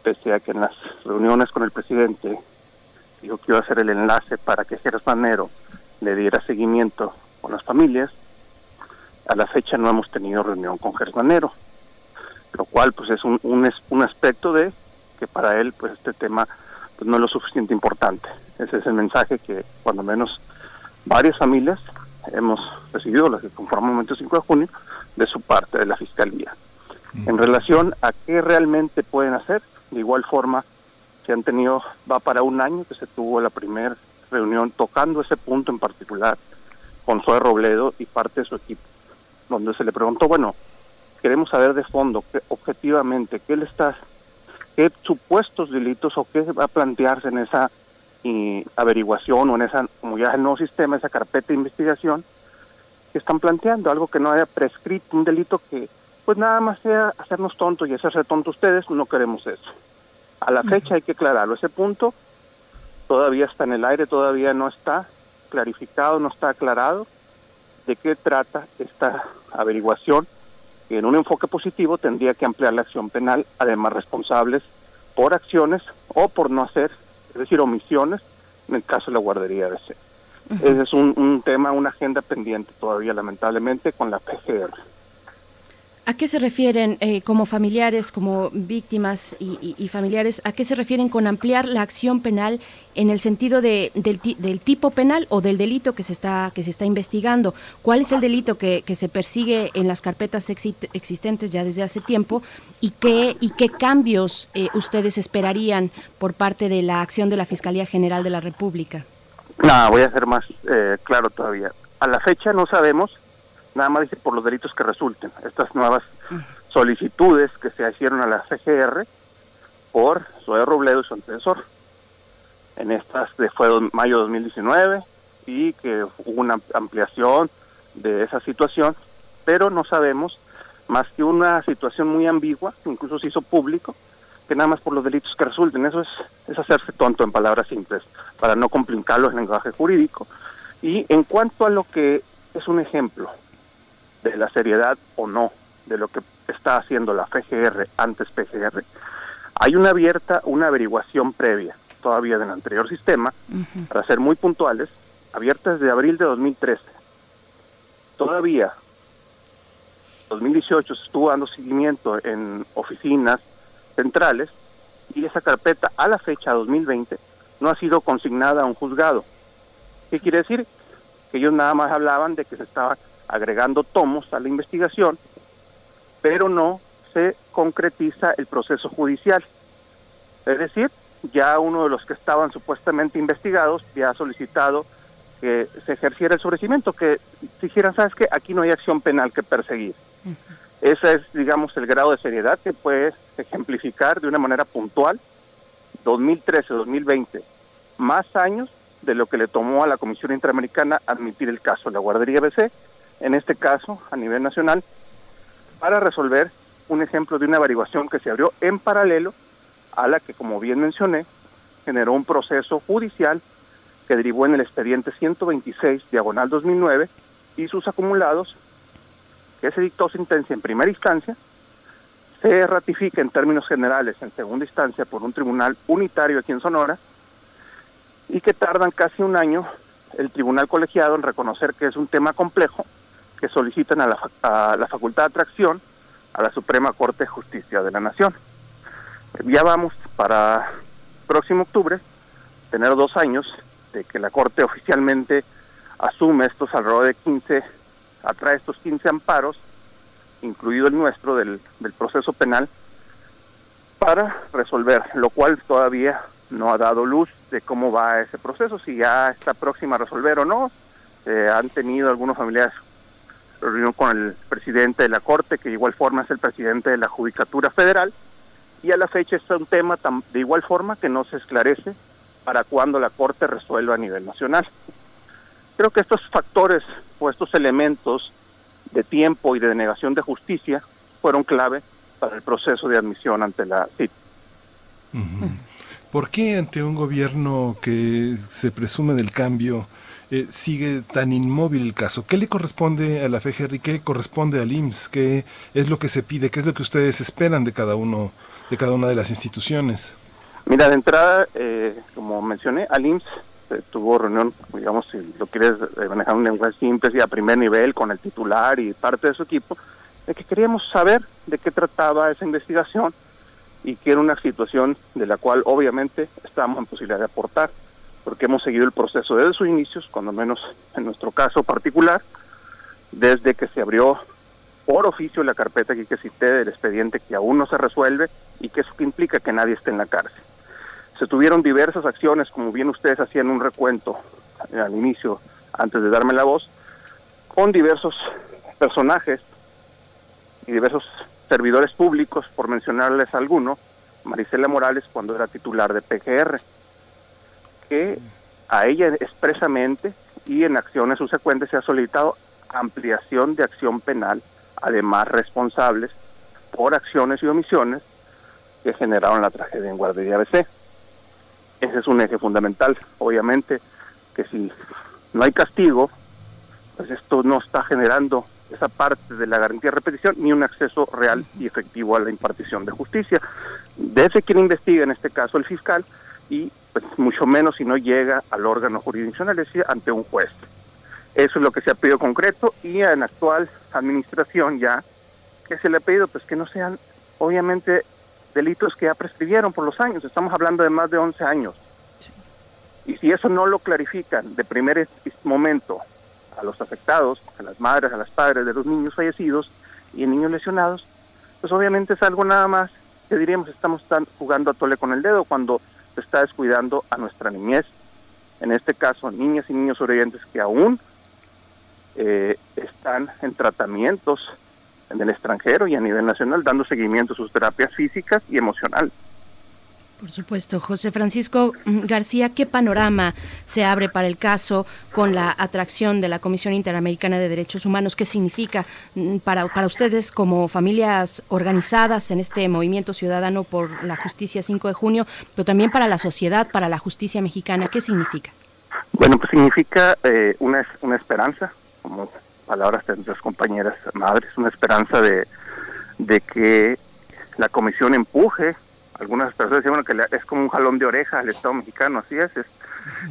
pese a que en las reuniones con el presidente dijo que iba a hacer el enlace para que Geras Manero le diera seguimiento con las familias. A la fecha no hemos tenido reunión con Geras Manero, lo cual pues es un, un, aspecto de que para él pues este tema pues no es lo suficiente importante. Ese es el mensaje que cuando menos varias familias hemos recibido, las que conforman el momento 5 de junio, de su parte, de la Fiscalía. En relación a qué realmente pueden hacer, de igual forma han tenido, va para un año que se tuvo la primera reunión tocando ese punto en particular con Zoe Robledo y parte de su equipo, donde se le preguntó, bueno, queremos saber de fondo, que, objetivamente, qué le está, qué supuestos delitos o qué va a plantearse en esa y, averiguación o en esa, como ya es el nuevo sistema, esa carpeta de investigación que están planteando, algo que no haya prescrito, un delito que pues nada más sea hacernos tontos y hacerse tontos ustedes, no queremos eso. A la fecha hay que aclararlo, ese punto todavía está en el aire, todavía no está clarificado, no está aclarado de qué trata esta averiguación. En un enfoque positivo tendría que ampliar la acción penal a demás responsables por acciones o por no hacer, es decir, omisiones en el caso de la guardería de C. Ese es un, un tema, una agenda pendiente todavía, lamentablemente, con la PGR. ¿A qué se refieren eh, como familiares, como víctimas y, familiares, a qué se refieren con ampliar la acción penal en el sentido de, del, del, tipo penal o del delito que se está, que se está investigando? ¿Cuál es el delito que, que se persigue en las carpetas existentes ya desde hace tiempo y qué, y qué cambios eh, ustedes esperarían por parte de la acción de la Fiscalía General de la República? No, voy a ser más eh, claro todavía. A la fecha no sabemos nada más dice por los delitos que resulten. Estas nuevas solicitudes que se hicieron a la CGR por Zoe Robledo y su antecesor. En estas de fue mayo de 2019 y que hubo una ampliación de esa situación, pero no sabemos más que una situación muy ambigua, que incluso se hizo público, que nada más por los delitos que resulten. Eso es, es hacerse tonto en palabras simples, para no complicarlo en lenguaje jurídico. Y en cuanto a lo que es un ejemplo, de la seriedad o no de lo que está haciendo la FGR antes PGR, hay una abierta, una averiguación previa todavía del anterior sistema, para ser muy puntuales, abierta desde abril de 2013. Todavía 2018 se estuvo dando seguimiento en oficinas centrales y esa carpeta a la fecha 2020 no ha sido consignada a un juzgado. ¿Qué quiere decir? Que ellos nada más hablaban de que se estaba agregando tomos a la investigación, pero no se concretiza el proceso judicial. Es decir, ya uno de los que estaban supuestamente investigados ya ha solicitado que se ejerciera el sobrecimiento, que dijeran, sabes que aquí no hay acción penal que perseguir. Ese es, digamos, el grado de seriedad que puedes ejemplificar de una manera puntual 2013-2020, más años de lo que le tomó a la Comisión Interamericana admitir el caso de la guardería BC en este caso a nivel nacional, para resolver un ejemplo de una averiguación que se abrió en paralelo a la que, como bien mencioné, generó un proceso judicial que derivó en el expediente 126, diagonal 2009, y sus acumulados, que se dictó sentencia en primera instancia, se ratifica en términos generales en segunda instancia por un tribunal unitario aquí en Sonora, y que tardan casi un año el tribunal colegiado en reconocer que es un tema complejo que solicitan a la, Facultad de Atracción a la Suprema Corte de Justicia de la Nación. Ya vamos para próximo octubre tener dos años de que la Corte oficialmente asume estos alrededor de 15, atrae estos 15 amparos, incluido el nuestro del, del proceso penal, para resolver, lo cual todavía no ha dado luz de cómo va ese proceso, si ya está próxima a resolver o no. Eh, han tenido algunos familiares reunión con el presidente de la Corte, que de igual forma es el presidente de la Judicatura Federal, y a la fecha es un tema de igual forma que no se esclarece para cuando la Corte resuelva a nivel nacional. Creo que estos factores o estos elementos de tiempo y de denegación de justicia fueron clave para el proceso de admisión ante la CIT. ¿Por qué ante un gobierno que se presume del cambio eh, sigue tan inmóvil el caso? ¿Qué le corresponde a la FGR y qué corresponde al IMSS? ¿Qué es lo que se pide? ¿Qué es lo que ustedes esperan de cada uno, de cada una de las instituciones? Mira, de entrada, eh, como mencioné, al IMSS eh, tuvo reunión, digamos, si lo quieres manejar un lenguaje simple, y a primer nivel con el titular y parte de su equipo, de que queríamos saber de qué trataba esa investigación y que era una situación de la cual obviamente estábamos en posibilidad de aportar porque hemos seguido el proceso desde sus inicios, cuando menos en nuestro caso particular, desde que se abrió por oficio la carpeta que cité del expediente que aún no se resuelve y que eso implica que nadie esté en la cárcel. se tuvieron diversas acciones, como bien ustedes hacían un recuento al inicio, antes de darme la voz, con diversos personajes y diversos servidores públicos, por mencionarles alguno, Marisela Morales cuando era titular de PGR, que a ella expresamente y en acciones subsecuentes se ha solicitado ampliación de acción penal a demás responsables por acciones y omisiones que generaron la tragedia en Guardería ABC. Ese es un eje fundamental. Obviamente que si no hay castigo, pues esto no está generando esa parte de la garantía de repetición ni un acceso real y efectivo a la impartición de justicia. Debe quien investiga, en este caso el fiscal, y pues mucho menos si no llega al órgano jurisdiccional, es decir, ante un juez. Eso es lo que se ha pedido concreto y en actual administración ya, que se le ha pedido? Pues que no sean, obviamente, delitos que ya prescribieron por los años. Estamos hablando de más de 11 años. Y si eso no lo clarifican de primer momento a los afectados, a las madres, a las padres de los niños fallecidos y niños lesionados, pues obviamente es algo nada más que diríamos estamos jugando a tole con el dedo cuando se está descuidando a nuestra niñez, en este caso niñas y niños sobrevivientes que aún eh, están en tratamientos en el extranjero y a nivel nacional dando seguimiento a sus terapias físicas y emocionales. Por supuesto, José Francisco García, ¿qué panorama se abre para el caso con la atracción de la Comisión Interamericana de Derechos Humanos? ¿Qué significa mm, para, para ustedes como familias organizadas en este movimiento ciudadano por la justicia 5 de junio, pero también para la sociedad, para la justicia mexicana? ¿Qué significa? Bueno, pues significa eh, una, una esperanza, como palabras de nuestras compañeras madres, una esperanza de, de que la comisión empuje algunas personas dicen que es como un jalón de oreja al Estado mexicano, así es, es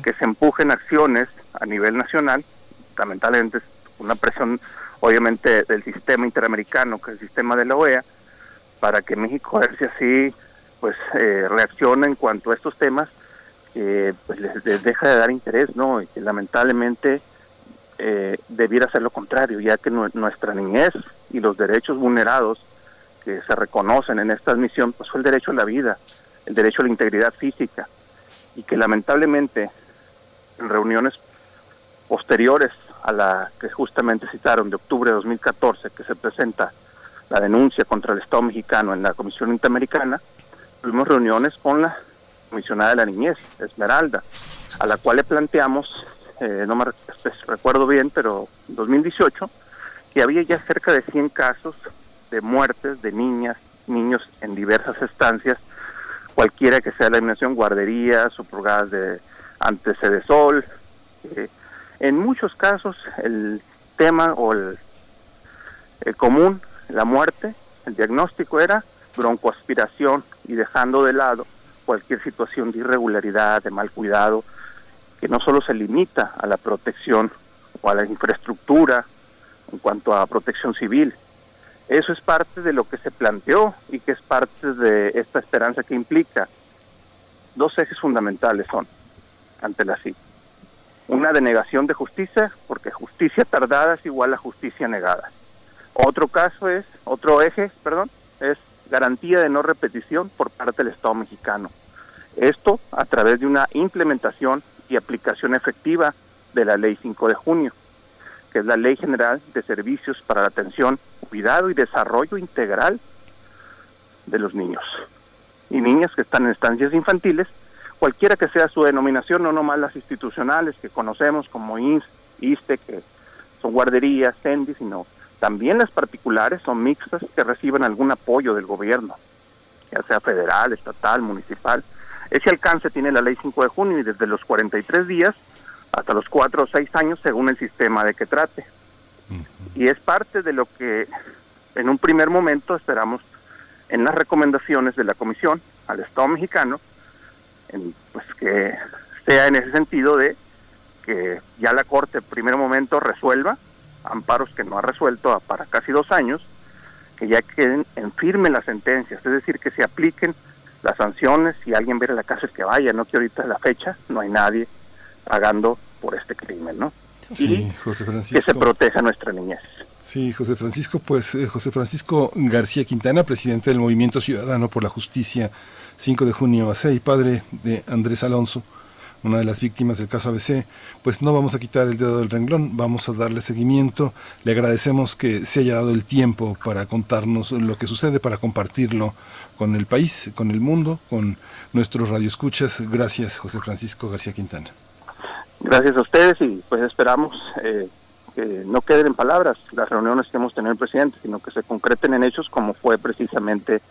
que se empujen acciones a nivel nacional, lamentablemente es una presión obviamente del sistema interamericano, que es el sistema de la OEA, para que México a ver si así pues eh, reacciona en cuanto a estos temas que pues les, deja de dar interés, ¿no? Y que lamentablemente eh, debiera ser lo contrario, ya que nuestra niñez y los derechos vulnerados se reconocen en esta admisión, pues fue el derecho a la vida, el derecho a la integridad física, y que lamentablemente en reuniones posteriores a la que justamente citaron de octubre de 2014, que se presenta la denuncia contra el Estado mexicano en la Comisión Interamericana, tuvimos reuniones con la comisionada de la niñez, Esmeralda, a la cual le planteamos, eh, no me recuerdo bien, pero en 2018, que había ya cerca de 100 casos de muertes de niñas, niños en diversas estancias, cualquiera que sea la eliminación, guarderías, purgadas de antes de sol. Eh, en muchos casos el tema o el, común, la muerte, el diagnóstico era broncoaspiración y dejando de lado cualquier situación de irregularidad, de mal cuidado, que no solo se limita a la protección o a la infraestructura en cuanto a protección civil, eso es parte de lo que se planteó y que es parte de esta esperanza que implica. Dos ejes fundamentales son ante la CIP. Una denegación de justicia, porque justicia tardada es igual a justicia negada. Otro caso es, otro eje, perdón, es garantía de no repetición por parte del Estado mexicano. Esto a través de una implementación y aplicación efectiva de la Ley 5 de junio que es la Ley General de Servicios para la Atención, Cuidado y Desarrollo Integral de los Niños y Niñas que están en estancias infantiles, cualquiera que sea su denominación, no nomás las institucionales que conocemos como INS, ISTE, que son guarderías, CENDI, sino también las particulares son mixtas que reciben algún apoyo del gobierno, ya sea federal, estatal, municipal. Ese alcance tiene la ley 5 de junio y desde los 43 días hasta los cuatro o seis años según el sistema de que trate. Y es parte de lo que en un primer momento esperamos en las recomendaciones de la Comisión al Estado mexicano, en, pues que sea en ese sentido de que ya la Corte en primer momento resuelva amparos que no ha resuelto para casi dos años, que ya queden en firme las sentencias, es decir, que se apliquen las sanciones, si alguien ve a la cárcel que vaya, no que ahorita es la fecha, no hay nadie pagando por este crimen, ¿no? Sí, José Francisco. Que se proteja nuestra niñez. Sí, José Francisco, pues eh, José Francisco García Quintana, presidente del Movimiento Ciudadano por la Justicia 5 de junio a 6, padre de Andrés Alonso, una de las víctimas del caso ABC, pues no vamos a quitar el dedo del renglón, vamos a darle seguimiento. Le agradecemos que se haya dado el tiempo para contarnos lo que sucede, para compartirlo con el país, con el mundo, con nuestros radioescuchas. Gracias, José Francisco García Quintana. Gracias a ustedes y pues esperamos eh, que no queden en palabras las reuniones que hemos tenido el presidente, sino que se concreten en hechos como fue precisamente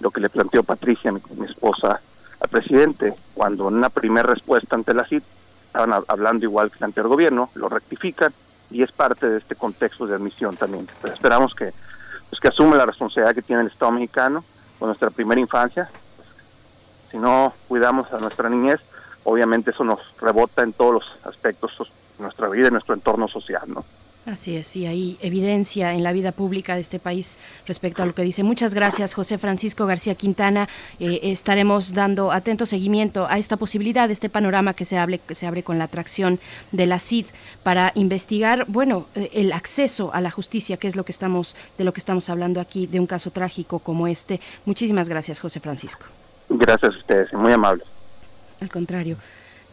lo que le planteó Patricia, mi, esposa, al presidente, cuando en una primera respuesta ante la CIT estaban hablando igual que el anterior gobierno, lo rectifican y es parte de este contexto de admisión también. Esperamos que, pues que asume la responsabilidad que tiene el Estado mexicano con nuestra primera infancia. Si no cuidamos a nuestra niñez, obviamente eso nos rebota en todos los aspectos de nuestra vida y nuestro entorno social, ¿no? Así es, y hay evidencia en la vida pública de este país respecto a lo que dice. Muchas gracias, José Francisco García Quintana. Eh, estaremos dando atento seguimiento a esta posibilidad, este panorama que se, hable, que se abre con la atracción de la CID para investigar, bueno, eh, el acceso a la justicia, que es lo que estamos, de lo que estamos hablando aquí, de un caso trágico como este. Muchísimas gracias, José Francisco. Gracias a ustedes, muy amable. Al contrario.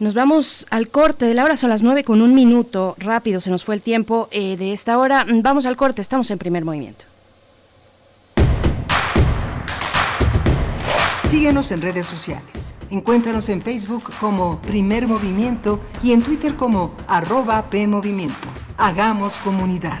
Nos vamos al corte de la hora, son las nueve con un minuto. Rápido se nos fue el tiempo eh, de esta hora. Vamos al corte, estamos en primer movimiento. Síguenos en redes sociales. Encuéntranos en Facebook como Primer Movimiento y en Twitter como arroba PMovimiento. Hagamos comunidad.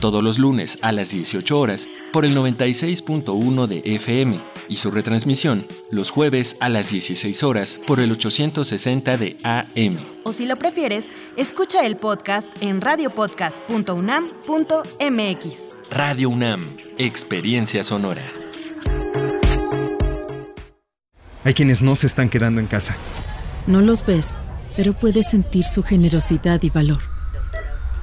Todos los lunes a las 18 horas por el 96.1 de FM y su retransmisión los jueves a las 16 horas por el 860 de AM. O si lo prefieres, escucha el podcast en radiopodcast.unam.mx. Radio UNAM, Experiencia Sonora. Hay quienes no se están quedando en casa. No los ves, pero puedes sentir su generosidad y valor.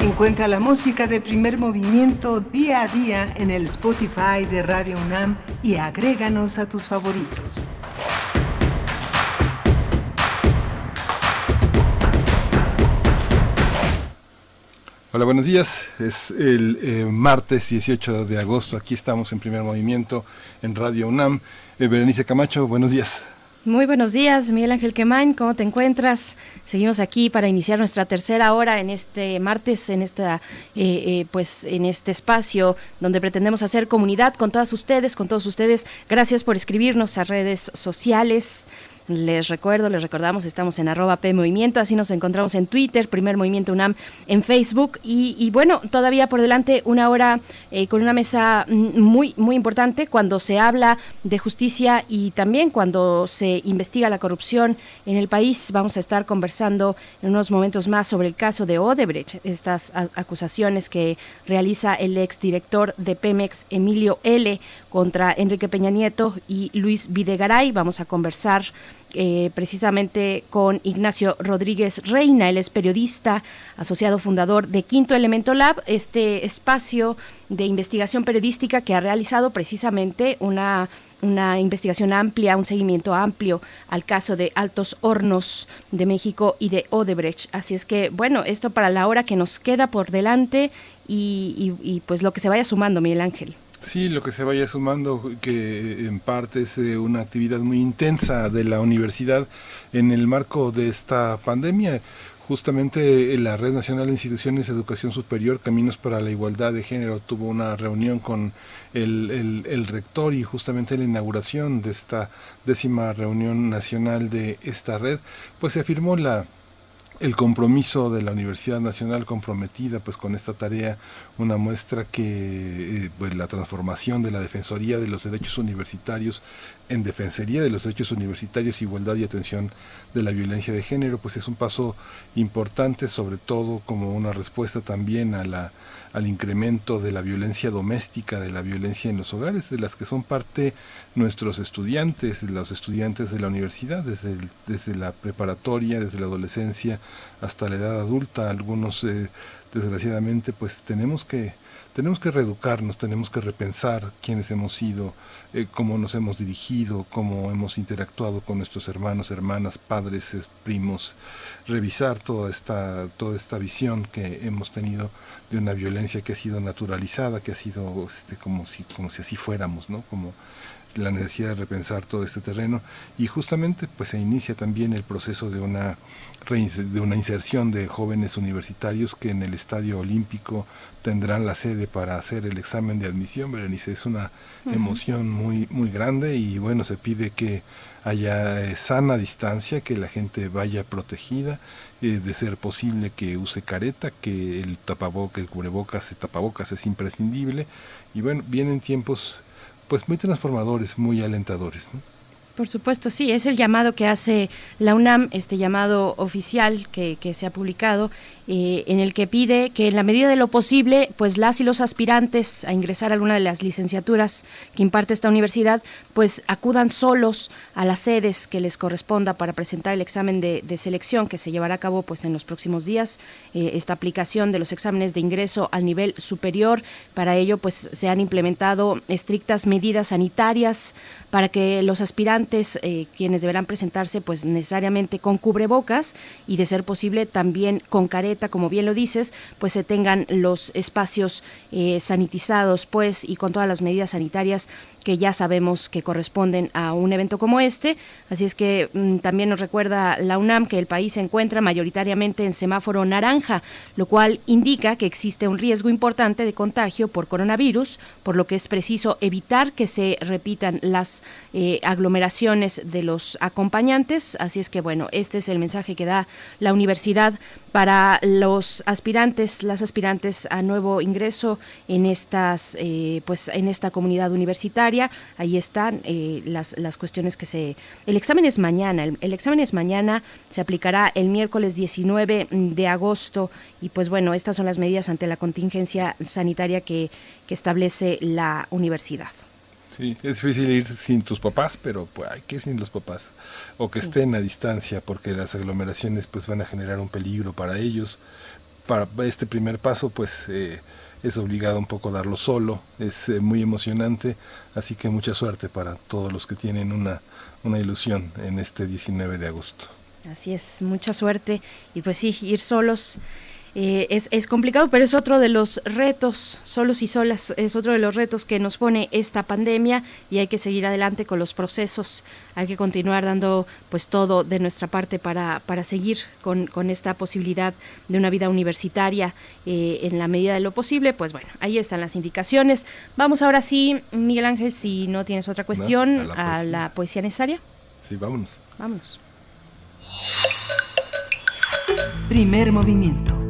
Encuentra la música de primer movimiento día a día en el Spotify de Radio UNAM y agréganos a tus favoritos. Hola, buenos días. Es el eh, martes 18 de agosto. Aquí estamos en primer movimiento en Radio UNAM. Eh, Berenice Camacho, buenos días. Muy buenos días, Miguel Ángel Quemain, ¿cómo te encuentras? Seguimos aquí para iniciar nuestra tercera hora en este martes, en esta, eh, eh, pues, en este espacio donde pretendemos hacer comunidad con todas ustedes, con todos ustedes. Gracias por escribirnos a redes sociales. Les recuerdo, les recordamos, estamos en arroba P Movimiento, así nos encontramos en Twitter, Primer Movimiento UNAM en Facebook y, y bueno, todavía por delante una hora eh, con una mesa muy, muy importante cuando se habla de justicia y también cuando se investiga la corrupción en el país. Vamos a estar conversando en unos momentos más sobre el caso de Odebrecht, estas acusaciones que realiza el exdirector de Pemex, Emilio L., contra Enrique Peña Nieto y Luis Videgaray. Vamos a conversar eh, precisamente con Ignacio Rodríguez Reina, él es periodista, asociado fundador de Quinto Elemento Lab, este espacio de investigación periodística que ha realizado precisamente una una investigación amplia, un seguimiento amplio al caso de Altos Hornos de México y de Odebrecht. Así es que, bueno, esto para la hora que nos queda por delante y, y pues lo que se vaya sumando, Miguel Ángel. Sí, lo que se vaya sumando, que en parte es eh, una actividad muy intensa de la universidad en el marco de esta pandemia. Justamente la Red Nacional de Instituciones de Educación Superior, Caminos para la Igualdad de Género, tuvo una reunión con el, el rector y justamente la inauguración de esta décima reunión nacional de esta red, pues se afirmó la el compromiso de la Universidad Nacional comprometida pues con esta tarea, una muestra que eh, pues, la transformación de la Defensoría de los Derechos Universitarios en Defensoría de los Derechos Universitarios, Igualdad y Atención de la Violencia de Género, pues es un paso importante, sobre todo como una respuesta también a la al incremento de la violencia doméstica, de la violencia en los hogares, de las que son parte nuestros estudiantes, los estudiantes de la universidad, desde, desde la preparatoria, desde la adolescencia hasta la edad adulta. Algunos, eh, desgraciadamente, pues tenemos que tenemos que reeducarnos, tenemos que repensar quiénes hemos sido, eh, cómo nos hemos dirigido, cómo hemos interactuado con nuestros hermanos, hermanas, padres, primos, revisar toda esta, toda esta visión que hemos tenido de una violencia que ha sido naturalizada, que ha sido este, como, si, como si así fuéramos, ¿no? Como, la necesidad de repensar todo este terreno. Y justamente pues se inicia también el proceso de una de una inserción de jóvenes universitarios que en el Estadio Olímpico tendrán la sede para hacer el examen de admisión, Berenice, es una emoción muy muy grande y bueno, se pide que haya eh, sana distancia, que la gente vaya protegida, eh, de ser posible que use careta, que el tapabocas, el cubrebocas, el tapabocas es imprescindible. Y bueno, vienen tiempos pues muy transformadores, muy alentadores. Por supuesto, sí, es el llamado que hace la UNAM, este llamado oficial que, que se ha publicado, eh, en el que pide que en la medida de lo posible, pues las y los aspirantes a ingresar a alguna de las licenciaturas que imparte esta universidad, pues acudan solos a las sedes que les corresponda para presentar el examen de, selección que se llevará a cabo pues en los próximos días. Eh, esta aplicación de los exámenes de ingreso al nivel superior, para ello pues se han implementado estrictas medidas sanitarias para que los aspirantes, eh, quienes deberán presentarse, pues necesariamente con cubrebocas y de ser posible también con careta, como bien lo dices, pues se tengan los espacios eh, sanitizados, pues, y con todas las medidas sanitarias que ya sabemos que corresponden a un evento como este. Así es que mm, también nos recuerda la UNAM que el país se encuentra mayoritariamente en semáforo naranja, lo cual indica que existe un riesgo importante de contagio por coronavirus, por lo que es preciso evitar que se repitan las eh, aglomeraciones de los acompañantes. Así es que bueno, este es el mensaje que da la universidad para los aspirantes, las aspirantes a nuevo ingreso en estas, eh, pues en esta comunidad universitaria. Ahí están eh, las, las cuestiones que se. El examen es mañana. El, examen es mañana. Se aplicará el miércoles 19 de agosto y pues bueno, estas son las medidas ante la contingencia sanitaria que, que establece la universidad. Sí, es difícil ir sin tus papás, pero pues, hay que ir sin los papás. O que estén a distancia, porque las aglomeraciones pues van a generar un peligro para ellos. Para este primer paso, pues eh, es obligado un poco darlo solo, es eh, muy emocionante, así que mucha suerte para todos los que tienen una, una ilusión en este 19 de agosto. Así es, mucha suerte y pues sí, ir solos eh, es, es, complicado, pero es otro de los retos, solos y solas, es otro de los retos que nos pone esta pandemia y hay que seguir adelante con los procesos, hay que continuar dando pues todo de nuestra parte para, para seguir con, con esta posibilidad de una vida universitaria eh, en la medida de lo posible. Pues bueno, ahí están las indicaciones. Vamos ahora sí, Miguel Ángel, si no tienes otra cuestión, a, la poesía necesaria. Sí, vámonos. Vámonos. Primer movimiento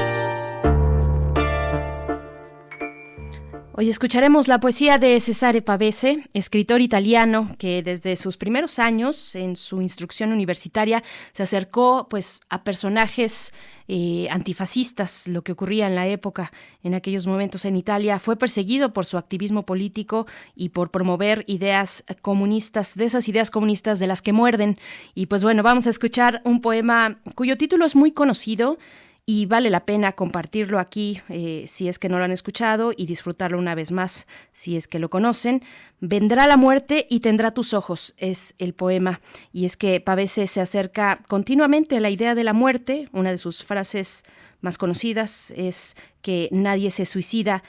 Hoy escucharemos la poesía de Cesare Pavese, escritor italiano que desde sus primeros años en su instrucción universitaria se acercó pues a personajes eh, antifascistas, lo que ocurría en la época, en aquellos momentos en Italia. Fue perseguido por su activismo político y por promover ideas comunistas, de esas ideas comunistas de las que muerden. Y pues bueno, vamos a escuchar un poema cuyo título es muy conocido y vale la pena compartirlo aquí eh, si es que no lo han escuchado y disfrutarlo una vez más si es que lo conocen. Vendrá la muerte y tendrá tus ojos, es el poema. Y es que Pavese se acerca continuamente a la idea de la muerte, una de sus frases más conocidas es que nadie se suicida,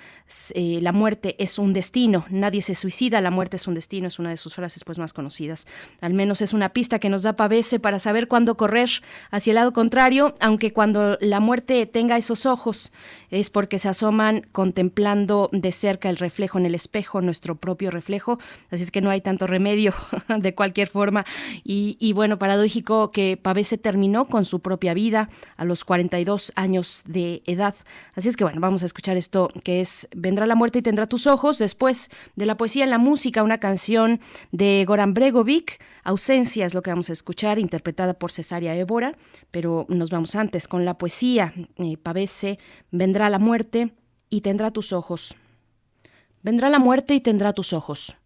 eh, la muerte es un destino, nadie se suicida, la muerte es un destino, es una de sus frases pues más conocidas. Al menos es una pista que nos da Pavese para saber cuándo correr hacia el lado contrario, aunque cuando la muerte tenga esos ojos es porque se asoman contemplando de cerca el reflejo en el espejo, nuestro propio reflejo, así es que no hay tanto remedio de cualquier forma. Y, y bueno, paradójico que Pavese terminó con su propia vida a los 42 años de edad, así es que bueno, vamos a escuchar esto que es Vendrá la muerte y tendrá tus ojos, después de la poesía en la música, una canción de Goran Bregovic, Ausencia es lo que vamos a escuchar, interpretada por Cesaria Évora, pero nos vamos antes con la poesía, eh, Vendrá la muerte y tendrá tus ojos. Vendrá la muerte y tendrá tus ojos.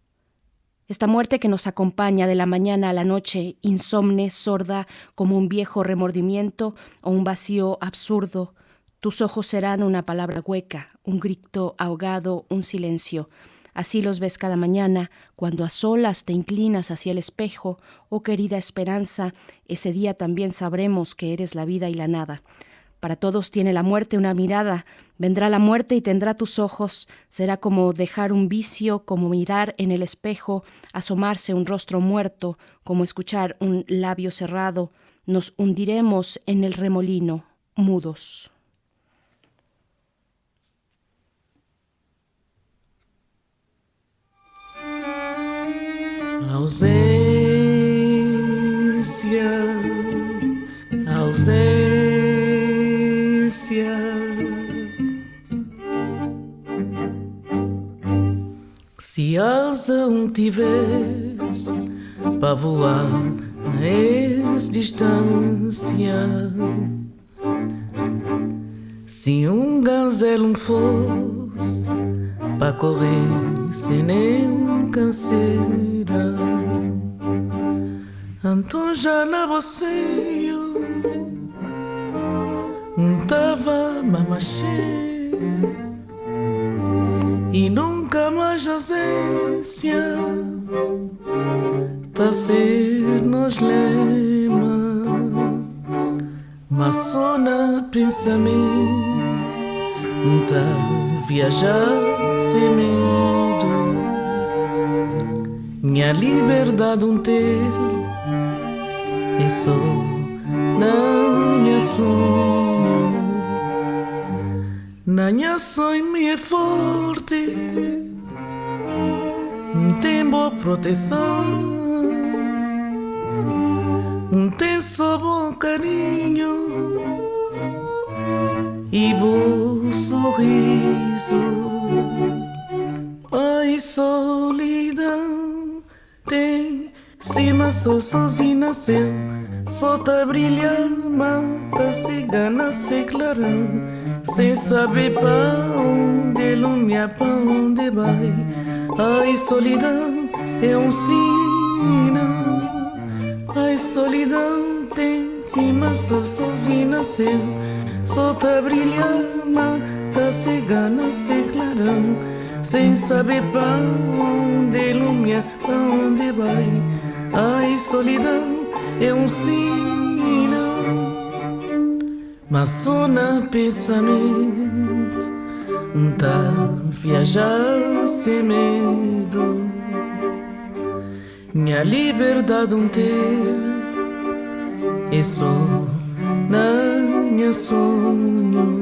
Esta muerte que nos acompaña de la mañana a la noche, insomne, sorda, como un viejo remordimiento o un vacío absurdo, tus ojos serán una palabra hueca, un grito ahogado, un silencio. Así los ves cada mañana, cuando a solas te inclinas hacia el espejo, oh querida esperanza, ese día también sabremos que eres la vida y la nada. Para todos tiene la muerte una mirada, vendrá la muerte y tendrá tus ojos, será como dejar un vicio, como mirar en el espejo, asomarse un rostro muerto, como escuchar un labio cerrado, nos hundiremos en el remolino, mudos. Ausência, ausência. Se asa um tivesse para voar na distância, se um gazelo fosse para correr sem nenhum canseiro Anton já na você tava mamaché e nunca mais ausência tá ser nos lema mas só pensamento tá viajar sem medo minha liberdade um ter e só na minha sonho na minha sonho me é forte tem boa proteção. Tem só bom carinho e bom sorriso ai solidão tem cima só sozinho nasceu. Só tá brilhando, mata cigana, se clarão Sem saber pra onde lumia, pra onde vai. Ai, solidão é um sinal Ai, solidão tem cima só sozinho nasceu. Só tá brilhando, mata cigana, se clarão sem saber para onde ilumina, para onde vai. Ai, solidão é um sinal, mas só na pensamento tá viajar sem medo. Minha liberdade um ter é só na minha sonho.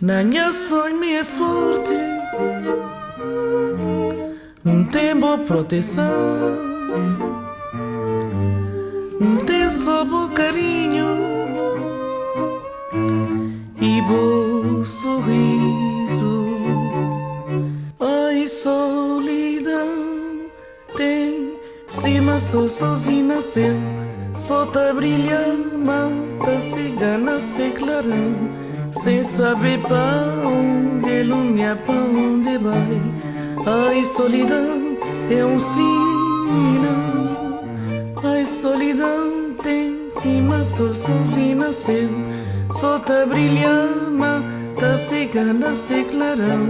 Na minha sonho é forte Um tempo proteção Um bom carinho E bom sorriso Ai, solidão tem cima, sou sozinho nasceu. Solta brilha, mata cigana, se clarão. Sem saber pra onde, lumia pra onde vai. Ai, solidão é um sinal. Ai, solidão tem cima, sou sozinho nasceu. Solta brilha, mata cigana, se clarão.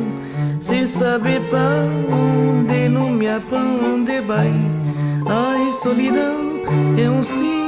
Sem saber pra onde, lumia pra onde vai. Ai, solidão é um sinal.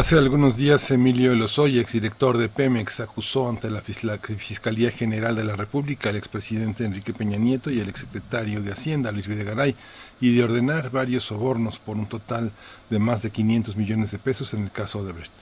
Hace algunos días Emilio Lozoya, exdirector de Pemex, acusó ante la Fis- la Fiscalía General de la República al expresidente Enrique Peña Nieto y al exsecretario de Hacienda Luis Videgaray y de ordenar varios sobornos por un total de más de 500 millones de pesos en el caso de Brecht.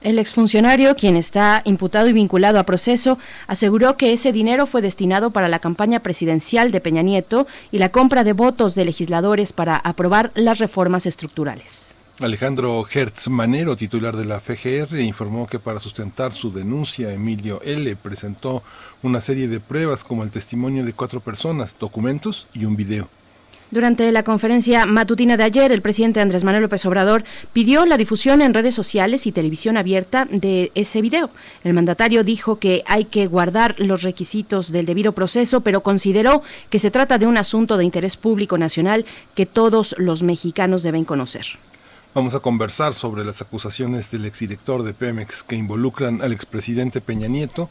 El exfuncionario, quien está imputado y vinculado a proceso, aseguró que ese dinero fue destinado para la campaña presidencial de Peña Nieto y la compra de votos de legisladores para aprobar las reformas estructurales. Alejandro Hertz Manero, titular de la FGR, informó que para sustentar su denuncia, Emilio L. presentó una serie de pruebas como el testimonio de cuatro personas, documentos y un video. Durante la conferencia matutina de ayer, el presidente Andrés Manuel López Obrador pidió la difusión en redes sociales y televisión abierta de ese video. El mandatario dijo que hay que guardar los requisitos del debido proceso, pero consideró que se trata de un asunto de interés público nacional que todos los mexicanos deben conocer. Vamos a conversar sobre las acusaciones del exdirector de Pemex que involucran al expresidente Peña Nieto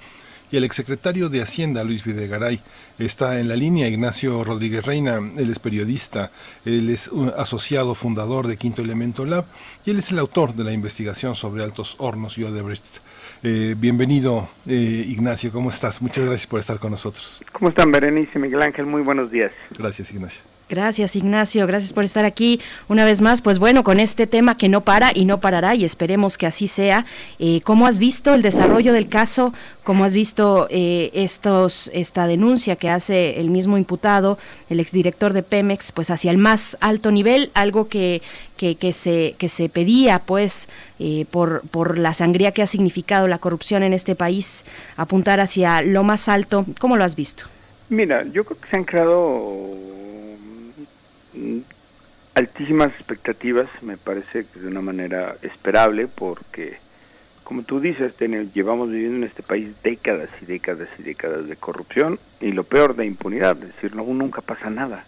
y al exsecretario de Hacienda Luis Videgaray. Está en la línea Ignacio Rodríguez Reina, él es periodista, él es un asociado fundador de Quinto Elemento Lab y él es el autor de la investigación sobre Altos Hornos y Odebrecht. Eh, bienvenido eh, Ignacio, ¿cómo estás? Muchas gracias por estar con nosotros. ¿Cómo están, Berenice y Miguel Ángel? Muy buenos días. Gracias Ignacio. Gracias, Ignacio. Gracias por estar aquí una vez más. Pues bueno, con este tema que no para y no parará y esperemos que así sea. Eh, ¿Cómo has visto el desarrollo del caso? ¿Cómo has visto eh, estos, esta denuncia que hace el mismo imputado, el exdirector de Pemex, pues hacia el más alto nivel? Algo que, que, se, que se pedía, pues, eh, por, por la sangría que ha significado la corrupción en este país, apuntar hacia lo más alto. ¿Cómo lo has visto? Mira, yo creo que se han creado altísimas expectativas, me parece que de una manera esperable, porque, como tú dices, ten- llevamos viviendo en este país décadas y décadas y décadas de corrupción y lo peor de impunidad, es decir, no, nunca pasa nada.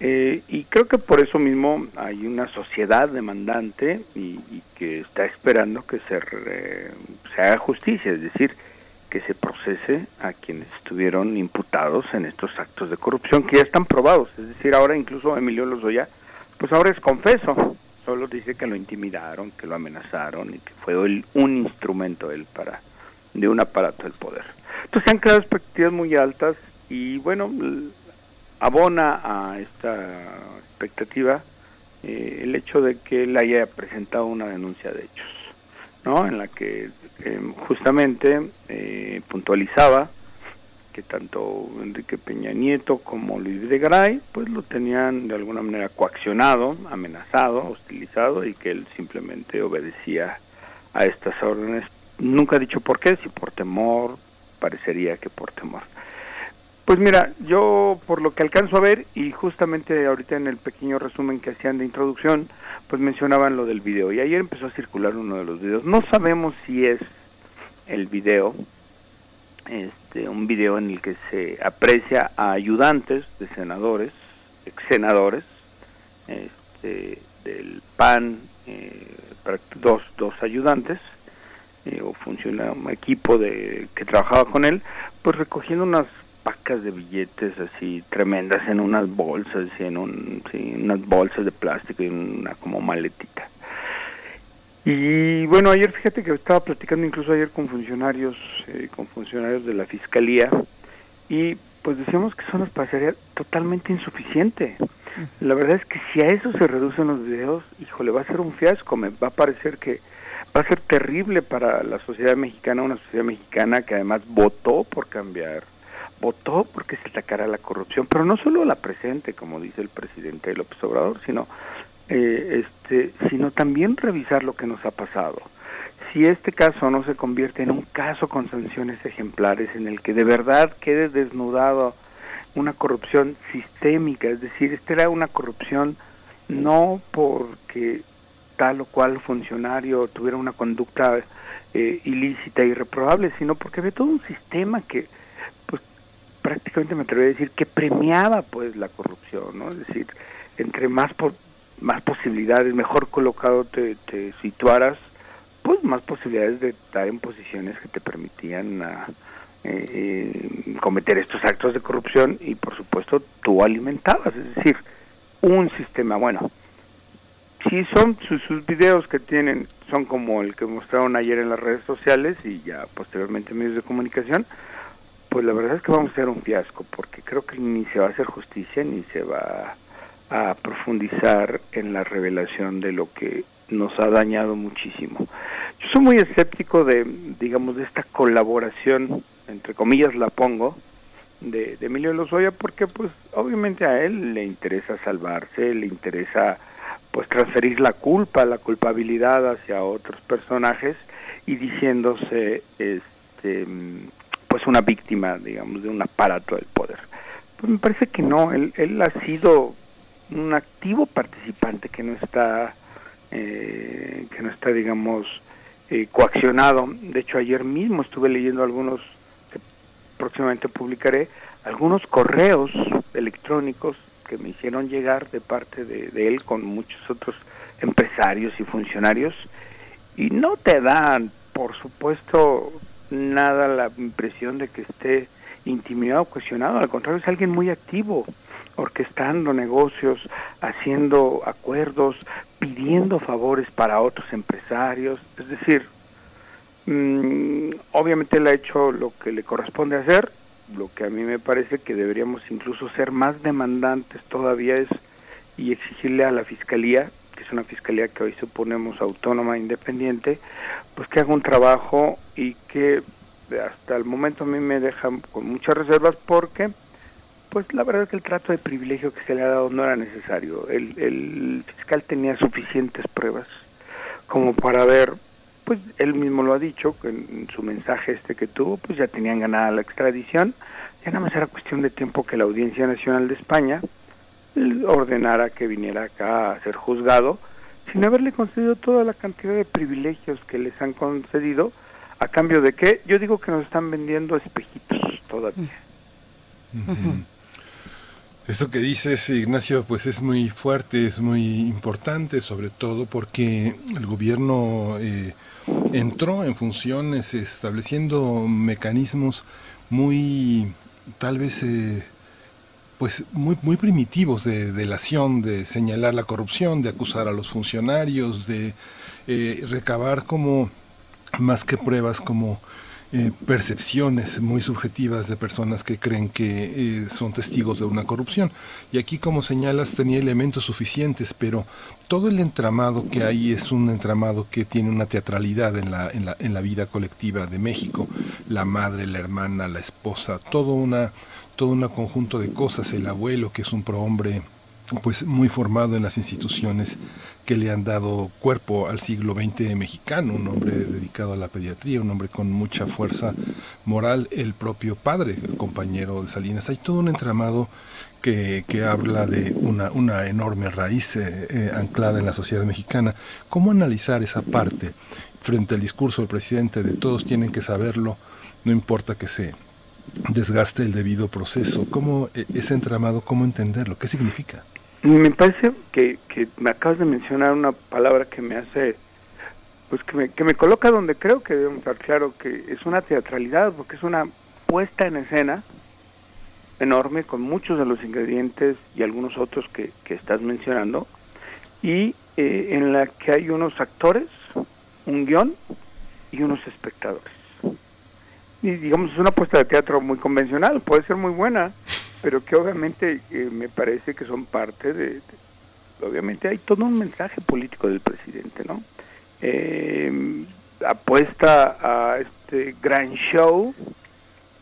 Eh, y creo que por eso mismo hay una sociedad demandante y, y que está esperando que se, re- se haga justicia, es decir, que se procese a quienes estuvieron imputados en estos actos de corrupción que ya están probados. Es decir, ahora incluso Emilio Lozoya, pues ahora es confeso. Solo dice que lo intimidaron, que lo amenazaron y que fue él un instrumento él para de un aparato del poder. Entonces se han creado expectativas muy altas y bueno, abona a esta expectativa eh, el hecho de que él haya presentado una denuncia de hechos, ¿no? En la que eh, justamente eh, puntualizaba que tanto Enrique Peña Nieto como Luis Videgaray pues lo tenían de alguna manera coaccionado, amenazado, hostilizado y que él simplemente obedecía a estas órdenes. Nunca ha dicho por qué, si por temor, parecería que por temor. Pues mira, yo por lo que alcanzo a ver y justamente ahorita en el pequeño resumen que hacían de introducción, pues mencionaban lo del video y ayer empezó a circular uno de los videos. No sabemos si es el video, este, un video en el que se aprecia a ayudantes de senadores, ex senadores, este, del PAN, eh, dos, dos ayudantes, eh, o funciona un equipo de que trabajaba con él, pues recogiendo unas pacas de billetes así tremendas en unas bolsas, y en un, sí, unas bolsas de plástico y una como maletita. Y bueno, ayer fíjate que estaba platicando incluso ayer con funcionarios, eh, con funcionarios de la fiscalía y pues decíamos que eso nos parecería totalmente insuficiente. La verdad es que si a eso se reducen los videos, híjole, va a ser un fiasco, me va a parecer que va a ser terrible para la sociedad mexicana, una sociedad mexicana que además votó por cambiar, votó porque se atacara la corrupción, pero no solo la presente, como dice el presidente López Obrador, sino, eh, este, sino también revisar lo que nos ha pasado. Si este caso no se convierte en un caso con sanciones ejemplares, en el que de verdad quede desnudado una corrupción sistémica, es decir, esta era una corrupción no porque tal o cual funcionario tuviera una conducta eh, ilícita y reprobable, sino porque había todo un sistema que, prácticamente me atrevería a decir que premiaba, pues, la corrupción, ¿no? Es decir, entre más por, más posibilidades, mejor colocado te, situaras, pues, más posibilidades de estar en posiciones que te permitían a, eh, cometer estos actos de corrupción y, por supuesto, tú alimentabas, es decir, un sistema bueno si son sus, sus, videos que tienen son como el que mostraron ayer en las redes sociales y ya posteriormente en medios de comunicación pues la verdad es que vamos a ser un fiasco porque creo que ni se va a hacer justicia ni se va a profundizar en la revelación de lo que nos ha dañado muchísimo. Yo soy muy escéptico de digamos de esta colaboración entre comillas la pongo de, de Emilio Lozoya porque pues obviamente a él le interesa salvarse le interesa pues transferir la culpa, la culpabilidad hacia otros personajes y diciéndose este pues una víctima, digamos, de un aparato del poder. Pues me parece que no, él, él ha sido un activo participante que no está eh, que no está digamos eh, coaccionado. De hecho ayer mismo estuve leyendo algunos que próximamente publicaré algunos correos electrónicos que me hicieron llegar de parte de, él con muchos otros empresarios y funcionarios y no te dan, por supuesto, nada la impresión de que esté intimidado o cuestionado, al contrario, es alguien muy activo, orquestando negocios, haciendo acuerdos, pidiendo favores para otros empresarios, es decir, mmm, obviamente él ha hecho lo que le corresponde hacer, lo que a mí me parece que deberíamos incluso ser más demandantes todavía es y exigirle a la fiscalía que es una fiscalía que hoy suponemos autónoma independiente pues que haga un trabajo y que hasta el momento a mí me deja con muchas reservas porque pues la verdad es que el trato de privilegio que se le ha dado no era necesario. El, el fiscal tenía suficientes pruebas como para ver pues él mismo lo ha dicho en, su mensaje este que tuvo, pues ya tenían ganada la extradición, ya nada más era cuestión de tiempo que la Audiencia Nacional de España ordenara que viniera acá a ser juzgado, sin haberle concedido toda la cantidad de privilegios que les han concedido, a cambio de que yo digo que nos están vendiendo espejitos todavía. Eso que dices, Ignacio, pues es muy fuerte, es muy importante, sobre todo porque el gobierno eh, entró en funciones estableciendo mecanismos muy, tal vez, eh, pues muy, muy primitivos de delación, de señalar la corrupción, de acusar a los funcionarios, de eh, recabar como, más que pruebas, como eh, percepciones muy subjetivas de personas que creen que eh, son testigos de una corrupción. Y aquí, como señalas, tenía elementos suficientes, pero todo el entramado que hay es un entramado que tiene una teatralidad en la, en la, en la vida colectiva de México. La madre, la hermana, la esposa, todo una todo un conjunto de cosas, el abuelo que es un prohombre pues muy formado en las instituciones que le han dado cuerpo al siglo XX mexicano, un hombre dedicado a la pediatría, un hombre con mucha fuerza moral, el propio padre, el compañero de Salinas. Hay todo un entramado que, que habla de una, una enorme raíz eh, eh, anclada en la sociedad mexicana. ¿Cómo analizar esa parte frente al discurso del presidente de todos tienen que saberlo, no importa que se desgaste el debido proceso? ¿Cómo eh, ese entramado, cómo entenderlo? ¿Qué significa? Me parece que, que me acabas de mencionar una palabra que me hace, pues que me, que me coloca donde creo que debemos estar claro que es una teatralidad, porque es una puesta en escena enorme con muchos de los ingredientes y algunos otros que, que estás mencionando, y eh, en la que hay unos actores, un guion y unos espectadores. Y digamos, es una puesta de teatro muy convencional, puede ser muy buena, pero que obviamente eh, me parece que son parte de, obviamente hay todo un mensaje político del presidente, ¿no? Eh, apuesta a este gran show,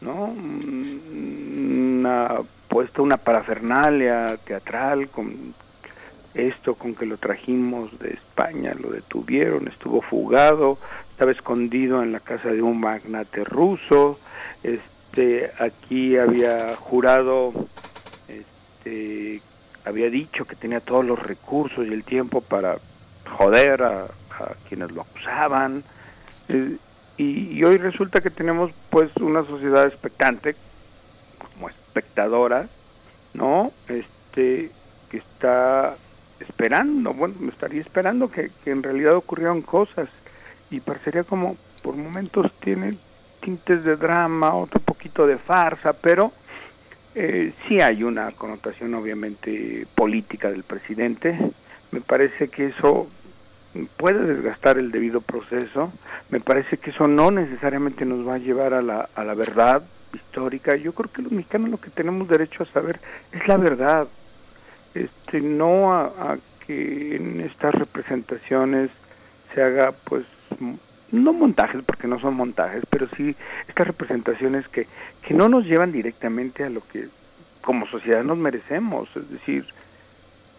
¿no? Mm, una apuesta una parafernalia teatral con esto con que lo trajimos de España, lo detuvieron, estuvo fugado, estaba escondido en la casa de un magnate ruso, este aquí había jurado este había dicho que tenía todos los recursos y el tiempo para joder a, quienes lo acusaban. Eh, y, hoy resulta que tenemos pues una sociedad expectante como espectadora no este que está esperando bueno me estaría esperando que, que en realidad ocurrieran cosas y parecería como por momentos tiene tintes de drama otro poquito de farsa pero eh, sí hay una connotación obviamente política del presidente. Me parece que eso puede desgastar el debido proceso. Me parece que eso no necesariamente nos va a llevar a la, a la verdad histórica. Yo creo que los mexicanos lo que tenemos derecho a saber es la verdad. Este, no a, a que en estas representaciones se haga pues no montajes porque no son montajes, pero sí estas representaciones que, que no nos llevan directamente a lo que como sociedad nos merecemos, es decir,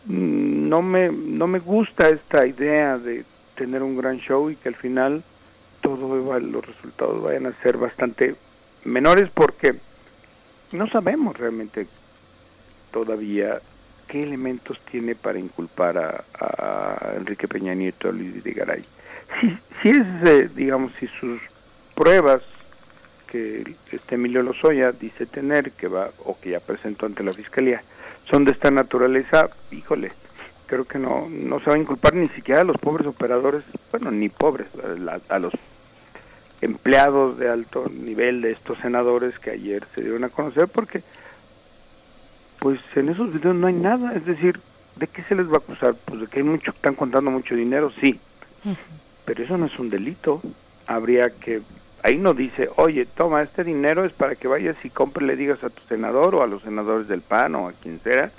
mm, no me no me gusta esta idea de tener un gran show y que al final todos los resultados vayan a ser bastante menores porque no sabemos realmente todavía qué elementos tiene para inculpar a, a Enrique Peña Nieto, a Luis de Garay si, si es, digamos, si sus pruebas que este Emilio Lozoya dice tener, que va o que ya presentó ante la fiscalía, son de esta naturaleza, híjole, creo que no, no se va a inculpar ni siquiera a los pobres operadores, bueno, ni pobres, a, a los empleados de alto nivel de estos senadores que ayer se dieron a conocer, porque pues en esos videos no hay nada, es decir, ¿de qué se les va a acusar? Pues de que hay mucho, están contando mucho dinero, sí, pero eso no es un delito. Habría que, ahí no dice, oye, toma, este dinero es para que vayas y compre, le digas a tu senador o a los senadores del PAN o a quien sea,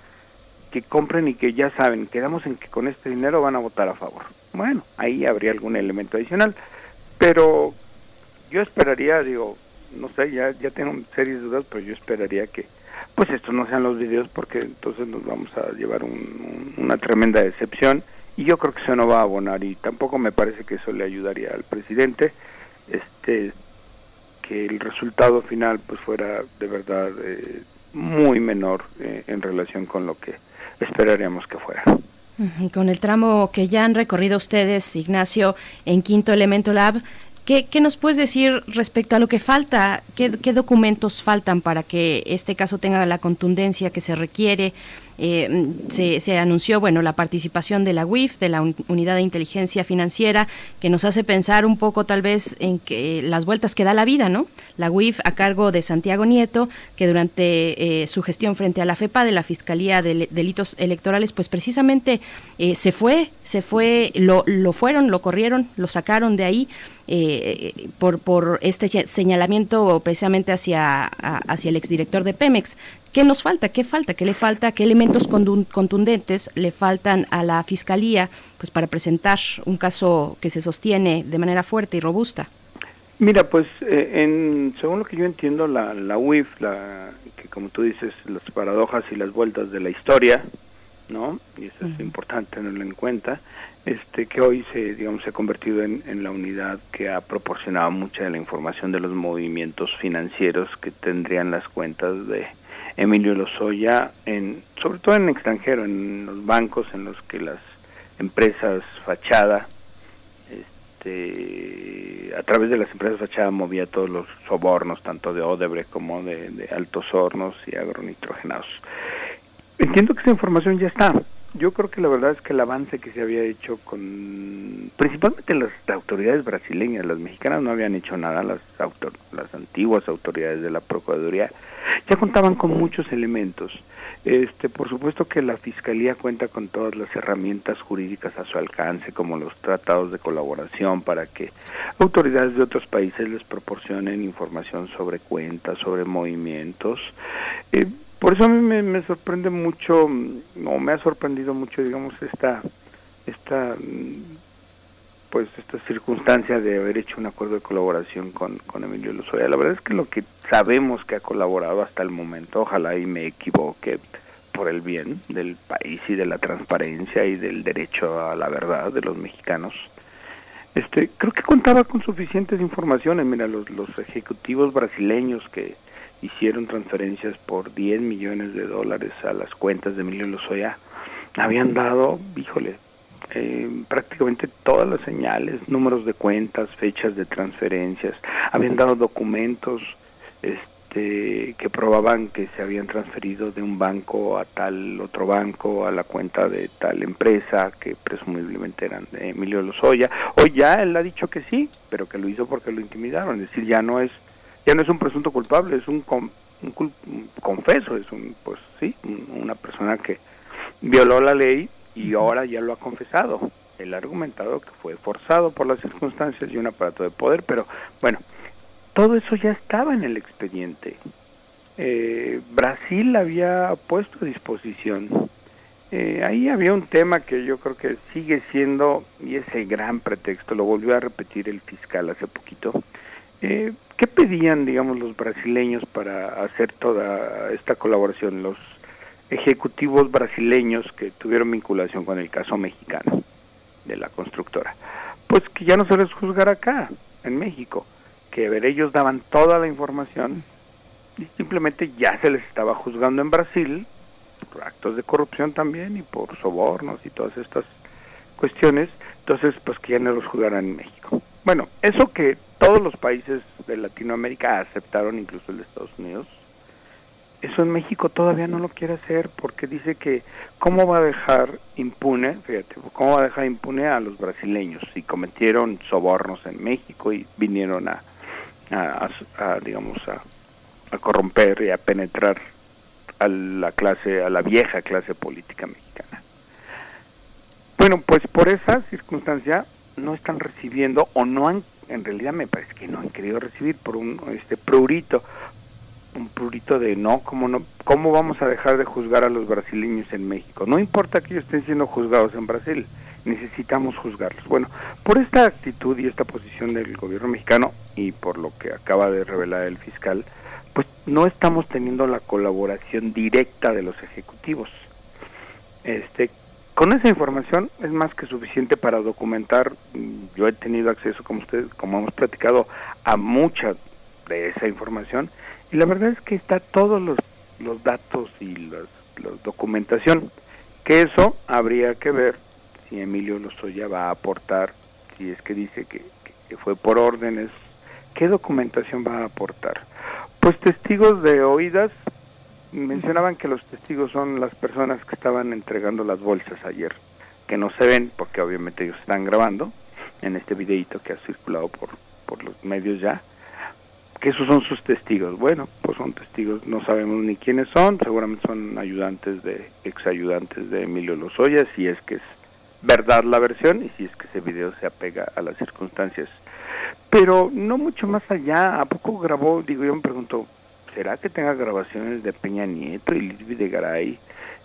que compren y que ya saben, quedamos en que con este dinero van a votar a favor. Bueno, ahí habría algún elemento adicional, pero yo esperaría, digo, no sé, ya, ya tengo serias dudas, pero yo esperaría que, pues estos no sean los videos porque entonces nos vamos a llevar una tremenda decepción y yo creo que eso no va a abonar y tampoco me parece que eso le ayudaría al presidente este que el resultado final pues fuera de verdad eh, muy menor eh, en relación con lo que esperaríamos que fuera. Con el tramo que ya han recorrido ustedes, Ignacio, en Quinto Elemento Lab, ¿Qué, ¿Qué, nos puedes decir respecto a lo que falta? ¿Qué, ¿Qué, documentos faltan para que este caso tenga la contundencia que se requiere? Eh, se, anunció bueno la participación de la UIF, de la Unidad de Inteligencia Financiera, que nos hace pensar un poco tal vez en que las vueltas que da la vida, ¿no? La UIF a cargo de Santiago Nieto, que durante eh, su gestión frente a la FEPA de la Fiscalía de Delitos Electorales, pues precisamente eh, se fue, se fue, lo, lo fueron, lo corrieron, lo sacaron de ahí. Eh, por, por este señalamiento precisamente hacia, hacia el exdirector de Pemex. ¿Qué nos falta? ¿Qué falta? ¿Qué le falta? ¿Qué elementos contundentes le faltan a la Fiscalía pues para presentar un caso que se sostiene de manera fuerte y robusta? Mira, pues eh, en, según lo que yo entiendo, la, la UIF, la, que como tú dices, las paradojas y las vueltas de la historia, ¿no? Y eso es importante tenerlo en cuenta, este que hoy se digamos se ha convertido en, en, la unidad que ha proporcionado mucha de la información de los movimientos financieros que tendrían las cuentas de Emilio Lozoya en sobre todo en extranjero en los bancos en los que las empresas fachada este a través de las empresas fachada movía todos los sobornos tanto de Odebrecht como de, altos hornos y agronitrogenados. Entiendo que esa información ya está yo creo que la verdad es que el avance que se había hecho con principalmente las autoridades brasileñas, las mexicanas no habían hecho nada, las autor, las antiguas autoridades de la procuraduría ya contaban con muchos elementos. Este, por supuesto que la fiscalía cuenta con todas las herramientas jurídicas a su alcance, como los tratados de colaboración para que autoridades de otros países les proporcionen información sobre cuentas, sobre movimientos. Eh, Por eso a mí me, sorprende mucho, o me ha sorprendido mucho, digamos, esta, esta, mm, pues, esta circunstancia de haber hecho un acuerdo de colaboración con, con Emilio Lozoya. La verdad es que lo que sabemos que ha colaborado hasta el momento, ojalá y me equivoque por el bien del país y de la transparencia y del derecho a la verdad de los mexicanos, este, creo que contaba con suficientes informaciones. Mira, los, los ejecutivos brasileños que hicieron transferencias por 10 millones de dólares a las cuentas de Emilio Lozoya, habían dado, híjole, eh, prácticamente todas las señales, números de cuentas, fechas de transferencias, habían dado documentos este, que probaban que se habían transferido de un banco a tal otro banco, a la cuenta de tal empresa, que presumiblemente eran de Emilio Lozoya. Hoy ya él ha dicho que sí, pero que lo hizo porque lo intimidaron, es decir, ya no es ya no es un presunto culpable, es un, un, confeso, es un, pues sí, una persona que violó la ley y ahora ya lo ha confesado. Él ha argumentado que fue forzado por las circunstancias y un aparato de poder, pero bueno, todo eso ya estaba en el expediente. Eh, Brasil había puesto a disposición. Eh, ahí había un tema que yo creo que sigue siendo, y ese gran pretexto, lo volvió a repetir el fiscal hace poquito, eh, ¿Qué pedían, digamos, los brasileños para hacer toda esta colaboración? Los ejecutivos brasileños que tuvieron vinculación con el caso mexicano de la constructora. Pues que ya no se les juzgara acá, en México. Que a ver, ellos daban toda la información y simplemente ya se les estaba juzgando en Brasil por actos de corrupción también y por sobornos y todas estas cuestiones. Entonces, pues que ya no los juzgaran en México. Bueno, eso que todos los países de Latinoamérica aceptaron, incluso el de Estados Unidos, eso en México todavía no lo quiere hacer porque dice que cómo va a dejar impune, fíjate, cómo va a dejar impune a los brasileños si cometieron sobornos en México y vinieron a, a, digamos, a, a corromper y a penetrar a la clase, a la vieja clase política mexicana. Bueno, pues por esa circunstancia no están recibiendo o no han, en realidad me parece que no han querido recibir por un este prurito, un prurito de no, ¿cómo no, cómo vamos a dejar de juzgar a los brasileños en México? No importa que ellos estén siendo juzgados en Brasil, necesitamos juzgarlos. Bueno, por esta actitud y esta posición del gobierno mexicano y por lo que acaba de revelar el fiscal, pues no estamos teniendo la colaboración directa de los ejecutivos. Este, con esa información es más que suficiente para documentar. Yo he tenido acceso, como ustedes, como hemos platicado, a mucha de esa información y la verdad es que está todos los, los datos y la documentación. Que eso habría que ver si Emilio Lozoya va a aportar, si es que dice que, que fue por órdenes, ¿qué documentación va a aportar? Pues testigos de oídas mencionaban que los testigos son las personas que estaban entregando las bolsas ayer, que no se ven porque obviamente ellos están grabando en este videito que ha circulado por, por los medios ya, que esos son sus testigos. Bueno, pues son testigos, no sabemos ni quiénes son, seguramente son ayudantes de, ex ayudantes de Emilio Lozoya, si es que es verdad la versión y si es que ese video se apega a las circunstancias. Pero no mucho más allá, ¿a poco grabó? Digo, yo me pregunto, ¿será que tenga grabaciones de Peña Nieto y Luis Videgaray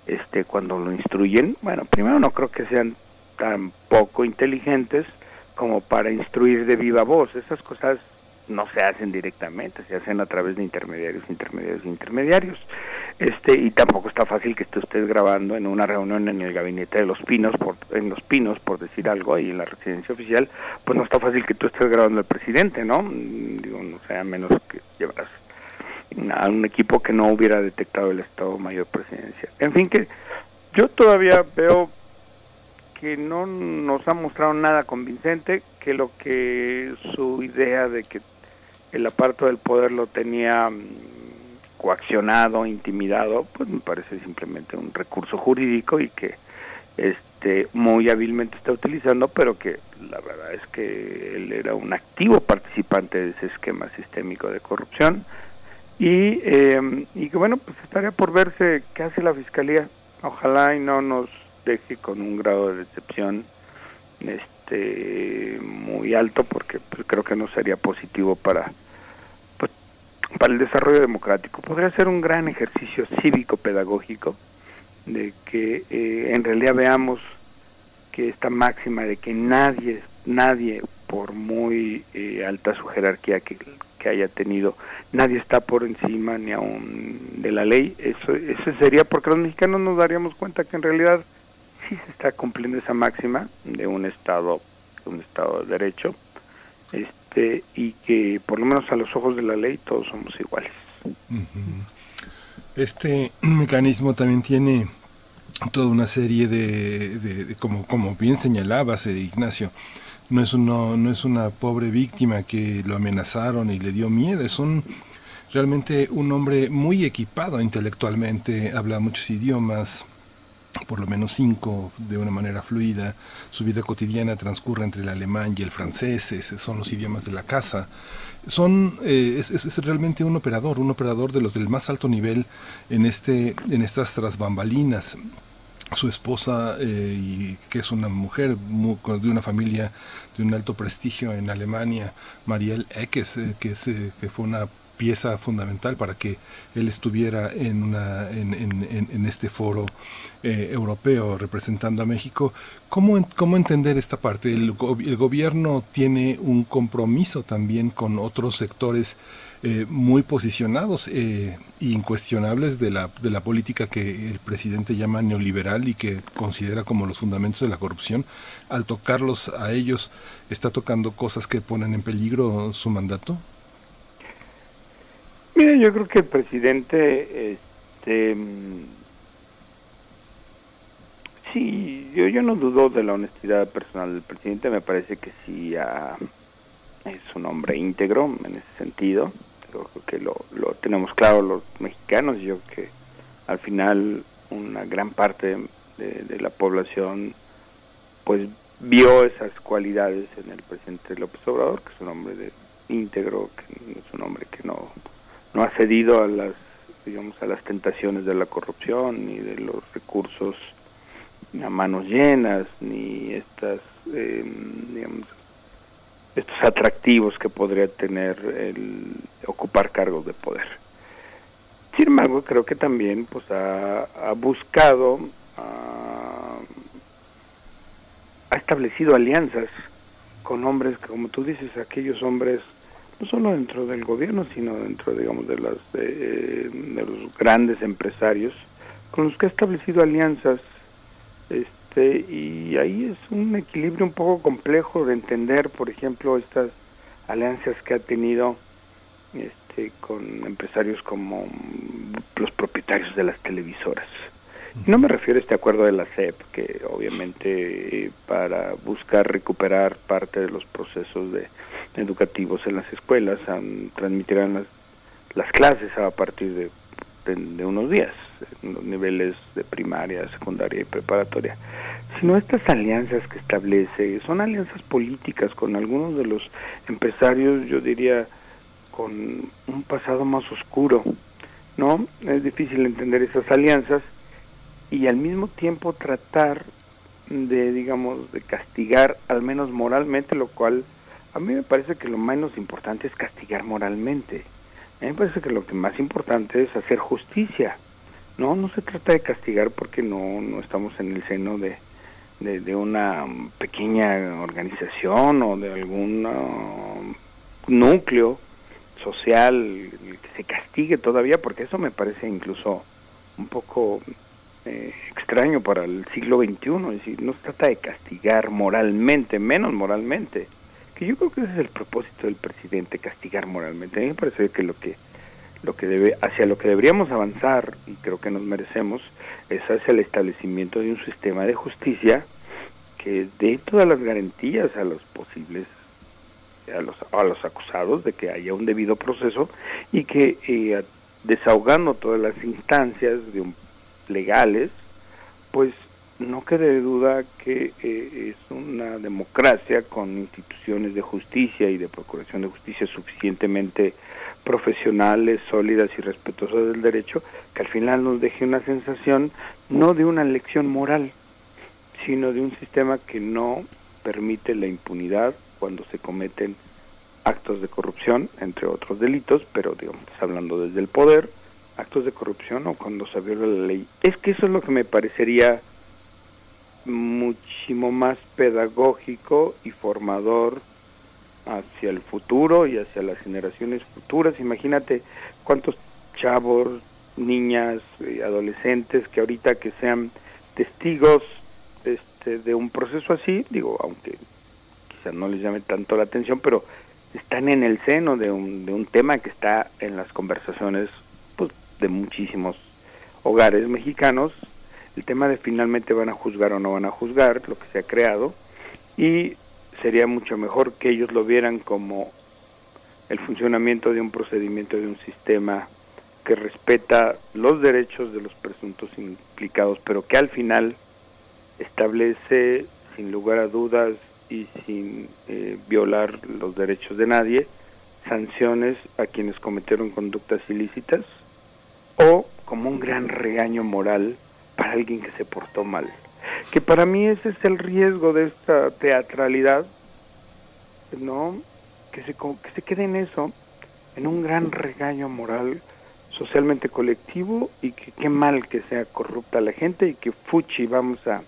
este, cuando lo instruyen? Bueno, primero no creo que sean tan poco inteligentes como para instruir de viva voz. Esas cosas no se hacen directamente, se hacen a través de intermediarios, intermediarios, intermediarios. Este, y tampoco está fácil que esté usted grabando en una reunión en el gabinete de los Pinos, por, en los Pinos, por decir algo, ahí en la residencia oficial, pues no está fácil que tú estés grabando al presidente, ¿no? Digo, no sea menos que llevarás a un equipo que no hubiera detectado el Estado Mayor Presidencia. En fin, que yo todavía veo que no nos ha mostrado nada convincente, que lo que su idea de que el aparato del poder lo tenía mm, coaccionado, intimidado, pues me parece simplemente un recurso jurídico y que este muy hábilmente está utilizando, pero que la verdad es que él era un activo participante de ese esquema sistémico de corrupción y, eh, y que bueno, pues estaría por verse qué hace la Fiscalía. Ojalá y no nos deje con un grado de decepción este muy alto porque pues, creo que no sería positivo para pues, para el desarrollo democrático. Podría ser un gran ejercicio cívico-pedagógico de que eh, en realidad veamos que esta máxima de que nadie, nadie, por muy eh, alta su jerarquía que, que, haya tenido, nadie está por encima ni aún de la ley, eso, eso sería porque los mexicanos nos daríamos cuenta que en realidad sí se está cumpliendo esa máxima de un Estado, un Estado de Derecho, este, y que por lo menos a los ojos de la ley todos somos iguales. Este mecanismo también tiene toda una serie de, como, como bien señalabas, Ignacio, no es, uno, no es una pobre víctima que lo amenazaron y le dio miedo, es un realmente un hombre muy equipado intelectualmente, habla muchos idiomas, por lo menos cinco de una manera fluida. Su vida cotidiana transcurre entre el alemán y el francés, esos son los idiomas de la casa. Son, eh, es, es, realmente un operador, un operador de los del más alto nivel en, este, en estas trasbambalinas su esposa, eh, y que es una mujer de una familia de un alto prestigio en Alemania, Marielle Eckes, eh, que, eh, que fue una pieza fundamental para que él estuviera en, una, en, en, este foro europeo representando a México. ¿Cómo, ¿Cómo, entender esta parte? El gobierno tiene un compromiso también con otros sectores eh, muy posicionados e incuestionables de la, de la política que el presidente llama neoliberal y que considera como los fundamentos de la corrupción, al tocarlos a ellos, ¿está tocando cosas que ponen en peligro su mandato? Mira, yo creo que el presidente, este, sí, yo, yo no dudo de la honestidad personal del presidente, me parece que sí ah, es un hombre íntegro en ese sentido creo que lo, lo tenemos claro los mexicanos, yo que al final una gran parte de, la población pues vio esas cualidades en el presidente López Obrador, que es un hombre de íntegro, que es un hombre que no, no ha cedido a las digamos a las tentaciones de la corrupción ni de los recursos a manos llenas ni estas eh, digamos estos atractivos que podría tener el ocupar cargos de poder. Sin embargo, creo que también pues ha, buscado, ha, establecido alianzas con hombres, como tú dices, aquellos hombres no solo dentro del gobierno, sino dentro, digamos, de, las, de los grandes empresarios, con los que ha establecido alianzas este, este, y ahí es un equilibrio un poco complejo de entender, por ejemplo, estas alianzas que ha tenido este, con empresarios como los propietarios de las televisoras. No me refiero a este acuerdo de la CEP, que obviamente para buscar recuperar parte de los procesos de, educativos en las escuelas transmitirán las, las clases a partir de de, unos días, los niveles de primaria, secundaria y preparatoria, sino estas alianzas que establece, son alianzas políticas con algunos de los empresarios, yo diría, con un pasado más oscuro, ¿no? Es difícil entender esas alianzas y al mismo tiempo tratar de, digamos, de castigar al menos moralmente, lo cual a mí me parece que lo menos importante es castigar moralmente a mí me parece que lo que más importante es hacer justicia. No, no se trata de castigar porque no, no estamos en el seno de, de, una pequeña organización o de algún um, núcleo social que se castigue todavía, porque eso me parece incluso un poco eh, extraño para el siglo XXI. No se trata de castigar moralmente, menos moralmente yo creo que ese es el propósito del presidente, castigar moralmente. A mí me parece que lo que lo que debe hacia lo que deberíamos avanzar y creo que nos merecemos es hacia el establecimiento de un sistema de justicia que dé todas las garantías a los posibles a los, a los acusados de que haya un debido proceso y que eh, desahogando todas las instancias de legales pues no quede duda que eh, es una democracia con instituciones de justicia y de procuración de justicia suficientemente profesionales, sólidas y respetuosas del derecho, que al final nos deje una sensación no de una lección moral, sino de un sistema que no permite la impunidad cuando se cometen actos de corrupción, entre otros delitos, pero digamos, hablando desde el poder, actos de corrupción o cuando se viola la ley. Es que eso es lo que me parecería muchísimo más pedagógico y formador hacia el futuro y hacia las generaciones futuras. Imagínate cuántos chavos, niñas, y adolescentes que ahorita que sean testigos este, de un proceso así, digo, aunque quizás no les llame tanto la atención, pero están en el seno de un, de un tema que está en las conversaciones pues, de muchísimos hogares mexicanos, el tema de finalmente van a juzgar o no van a juzgar lo que se ha creado y sería mucho mejor que ellos lo vieran como el funcionamiento de un procedimiento de un sistema que respeta los derechos de los presuntos implicados, pero que al final establece sin lugar a dudas y sin eh, violar los derechos de nadie sanciones a quienes cometieron conductas ilícitas o como un gran regaño moral para alguien que se portó mal. Que para mí ese es el riesgo de esta teatralidad, ¿no? Que se, que se quede en eso, en un gran regaño moral socialmente colectivo y que qué mal que sea corrupta la gente y que fuchi vamos a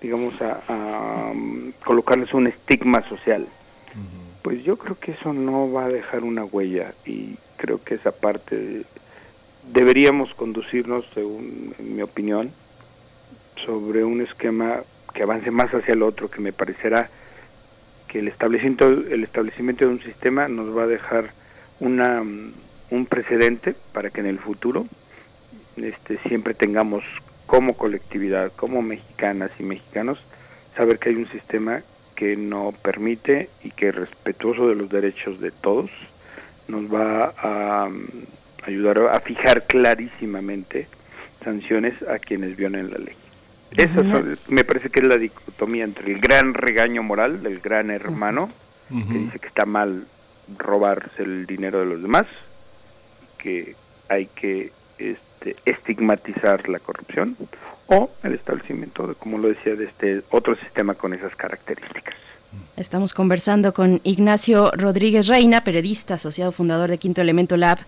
digamos a, um, colocarles un estigma social pues yo creo que eso no va a dejar una huella y creo que esa parte deberíamos conducirnos según en mi opinión sobre un esquema que avance más hacia el otro que me parecerá que el establecimiento el establecimiento de un sistema nos va a dejar una un precedente para que en el futuro este, siempre tengamos como colectividad, como mexicanas y mexicanos, saber que hay un sistema que no permite y que respetuoso de los derechos de todos nos va a um, ayudar a fijar clarísimamente sanciones a quienes violen la ley. Eso me parece que es la dicotomía entre el gran regaño moral del gran hermano, que dice que está mal robarse el dinero de los demás, que hay que este, estigmatizar la corrupción o el establecimiento, de, como lo decía, de este otro sistema con esas características. Estamos conversando con Ignacio Rodríguez Reina, periodista, asociado fundador de Quinto Elemento Lab,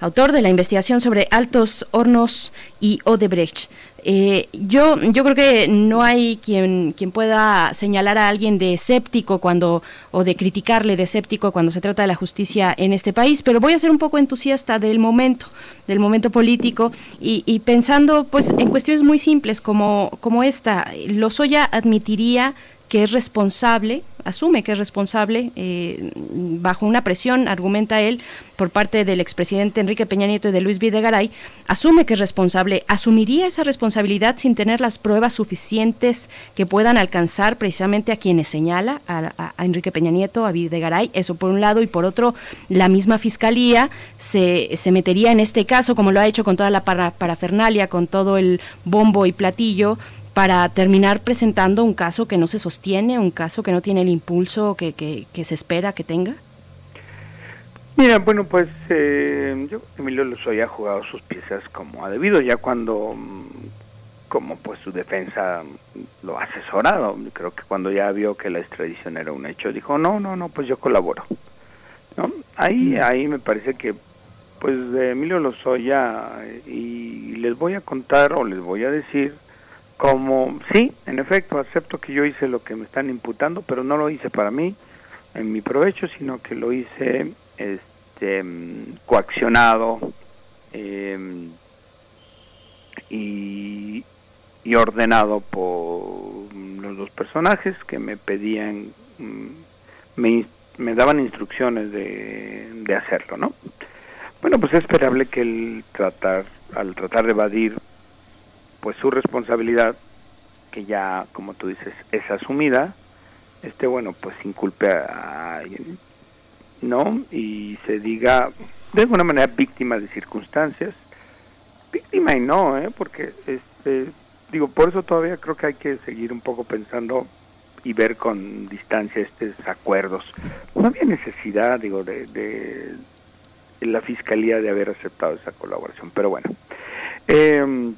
autor de la investigación sobre Altos Hornos y Odebrecht. Eh, yo, yo creo que no hay quien, quien pueda señalar a alguien de escéptico cuando, o de criticarle de escéptico cuando se trata de la justicia en este país, pero voy a ser un poco entusiasta del momento, del momento político y, pensando pues en cuestiones muy simples como, como esta. Lozoya admitiría que es responsable, asume que es responsable, eh, bajo una presión, argumenta él, por parte del expresidente Enrique Peña Nieto y de Luis Videgaray, asume que es responsable, asumiría esa responsabilidad sin tener las pruebas suficientes que puedan alcanzar precisamente a quienes señala, a, Enrique Peña Nieto, a Videgaray, eso por un lado, y por otro, la misma fiscalía se, se metería en este caso, como lo ha hecho con toda la parafernalia, con todo el bombo y platillo, para terminar presentando un caso que no se sostiene, un caso que no tiene el impulso que, que, se espera que tenga? Mira, bueno, pues eh, yo, Emilio Lozoya ha jugado sus piezas como ha debido, ya cuando, mm, como pues su defensa lo ha asesorado, creo que cuando ya vio que la extradición era un hecho, dijo, no, no, no, pues yo colaboro. ¿No? Ahí, ahí me parece que, pues, Emilio Lozoya, y les voy a contar o les voy a decir como sí, en efecto, acepto que yo hice lo que me están imputando, pero no lo hice para mí, en mi provecho, sino que lo hice este, coaccionado em, y, ordenado por los dos personajes que me pedían, mm, me, me daban instrucciones de, de hacerlo, ¿no? Bueno, pues es esperable que el tratar, al tratar de evadir pues su responsabilidad, que ya, como tú dices, es asumida, este, bueno, pues inculpe a alguien, ¿no? Y se diga, de alguna manera, víctima de circunstancias. Víctima y no, ¿eh? Porque, este, digo, por eso todavía creo que hay que seguir un poco pensando y ver con distancia estos acuerdos. No había necesidad, digo, de, de, la fiscalía de haber aceptado esa colaboración, pero bueno. Eh,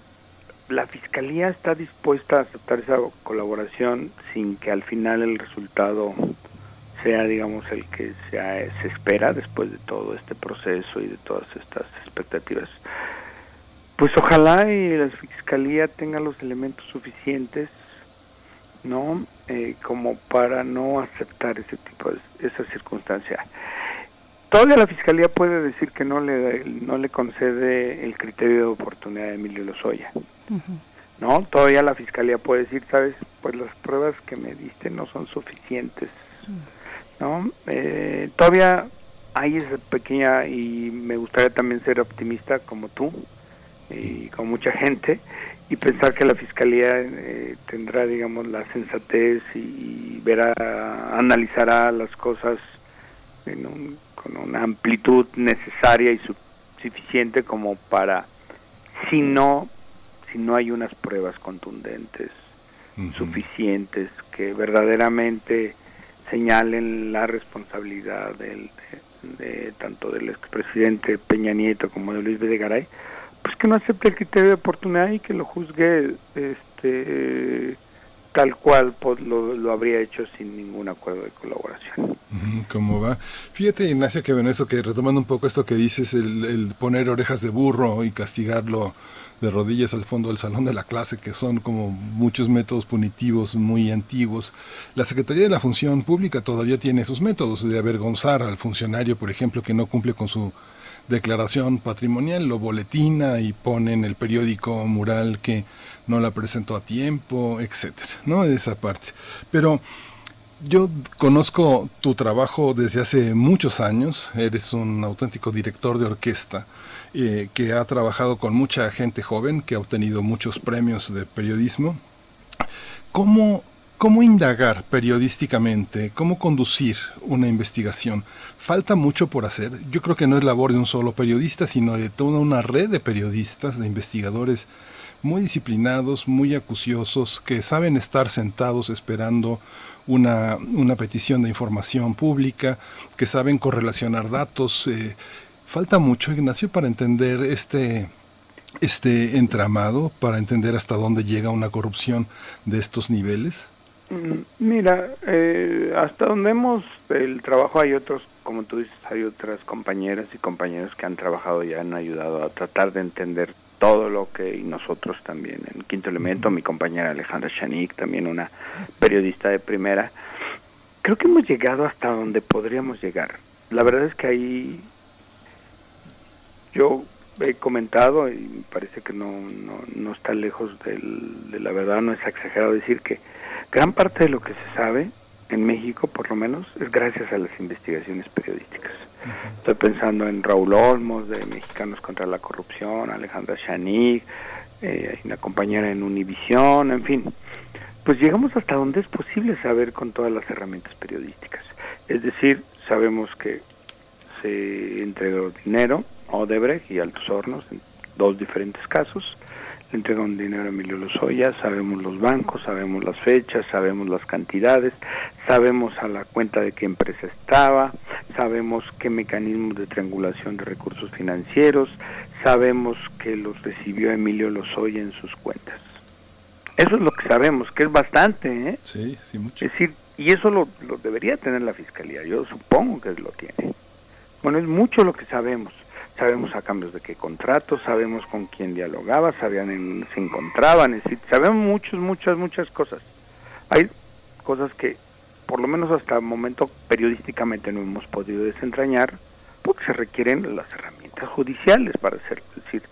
la Fiscalía está dispuesta a aceptar esa colaboración sin que al final el resultado sea, digamos, el que sea, se espera después de todo este proceso y de todas estas expectativas. Pues ojalá y la Fiscalía tenga los elementos suficientes, ¿no? Eh, como para no aceptar ese tipo de esa circunstancia. Todavía la Fiscalía puede decir que no le, no le concede el criterio de oportunidad a Emilio Lozoya. ¿No? Todavía la fiscalía puede decir, sabes, pues las pruebas que me diste no son suficientes, ¿no? Eh, todavía hay esa pequeña y me gustaría también ser optimista como tú y como mucha gente y pensar que la fiscalía eh, tendrá, digamos, la sensatez y, verá, analizará las cosas con una amplitud necesaria y suficiente como para, si no si no hay unas pruebas contundentes, suficientes, que verdaderamente señalen la responsabilidad del, de, tanto del expresidente Peña Nieto como de Luis Videgaray, pues que no acepte el criterio de oportunidad y que lo juzgue este tal cual pues, lo, lo, habría hecho sin ningún acuerdo de colaboración. ¿Cómo va? Fíjate, Ignacia, que ven eso, que retomando un poco esto que dices, el, el poner orejas de burro y castigarlo de rodillas al fondo del salón de la clase, que son como muchos métodos punitivos muy antiguos. La Secretaría de la Función Pública todavía tiene esos métodos de avergonzar al funcionario, por ejemplo, que no cumple con su declaración patrimonial, lo boletina y pone en el periódico mural que no la presentó a tiempo, etcétera, ¿no? Esa parte. Pero yo conozco tu trabajo desde hace muchos años, eres un auténtico director de orquesta eh, que ha trabajado con mucha gente joven, que ha obtenido muchos premios de periodismo. ¿Cómo, cómo indagar periodísticamente? ¿Cómo conducir una investigación? Falta mucho por hacer. Yo creo que no es labor de un solo periodista, sino de toda una red de periodistas, de investigadores muy disciplinados, muy acuciosos, que saben estar sentados esperando una, una petición de información pública, que saben correlacionar datos, eh, Falta mucho, Ignacio, para entender este, este entramado, para entender hasta dónde llega una corrupción de estos niveles. Mm, mira, eh, hasta donde hemos el trabajo hay otros, como tú dices, hay otras compañeras y compañeros que han trabajado y han ayudado a tratar de entender todo lo que y nosotros también en Quinto Elemento, mi compañera Alejandra Chanik, también una periodista de primera. Creo que hemos llegado hasta donde podríamos llegar. La verdad es que hay yo he comentado, y me parece que no, no, está lejos de la verdad, no es exagerado decir que gran parte de lo que se sabe en México, por lo menos, es gracias a las investigaciones periodísticas. Estoy pensando en Raúl Olmos, de Mexicanos contra la Corrupción, Alejandra Chanig, eh, una compañera en Univisión, en fin. Pues llegamos hasta donde es posible saber con todas las herramientas periodísticas. Es decir, sabemos que se entregó dinero, Odebrecht y Altos Hornos, en dos diferentes casos. Le entregaron dinero a Emilio Lozoya, sabemos los bancos, sabemos las fechas, sabemos las cantidades, sabemos a la cuenta de qué empresa estaba, sabemos qué mecanismos de triangulación de recursos financieros, sabemos que los recibió Emilio Lozoya en sus cuentas. Eso es lo que sabemos, que es bastante, ¿eh? Sí, sí, mucho. Es decir, y eso lo, lo debería tener la Fiscalía, yo supongo que lo tiene. Bueno, es mucho lo que sabemos sabemos a cambios de qué contratos, sabemos con quién dialogaba, sabían en, se encontraban, sabemos muchas, muchas, muchas cosas. Hay cosas que por lo menos hasta el momento periodísticamente no hemos podido desentrañar porque se requieren las herramientas judiciales para hacerlo. Es decir,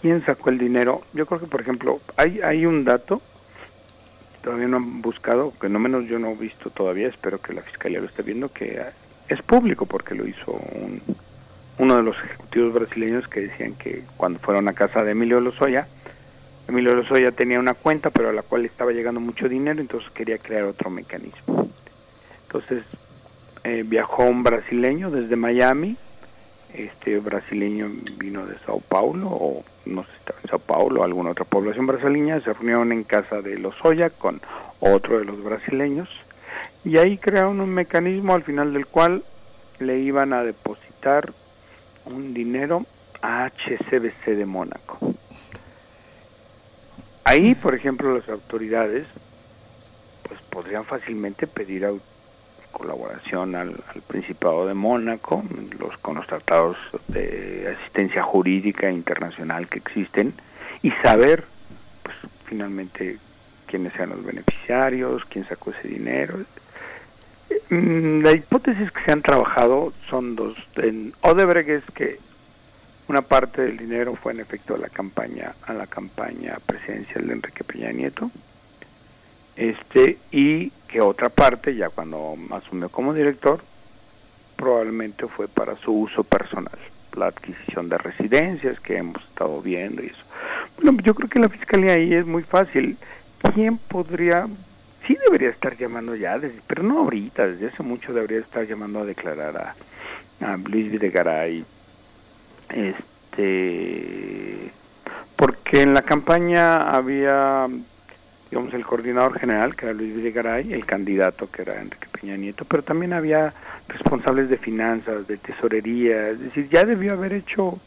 ¿quién sacó el dinero? Yo creo que, por ejemplo, hay, hay un dato todavía no han buscado, que no menos yo no he visto todavía, espero que la Fiscalía lo esté viendo, que es público porque lo hizo un, uno de los ejecutivos brasileños que decían que cuando fueron a casa de Emilio Lozoya, Emilio Lozoya tenía una cuenta pero a la cual estaba llegando mucho dinero, entonces quería crear otro mecanismo. Entonces eh, viajó un brasileño desde Miami, este brasileño vino de Sao Paulo o no sé estaba en Sao Paulo alguna otra población brasileña, se reunieron en casa de Lozoya con otro de los brasileños y ahí crearon un mecanismo al final del cual le iban a depositar un dinero a HCBC de Mónaco. Ahí, por ejemplo, las autoridades pues podrían fácilmente pedir colaboración al, Principado de Mónaco, los, con los tratados de asistencia jurídica internacional que existen y saber, pues, finalmente, quiénes sean los beneficiarios, quién sacó ese dinero. La hipótesis que se han trabajado son dos. En Odebrecht es que una parte del dinero fue en efecto a la campaña a la campaña presidencial de Enrique Peña Nieto. Este y que otra parte ya cuando asumió como director probablemente fue para su uso personal la adquisición de residencias que hemos estado viendo y eso. Bueno yo creo que la fiscalía ahí es muy fácil. Quién podría sí debería estar llamando ya pero no ahorita desde hace mucho debería estar llamando a declarar a, a Luis Videgaray. Este porque en la campaña había digamos, el coordinador general, que era Luis Videgaray, el candidato, que era Enrique Peña Nieto, pero también había responsables de finanzas, de tesorería, es decir, ya debió haber hecho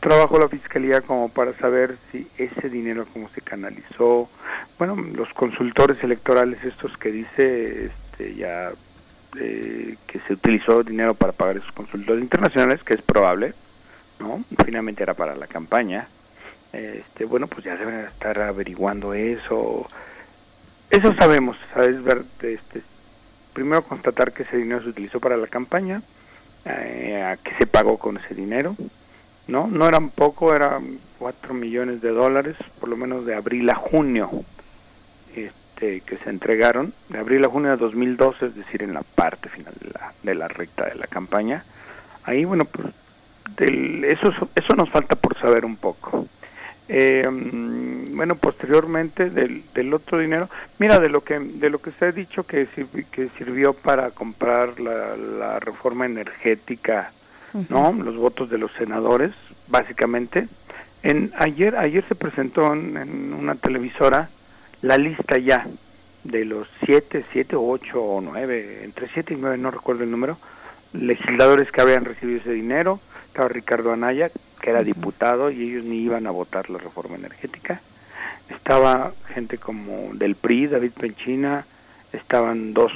trabajo la fiscalía como para saber si ese dinero cómo se canalizó. Bueno, los consultores electorales estos que dice este, ya eh, que se utilizó dinero para pagar esos consultores internacionales, que es probable, ¿no? Finalmente era para la campaña este, bueno, pues ya deben estar averiguando eso. Eso sabemos, ¿sabes? Ver, este, primero constatar que ese dinero se utilizó para la campaña, eh, a qué se pagó con ese dinero, ¿no? No eran poco, eran 4 millones de dólares, por lo menos de abril a junio, este, que se entregaron, de abril a junio de 2012, es decir, en la parte final de la, de la recta de la campaña. Ahí, bueno, pues del, eso, eso nos falta por saber un poco. Eh, bueno, posteriormente del, del, otro dinero, mira, de lo que de lo que se ha dicho que, que sirvió para comprar la, reforma energética, ¿no? Los votos de los senadores, básicamente. En ayer ayer se presentó en, una televisora la lista ya de los siete, siete, ocho o nueve, entre siete y nueve, no recuerdo el número, legisladores que habían recibido ese dinero. Estaba Ricardo Anaya, que era diputado y ellos ni iban a votar la reforma energética. Estaba gente como del PRI, David Penchina, estaban dos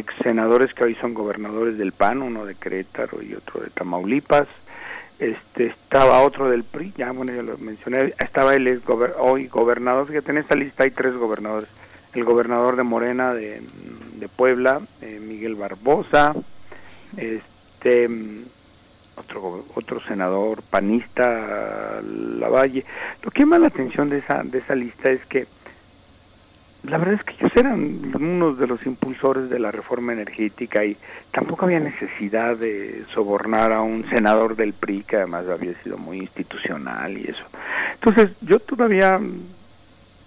ex senadores que hoy son gobernadores del PAN, uno de Querétaro y otro de Tamaulipas. Este, estaba otro del PRI, ya bueno, ya lo mencioné, estaba él hoy gobernador, fíjate, en esta lista hay tres gobernadores, el gobernador de Morena de, de Puebla, eh, Miguel Barbosa, este otro otro senador panista Lavalle. Lo que llama la atención de esa de esa lista es que la verdad es que ellos eran unos de los impulsores de la reforma energética y tampoco había necesidad de sobornar a un senador del PRI que además había sido muy institucional y eso. Entonces, yo todavía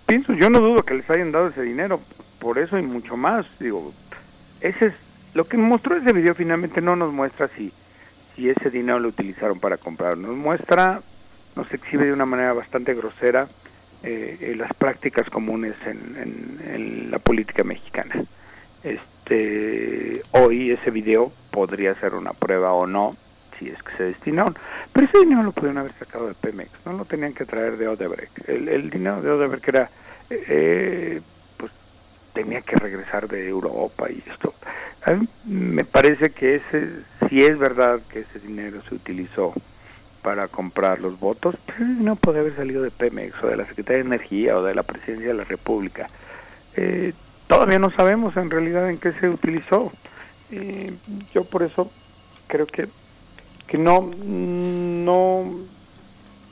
pienso, yo no dudo que les hayan dado ese dinero, por eso y mucho más, digo, ese es lo que mostró ese video finalmente no nos muestra si y ese dinero lo utilizaron para comprar. Nos muestra, nos exhibe de una manera bastante grosera eh, eh, las prácticas comunes en, en, la política mexicana. Este, hoy ese video podría ser una prueba o no, si es que se destinaron, pero ese dinero lo pudieron haber sacado de Pemex, no lo tenían que traer de Odebrecht. El, dinero de Odebrecht era, eh, pues tenía que regresar de Europa y esto me parece que ese, si es verdad que ese dinero se utilizó para comprar los votos, pues no puede haber salido de Pemex o de la Secretaría de Energía o de la Presidencia de la República. Eh, todavía no sabemos en realidad en qué se utilizó. yo por eso creo que, que no, no,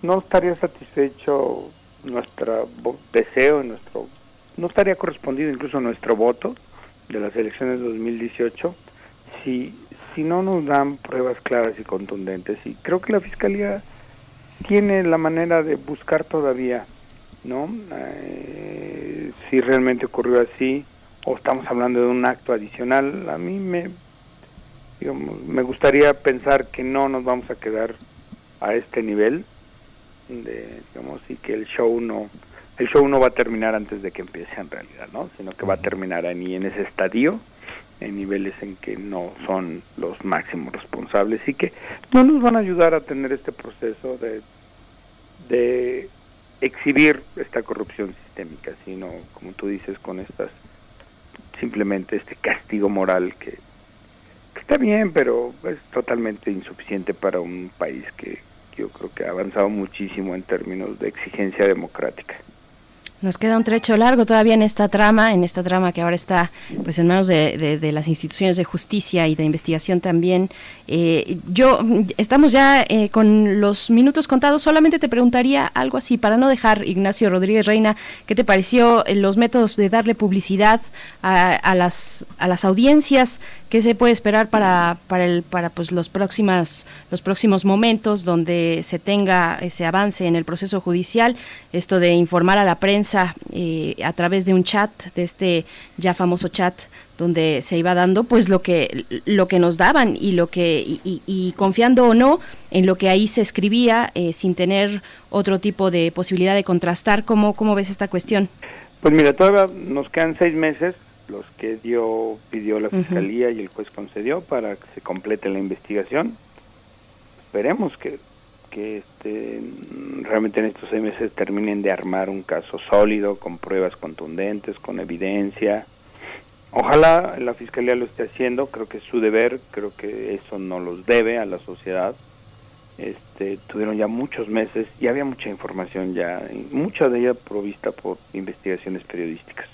no estaría satisfecho nuestro deseo, nuestro, no estaría correspondido incluso nuestro voto de las elecciones de 2018 si, si no nos dan pruebas claras y contundentes. Y creo que la Fiscalía tiene la manera de buscar todavía, ¿no? Eh, si realmente ocurrió así o estamos hablando de un acto adicional. A mí me, digamos, me gustaría pensar que no nos vamos a quedar a este nivel, de, digamos, y que el show no el show no va a terminar antes de que empiece en realidad, ¿no? Sino que va a terminar ahí en ese estadio, en niveles en que no son los máximos responsables y que no nos van a ayudar a tener este proceso de, de exhibir esta corrupción sistémica, sino, como tú dices, con estas simplemente este castigo moral que, que está bien, pero es totalmente insuficiente para un país que yo creo que ha avanzado muchísimo en términos de exigencia democrática. Nos queda un trecho largo todavía en esta trama, en esta trama que ahora está pues en manos de, las instituciones de justicia y de investigación también. Eh, yo estamos ya eh, con los minutos contados. Solamente te preguntaría algo así para no dejar Ignacio Rodríguez Reina, ¿qué te pareció los métodos de darle publicidad a las a las audiencias? ¿Qué se puede esperar para para el para pues los próximas los próximos momentos donde se tenga ese avance en el proceso judicial? Esto de informar a la prensa eh, a través de un chat, de este ya famoso chat donde se iba dando pues lo que lo que nos daban y lo que y, confiando o no en lo que ahí se escribía eh, sin tener otro tipo de posibilidad de contrastar cómo cómo ves esta cuestión pues mira todavía nos quedan seis meses los que dio pidió la fiscalía y el juez concedió para que se complete la investigación esperemos que que este, realmente en estos seis meses terminen de armar un caso sólido, con pruebas contundentes, con evidencia. Ojalá la Fiscalía lo esté haciendo, creo que es su deber, creo que eso no los debe a la sociedad. Este, tuvieron ya muchos meses y había mucha información ya, mucha de ella provista por investigaciones periodísticas.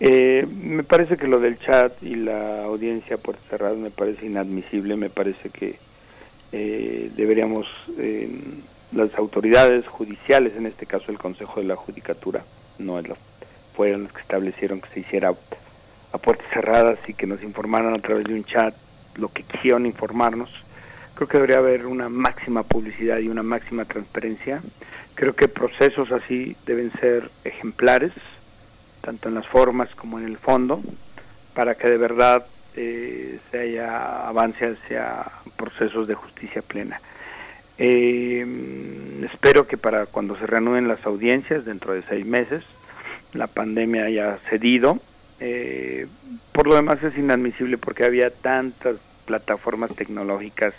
Eh, me parece que lo del chat y la audiencia por cerrada me parece inadmisible, me parece que eh, deberíamos, las autoridades judiciales, en este caso el Consejo de la Judicatura, no fueron los que establecieron que se hiciera a puertas cerradas y que nos informaran a través de un chat lo que quisieron informarnos. Creo que debería haber una máxima publicidad y una máxima transparencia. Creo que procesos así deben ser ejemplares, tanto en las formas como en el fondo, para que de verdad eh, se haya avance hacia procesos de justicia plena. Eh, espero que para cuando se reanuden las audiencias dentro de seis meses, la pandemia haya cedido. Eh, por lo demás es inadmisible porque había tantas plataformas tecnológicas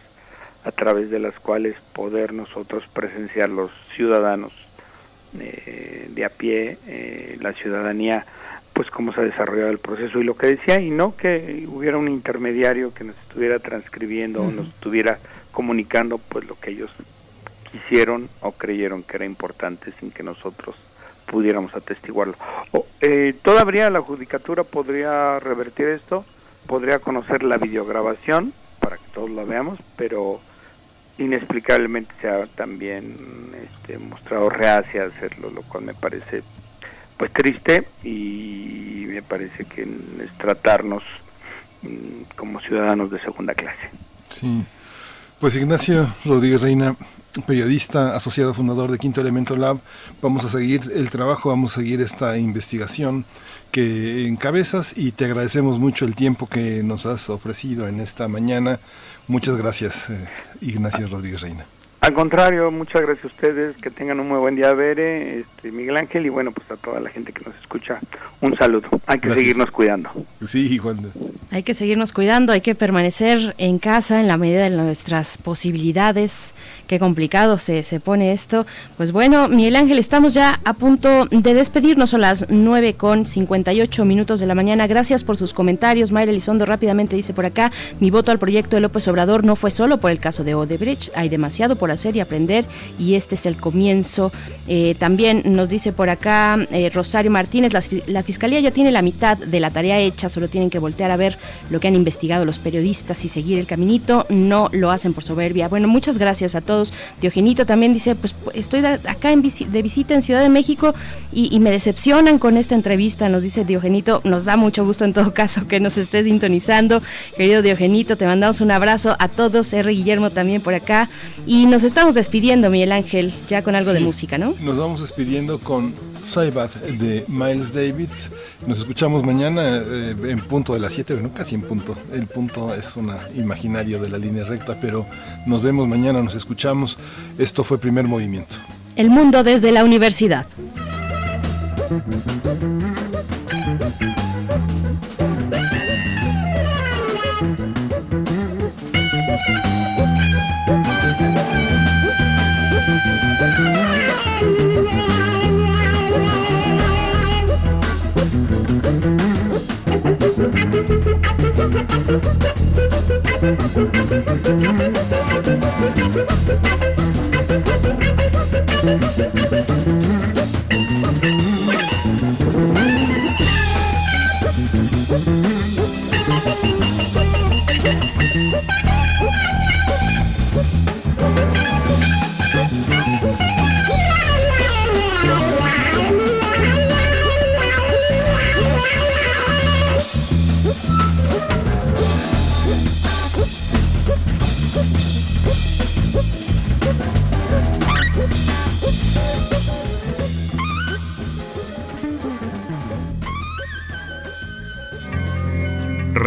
a través de las cuales poder nosotros presenciar los ciudadanos de a pie, la ciudadanía pues cómo se ha desarrollado el proceso y lo que decía y no que hubiera un intermediario que nos estuviera transcribiendo o nos estuviera comunicando pues lo que ellos quisieron o creyeron que era importante sin que nosotros pudiéramos atestiguarlo. eh, todavía la judicatura podría revertir esto, podría conocer la videograbación para que todos la veamos, pero inexplicablemente se ha también este, mostrado reacia a hacerlo, lo cual me parece pues triste y me parece que es tratarnos mm, como ciudadanos de segunda clase. Sí. Pues Ignacio Rodríguez Reina, periodista, asociado fundador de Quinto Elemento Lab, vamos a seguir el trabajo, vamos a seguir esta investigación que encabezas y te agradecemos mucho el tiempo que nos has ofrecido en esta mañana. Muchas gracias, eh, Ignacio Rodríguez Reina. Al contrario, muchas gracias a ustedes, que tengan un muy buen día, Bere, este, Miguel Ángel, y bueno, pues a toda la gente que nos escucha, un saludo. Hay que seguirnos cuidando. Sí, Juan. Hay que seguirnos cuidando, hay que permanecer en casa en la medida de nuestras posibilidades. Qué complicado se, se pone esto. Pues bueno, Miguel Ángel, estamos ya a punto de despedirnos, son las 9 con 58 minutos de la mañana. Gracias por sus comentarios. Mayra Elizondo rápidamente dice por acá, mi voto al proyecto de López Obrador no fue solo por el caso de Odebrecht, hay demasiado por hacer y aprender y este es el comienzo. Eh, también nos dice por acá eh, Rosario Martínez, la, Fiscalía ya tiene la mitad de la tarea hecha, solo tienen que voltear a ver lo que han investigado los periodistas y seguir el caminito, no lo hacen por soberbia. Bueno, muchas gracias a todos. Diogenito también dice, pues estoy acá en de visita en Ciudad de México y, y me decepcionan con esta entrevista, nos dice Diogenito, nos da mucho gusto en todo caso que nos estés sintonizando. Querido Diogenito, te mandamos un abrazo a todos, R. Guillermo también por acá y nos estamos despidiendo, Miguel Ángel, ya con algo de música, ¿no? Nos vamos despidiendo con Saibat de Miles Davis. Nos escuchamos mañana eh, en punto de las 7, bueno, casi en punto. El punto es un imaginario de la línea recta, pero nos vemos mañana, nos escuchamos. Esto fue Primer Movimiento. El mundo desde la universidad. Musik